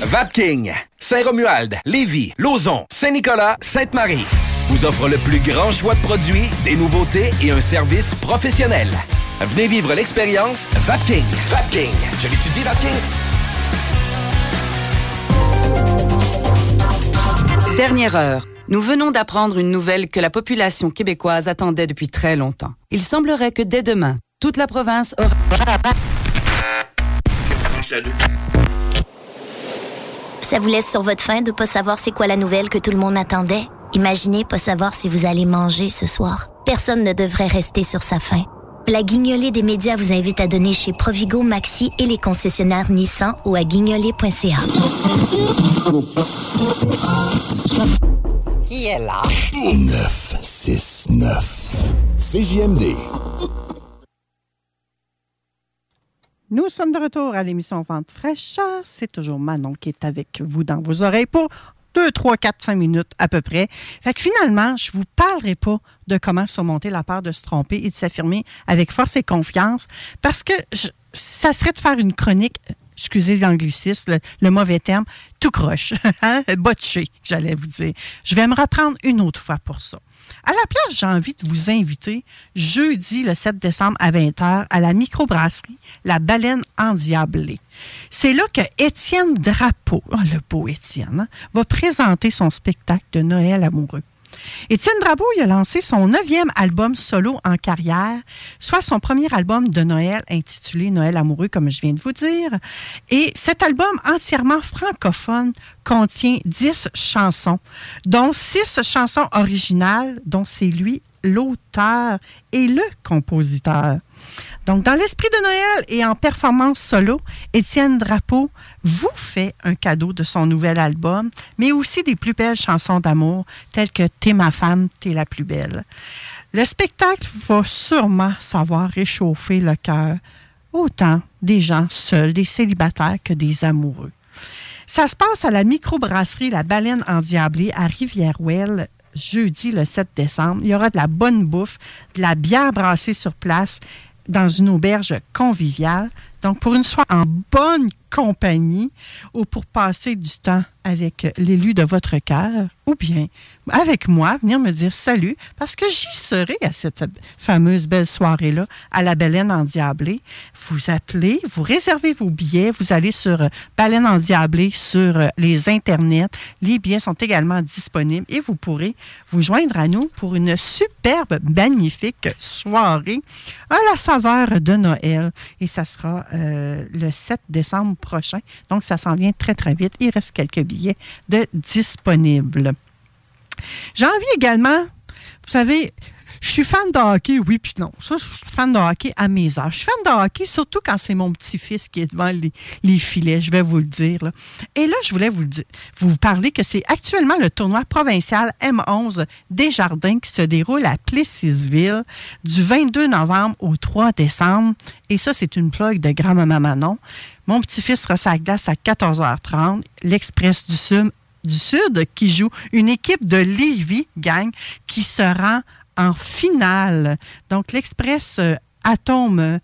Vapking, Saint-Romuald, Lévis, Lauson, Saint-Nicolas, Sainte-Marie vous offre le plus grand choix de produits, des nouveautés et un service professionnel. Venez vivre l'expérience Vapking. Vapking. Je l'étudie, Vapking. Dernière heure. Nous venons d'apprendre une nouvelle que la population québécoise attendait depuis très longtemps. Il semblerait que dès demain, toute la province aura... Ça vous laisse sur votre faim de pas savoir c'est quoi la nouvelle que tout le monde attendait? Imaginez pas savoir si vous allez manger ce soir. Personne ne devrait rester sur sa faim. La guignolée des médias vous invite à donner chez Provigo, Maxi et les concessionnaires Nissan ou à guignolée.ca. Qui est là? 969. CJMD. Nous sommes de retour à l'émission Vente fraîcheur. C'est toujours Manon qui est avec vous dans vos oreilles pour 2, 3, 4, 5 minutes à peu près. Fait que finalement, je ne vous parlerai pas de comment surmonter la peur de se tromper et de s'affirmer avec force et confiance parce que ça serait de faire une chronique excusez l'anglicisme, le, mauvais terme, tout croche, (laughs) hein? botché, j'allais vous dire. Je vais me reprendre une autre fois pour ça. À la place, j'ai envie de vous inviter jeudi le 7 décembre à 20h à la microbrasserie La Baleine Endiablée. C'est là que Étienne Drapeau, oh, le beau Étienne, hein, va présenter son spectacle de Noël amoureux. Étienne Drapeau il a lancé son neuvième album solo en carrière, soit son premier album de Noël intitulé Noël amoureux, comme je viens de vous dire. Et cet album entièrement francophone contient dix chansons, dont six chansons originales, dont c'est lui l'auteur et le compositeur. Donc, dans l'esprit de Noël et en performance solo, Étienne Drapeau vous fait un cadeau de son nouvel album, mais aussi des plus belles chansons d'amour, telles que T'es ma femme, t'es la plus belle. Le spectacle va sûrement savoir réchauffer le cœur, autant des gens seuls, des célibataires que des amoureux. Ça se passe à la microbrasserie La Baleine Endiablée à Rivière-Ouelle, jeudi le 7 décembre. Il y aura de la bonne bouffe, de la bière brassée sur place dans une auberge conviviale. Donc, pour une soirée en bonne compagnie ou pour passer du temps avec l'élu de votre cœur, ou bien avec moi, venir me dire salut, parce que j'y serai à cette fameuse belle soirée-là, à la Baleine Endiablée. Vous appelez, vous réservez vos billets, vous allez sur euh, Baleine Endiablée sur euh, les internets. Les billets sont également disponibles et vous pourrez vous joindre à nous pour une superbe, magnifique soirée à la saveur de Noël. Et ça sera euh, le 7 décembre prochain. Donc, ça s'en vient très, très vite. Il reste quelques billets de disponibles. J'ai envie également, vous savez, je suis fan de hockey, oui, puis non. Je suis fan de hockey à mes âges. Je suis fan de hockey, surtout quand c'est mon petit-fils qui est devant les, filets, je vais vous le dire. Et là, je voulais vous, dire, vous parler que c'est actuellement le tournoi provincial M11 Desjardins qui se déroule à Plessisville du 22 novembre au 3 décembre. Et ça, c'est une plug de grand-maman Manon. Mon petit-fils sera sa glace à 14h30. L'Express du Sud du Sud qui joue une équipe de Lévis, gang, qui se rend en finale. Donc, l'Express euh, Atome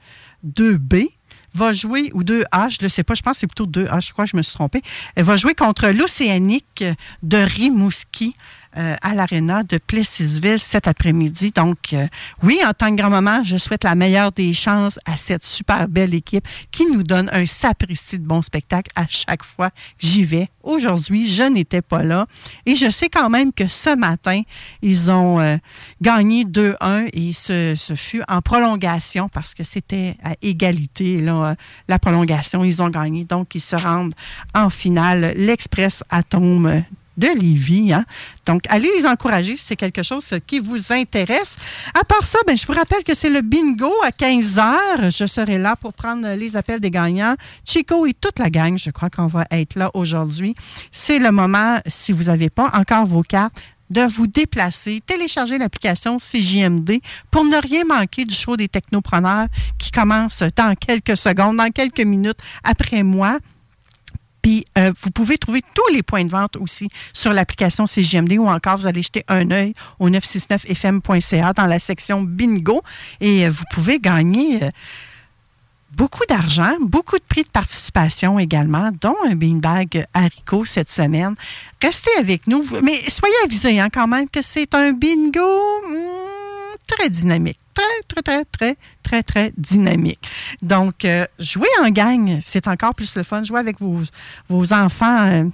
2B va jouer, ou 2H, je ne sais pas, je pense que c'est plutôt 2H, je crois que je me suis trompée. Elle va jouer contre l'Océanique de Rimouski euh, à l'Arena de Plessisville cet après-midi. Donc, euh, oui, en tant que grand-maman, je souhaite la meilleure des chances à cette super belle équipe qui nous donne un sapristi de bon spectacle à chaque fois que j'y vais. Aujourd'hui, je n'étais pas là et je sais quand même que ce matin, ils ont euh, gagné 2-1 et ce, ce, fut en prolongation parce que c'était à égalité, là, la prolongation. Ils ont gagné, donc ils se rendent en finale. L'Express Atome de Lévis. Hein? Donc, allez les encourager si c'est quelque chose qui vous intéresse. À part ça, ben, je vous rappelle que c'est le bingo à 15 heures. Je serai là pour prendre les appels des gagnants. Chico et toute la gang, je crois qu'on va être là aujourd'hui. C'est le moment, si vous n'avez pas encore vos cartes, de vous déplacer, télécharger l'application CJMD pour ne rien manquer du show des technopreneurs qui commence dans quelques secondes, dans quelques minutes après moi. Puis, euh, vous pouvez trouver tous les points de vente aussi sur l'application CGMD ou encore vous allez jeter un œil au 969fm.ca dans la section bingo et euh, vous pouvez gagner euh, beaucoup d'argent, beaucoup de prix de participation également, dont un beanbag haricot cette semaine. Restez avec nous, mais soyez avisés hein, quand même que c'est un bingo hmm, très dynamique très, très, très, très, très, très dynamique. Donc, euh, jouer en gang, c'est encore plus le fun. Jouer avec vos, vos enfants. Euh,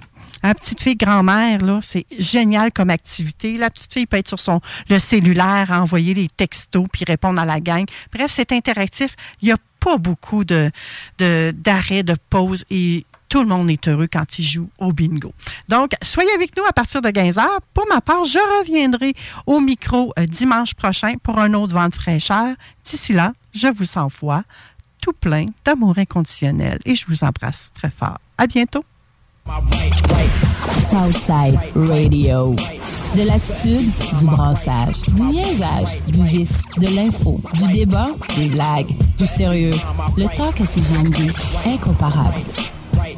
la petite fille grand-mère, là, c'est génial comme activité. La petite fille peut être sur son le cellulaire, envoyer les textos puis répondre à la gang. Bref, c'est interactif. Il n'y a pas beaucoup de d'arrêts, de, de pauses et tout le monde est heureux quand il joue au bingo. Donc, soyez avec nous à partir de 15 h. Pour ma part, je reviendrai au micro euh, dimanche prochain pour un autre vent de fraîcheur. D'ici là, je vous envoie tout plein d'amour inconditionnel et je vous embrasse très fort. À bientôt. Southside Radio. De l'attitude, du brassage, du niaisage, du vice, de l'info, du débat, des blagues, du sérieux. Le talk à incomparable.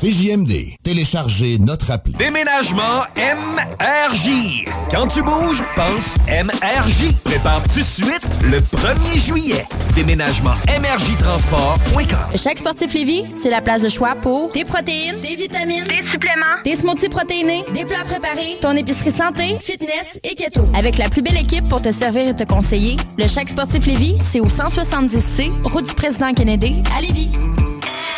CJMD. Téléchargez notre appli. Déménagement MRJ. Quand tu bouges, pense MRJ. Prépare tout de suite le 1er juillet. Déménagement MRJtransport.com. Chaque sportif Lévis, c'est la place de choix pour des protéines, des vitamines, des suppléments, des smoothies protéinés, des plats préparés, ton épicerie santé, fitness et keto. Avec la plus belle équipe pour te servir et te conseiller, le Chaque sportif Lévis, c'est au 170C, route du président Kennedy à Lévis.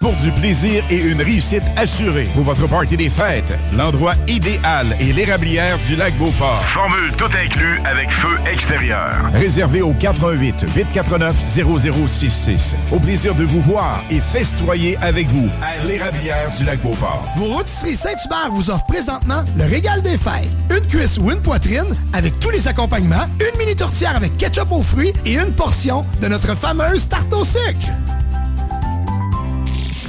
pour du plaisir et une réussite assurée. Pour votre party des fêtes, l'endroit idéal est l'érablière du lac Beauport. Formule tout inclus avec feu extérieur. Réservé au 88 849 0066. Au plaisir de vous voir et festoyer avec vous à l'érablière du lac Beauport. Vos rôtisseries Saint-Hubert vous offrent présentement le régal des fêtes. Une cuisse ou une poitrine avec tous les accompagnements, une mini tourtière avec ketchup aux fruits et une portion de notre fameuse tarte au sucre.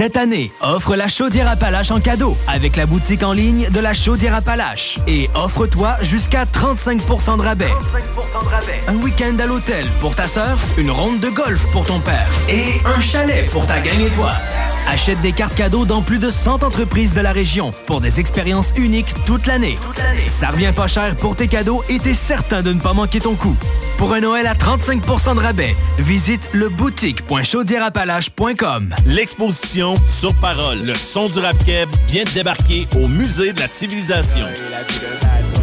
Cette année, offre la chaudière Appalache en cadeau avec la boutique en ligne de la chaudière Appalache. Et offre-toi jusqu'à 35% de rabais. Un week-end à l'hôtel pour ta sœur, une ronde de golf pour ton père et un chalet pour ta gang et toi. Achète des cartes cadeaux dans plus de 100 entreprises de la région pour des expériences uniques toute l'année. Ça revient pas cher pour tes cadeaux et t'es certain de ne pas manquer ton coup. Pour un Noël à 35% de rabais, visite le boutique.chaudierapalache.com. L'exposition Sur Parole, le son du rap vient de débarquer au Musée de la Civilisation.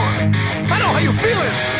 On. I know how you're feeling.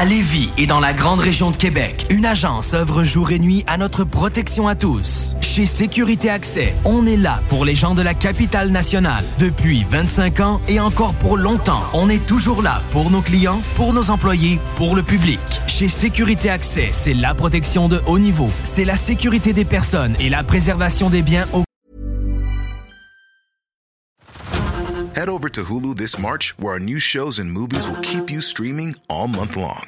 À Lévis et dans la grande région de Québec, une agence œuvre jour et nuit à notre protection à tous. Chez Sécurité Accès, on est là pour les gens de la capitale nationale. Depuis 25 ans et encore pour longtemps, on est toujours là pour nos clients, pour nos employés, pour le public. Chez Sécurité Accès, c'est la protection de haut niveau, c'est la sécurité des personnes et la préservation des biens Head over to Hulu this March, where our new shows and movies will keep you streaming all month long.